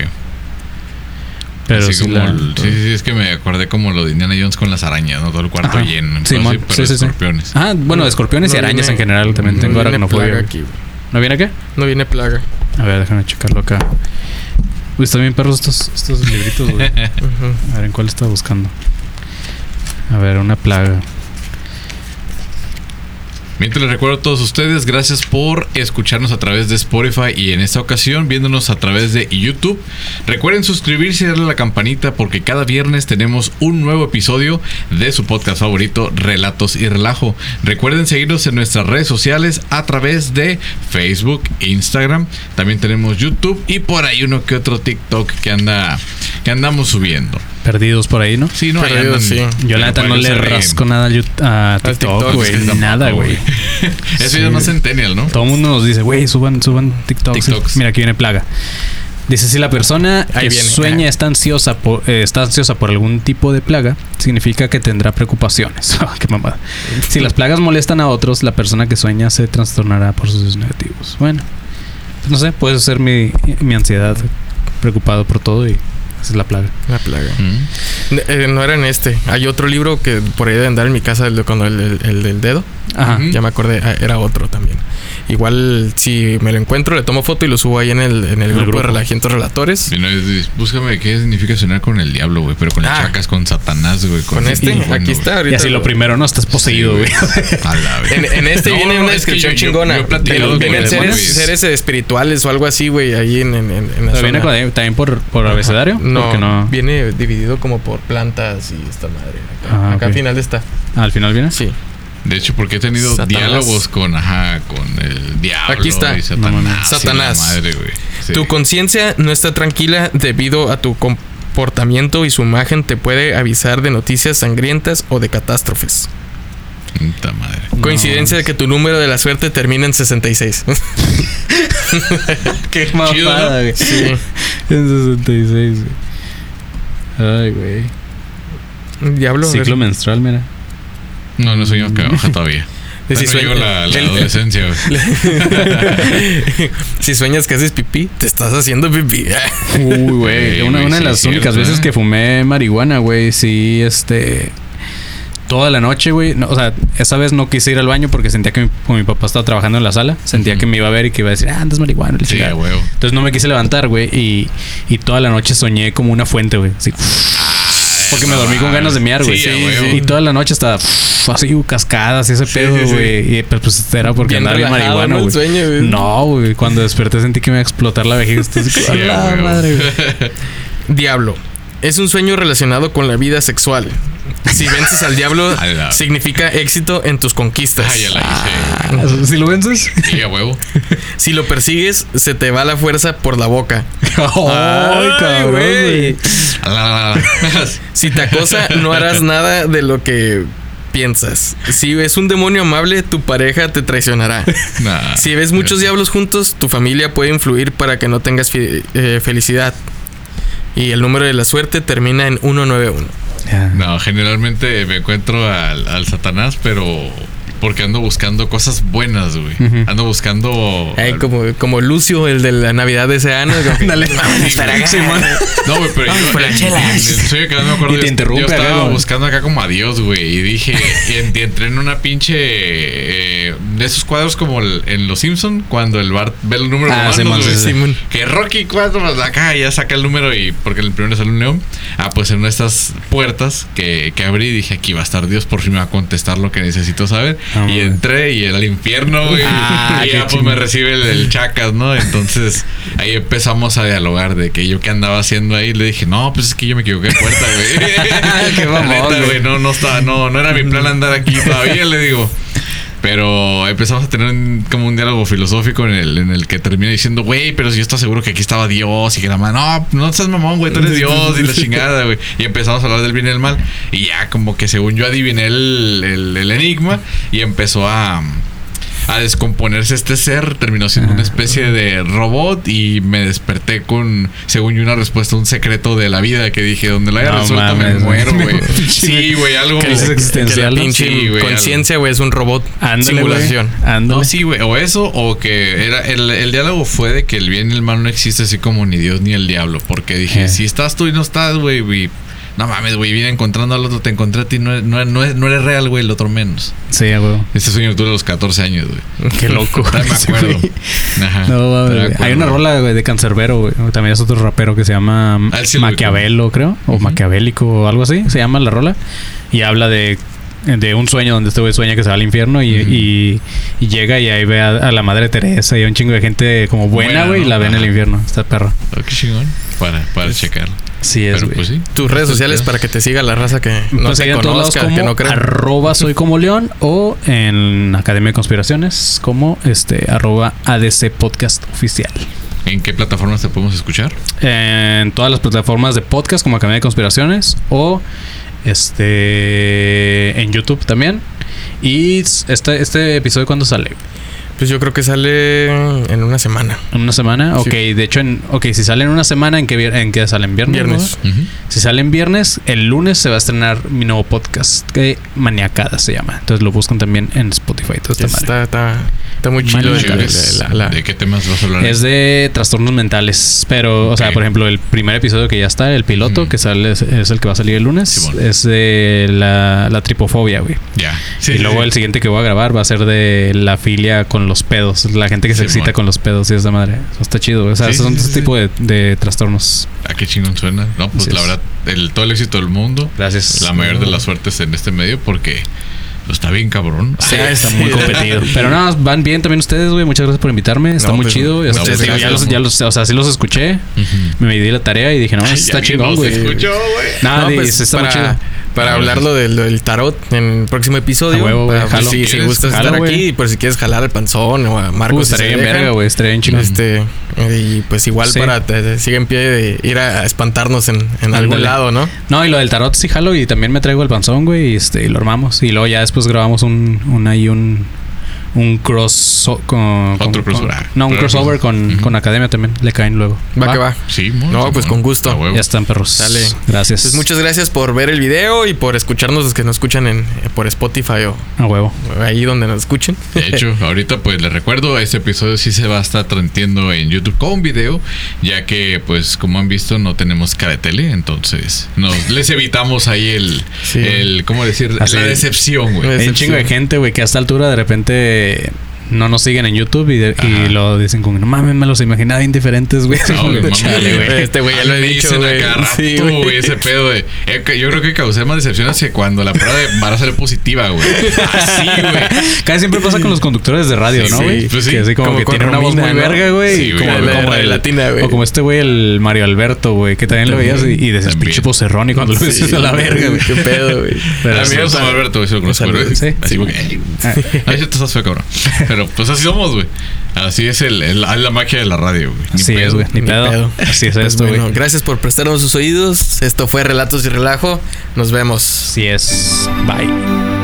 Pero Así sí, como la- el- sí, sí, sí, es que me acordé como lo de Indiana Jones con las arañas, ¿no? Todo el cuarto Ajá. lleno. Sí, pero sí, sí, escorpiones. Ah, bueno, de escorpiones y No arañas viene- en general también no tengo viene aracnofobia. plaga güey. aquí, güey. ¿No viene qué? No viene plaga. A ver, déjame checarlo acá. Uy, están bien perros estos, estos libritos, güey. A ver, ¿en cuál estaba buscando? A ver, una plaga. Mientras les recuerdo a todos ustedes, gracias por escucharnos a través de Spotify y en esta ocasión viéndonos a través de YouTube. Recuerden suscribirse y darle a la campanita porque cada viernes tenemos un nuevo episodio de su podcast favorito, Relatos y Relajo. Recuerden seguirnos en nuestras redes sociales a través de Facebook, Instagram. También tenemos YouTube y por ahí uno que otro TikTok que anda que andamos subiendo. Perdidos por ahí, ¿no? Sí, no, ahí Perdidos, andan. sí. Yo la neta no le rasco nada a TikTok, güey. Nada, güey. Eso Sí. ya no es centennial, ¿no? Todo el mundo nos dice, güey, suban, suban TikToks. TikToks. Mira, aquí viene plaga. Dice, si la persona Ahí que viene. sueña está ansiosa, por, eh, está ansiosa por algún tipo de plaga, significa que tendrá preocupaciones. Ah, Qué mamada. Si las plagas molestan a otros, la persona que sueña se trastornará por sus negativos. Bueno, pues no sé, puede ser mi, mi ansiedad, preocupado por todo y esa es la plaga. La plaga. Mm. Eh, no era en este. Hay otro libro que por ahí de andar en mi casa, el de cuando el, el- el del dedo. Ajá. Ya me acordé, ah, era otro también. Igual, si me lo encuentro, le tomo foto y lo subo ahí en el, en el El grupo, grupo. de Relajientos Relatores. Y no, búscame qué significa sonar con el diablo, güey. Pero con Ah. el chacas, con Satanás, güey. Con este, Bueno, aquí está. Y Ahorita así lo primero, no estás poseído, güey. Vez. En, en este No, viene no, una es que descripción yo- chingona. yo Vienen- con seres, espirituales o algo así, güey, ahí en, en, en, en la Pero zona. con- también por, por abecedario. No, no. viene dividido como por plantas y esta madre. Acá, Ah, acá al final está. Ah, al final viene. Sí. De hecho, porque he tenido Satanás. diálogos con, ajá, con el diablo. Aquí está. Y Satanás. y Satanás. madre, güey. Sí. Tu conciencia no está tranquila debido a tu comportamiento y su imagen te puede avisar de noticias sangrientas o de catástrofes. Puta madre. No. Coincidencia de que tu número de la suerte termina en 66. Qué Chido, ¿no? güey. sí. En 66, güey. Ay, güey. Diablo. Ciclo menstrual, mira. No, no soy yo que baja todavía. Si llego la, la el- adolescencia, güey. si sueñas que haces pipí, te estás haciendo pipí. Uy, güey. Sí, una, de sí, las cierto, únicas veces ¿eh? que fumé marihuana, güey, sí, este. Toda la noche, güey. no, o sea, esa vez no quise ir al baño porque sentía que mi, mi papá estaba trabajando en la sala. Sentía que me iba a ver y que iba a decir, ah, andas marihuana. Sí, chingada". a huevo. Entonces no me quise levantar, güey. Y, y toda la noche soñé como una fuente, güey. Así, porque me dormí con ganas de miar, güey. Sí. Y toda la noche estaba así, cascadas y ese pedo, güey. Y pues, pues, era porque Bien andaba bien marihuana, güey. güey. No, güey. Cuando desperté sentí que me iba a explotar la vejiga. Güey. Diablo. Es un sueño relacionado con la vida sexual. Si vences al diablo, significa éxito en tus conquistas. Ay, ya la Ah, ¿Si lo vences? Sí, a huevo. Si lo persigues, se te va la fuerza por la boca. Ay, cabrón, Si te acosa, no harás nada de lo que piensas. Si ves un demonio amable, tu pareja te traicionará. Nah. Si ves muchos diablos juntos, tu familia puede influir para que no tengas eh, felicidad. Y el número de la suerte termina en 191. No, generalmente me encuentro al, al Satanás, pero porque ando buscando cosas buenas, güey. Ando buscando. Ay, como, como Lucio, el de la Navidad de ese año. Dale. "Vamos a estar acá". Simón. No, güey, pero yo. en- en el sueño que no me acuerdo. Y te yo- interrumpe Yo estaba buscando acá como a Dios, güey. Y dije. y en- y entré en una pinche. eh, de esos cuadros como el- en Los Simpson cuando el Bart ve el número Ah, güey. sí, sí. Simón. Que Rocky 4 acá ya saca el número y porque en el primero sale un león. Ah, pues en una de estas puertas que, que abrí dije aquí va a estar Dios, por fin me va a contestar lo que necesito saber. Ah, y entré y era el infierno, güey. Ah, y ya pues me recibe el, el chacas, ¿no? Entonces ahí empezamos a dialogar de que yo qué andaba haciendo ahí. Le dije, no, pues es que yo me equivoqué de puerta, güey. Qué mamón, güey. No, no estaba, no, no era mi plan andar aquí todavía, le digo. Pero empezamos a tener un- como un diálogo filosófico en el, en el que termina diciendo, güey, pero si yo estaba seguro que aquí estaba Dios y que la mano, no, no seas mamón, güey, tú eres Dios y la chingada, güey. Y empezamos a hablar del bien y el mal. Y ya como que según yo adiviné el, el- el enigma y empezó a, a descomponerse este ser, terminó siendo una especie de robot y me desperté con, según yo, una respuesta un secreto de la vida que dije, donde la haya No resuelta me muero, güey. Sí, güey, algo... Crisis Que existencial. la ¿no? pinche Sí, güey, conciencia, güey, es un robot. Simulación. Ándale. No, sí, güey. O eso, o que era el, el diálogo fue de que el bien y el mal no existe así como ni Dios ni el diablo. Porque dije, Eh. si estás tú y no estás, güey, güey. No mames, güey, viene encontrando al otro, te encontré a ti, no, no, no, no eres real, güey, el otro menos. Sí, huevo. Este sueño tuve a los 14 años, güey. Qué loco. Me acuerdo. güey. Ajá. No, mames, me güey. Hay una rola güey, de Cancerbero, güey. También es otro rapero que se llama Ah, sí Maquiavelo, creo. O Maquiavélico o algo así. Se llama la rola. Y habla de, de un sueño donde este güey sueña que se va al infierno y, y- y llega y ahí ve a, a la madre Teresa y a un chingo de gente como buena, güey, y ¿no? la ve en el infierno. Está perro. Oh, qué chingón. Para, para checarlo. Sí, es, Pero pues sí. Tus redes sociales para que te siga la raza que no Pues lados conozca, como que no crea. arroba soy como león o en Academia de Conspiraciones como este arroba ADC Podcast Oficial. ¿En qué plataformas te podemos escuchar? En todas las plataformas de podcast como Academia de Conspiraciones o este en YouTube también. Y este, este episodio cuándo sale? Pues yo creo que sale en una semana. ¿En una semana? Sí. Ok, de hecho, en, ok, si sale en una semana, ¿en qué, en qué sale? ¿En viernes? Viernes. no? Ujú. Si sale en viernes, el lunes se va a estrenar mi nuevo podcast, que Maniacada se llama. Entonces lo buscan también en Spotify. Todo madre. Está, está, está muy chido. la- la- ¿De qué temas vas a hablar? Es de trastornos mentales. Pero, o sea, por ejemplo, el primer episodio que ya está, el piloto, que sale, es, es el que va a salir el lunes, es de la, la tripofobia, güey. Ya. Sí, y sí, luego sí. el siguiente que voy a grabar va a ser de la filia con los pedos. La gente que se excita con los pedos y esa madre. Eso está chido. O sea, Sí, esos son sí, este sí, tipo de, de trastornos. Ah, qué chingón suena. No, pues Así la es. verdad, el, todo el éxito del mundo. Gracias. La mayor de las suertes en este medio porque pues, está bien cabrón. Sí, Ah, está sí. muy competido. Pero no, van bien también ustedes, güey. Muchas gracias por invitarme. Está No, muy pues, chido. no, Este, digo, ya, los, ya los- o sea, sí los escuché. Me di la tarea y dije, no, Ay, está chingón, güey. escuchó, güey. Nada, No, dice, pues, está muy chido. Para hablarlo del, del tarot en el próximo episodio. Huevo, para, pues, si ¿Quieres? gustas Jalo, estar güey. aquí, por si quieres jalar al panzón o a Marcos. Uh, si estaría dejan. verga, güey. Estaría chingón. Este, y pues igual Sí. para sigue en pie de ir a espantarnos en, en algún lado, ¿no? No, y lo del tarot sí jalo y también me traigo el panzón, güey, y, este, y lo armamos. Y luego ya después grabamos un, un ahí un, un cross con, Otro no, un crossover con, con Academia también. Le caen luego. Va, que va. Sí, muy No, bien, pues muy con gusto. Ya están, perros. Sale. Gracias. Pues muchas gracias por ver el video y por escucharnos los que nos escuchan en, por Spotify o A huevo. ahí donde nos escuchen. De hecho, ahorita pues les recuerdo, este episodio sí se va a estar transmitiendo en YouTube con video, ya que pues como han visto no tenemos cara de tele, entonces nos les evitamos ahí el, Sí. el ¿cómo decir? Así la decepción, güey. Un chingo de gente, güey, que a esta altura de repente de no nos siguen en YouTube y, de- y lo dicen como, no mames, me los imaginaba indiferentes, güey. No, güey, Chale, güey. Este güey ya lo he dicho, güey. Sí, güey, güey. ese pedo de. eh, Yo creo que causé más decepciones que cuando la prueba de embarazo salió positiva, güey. Así, güey. Casi siempre pasa con los conductores de radio, Sí, ¿no, sí, güey? pues sí. que así como, Como que tiene una voz muy ¿no? verga, güey. Sí, güey, como, la- como la el, latina, güey. O como este güey, el Mario Alberto, güey, que también lo veías y, y decías, También. pinche vocerrón y cuando lo ves Sí, a la verga, güey. Qué pedo, güey. Pero a mí sí, me o gusta sea, Alberto, güey, sí lo conozco, pero- Sí. Así como que. Ahí sí te estás feo, cabrón. Pero pues así somos, güey. Así es el, el- la magia de la radio, güey. Ni Así es, güey. Ni Ni pedo. pedo. Así es Pues esto, güey. bueno, gracias por prestarnos sus oídos. Esto fue Relatos y Relajo. Nos vemos. Así es. Bye.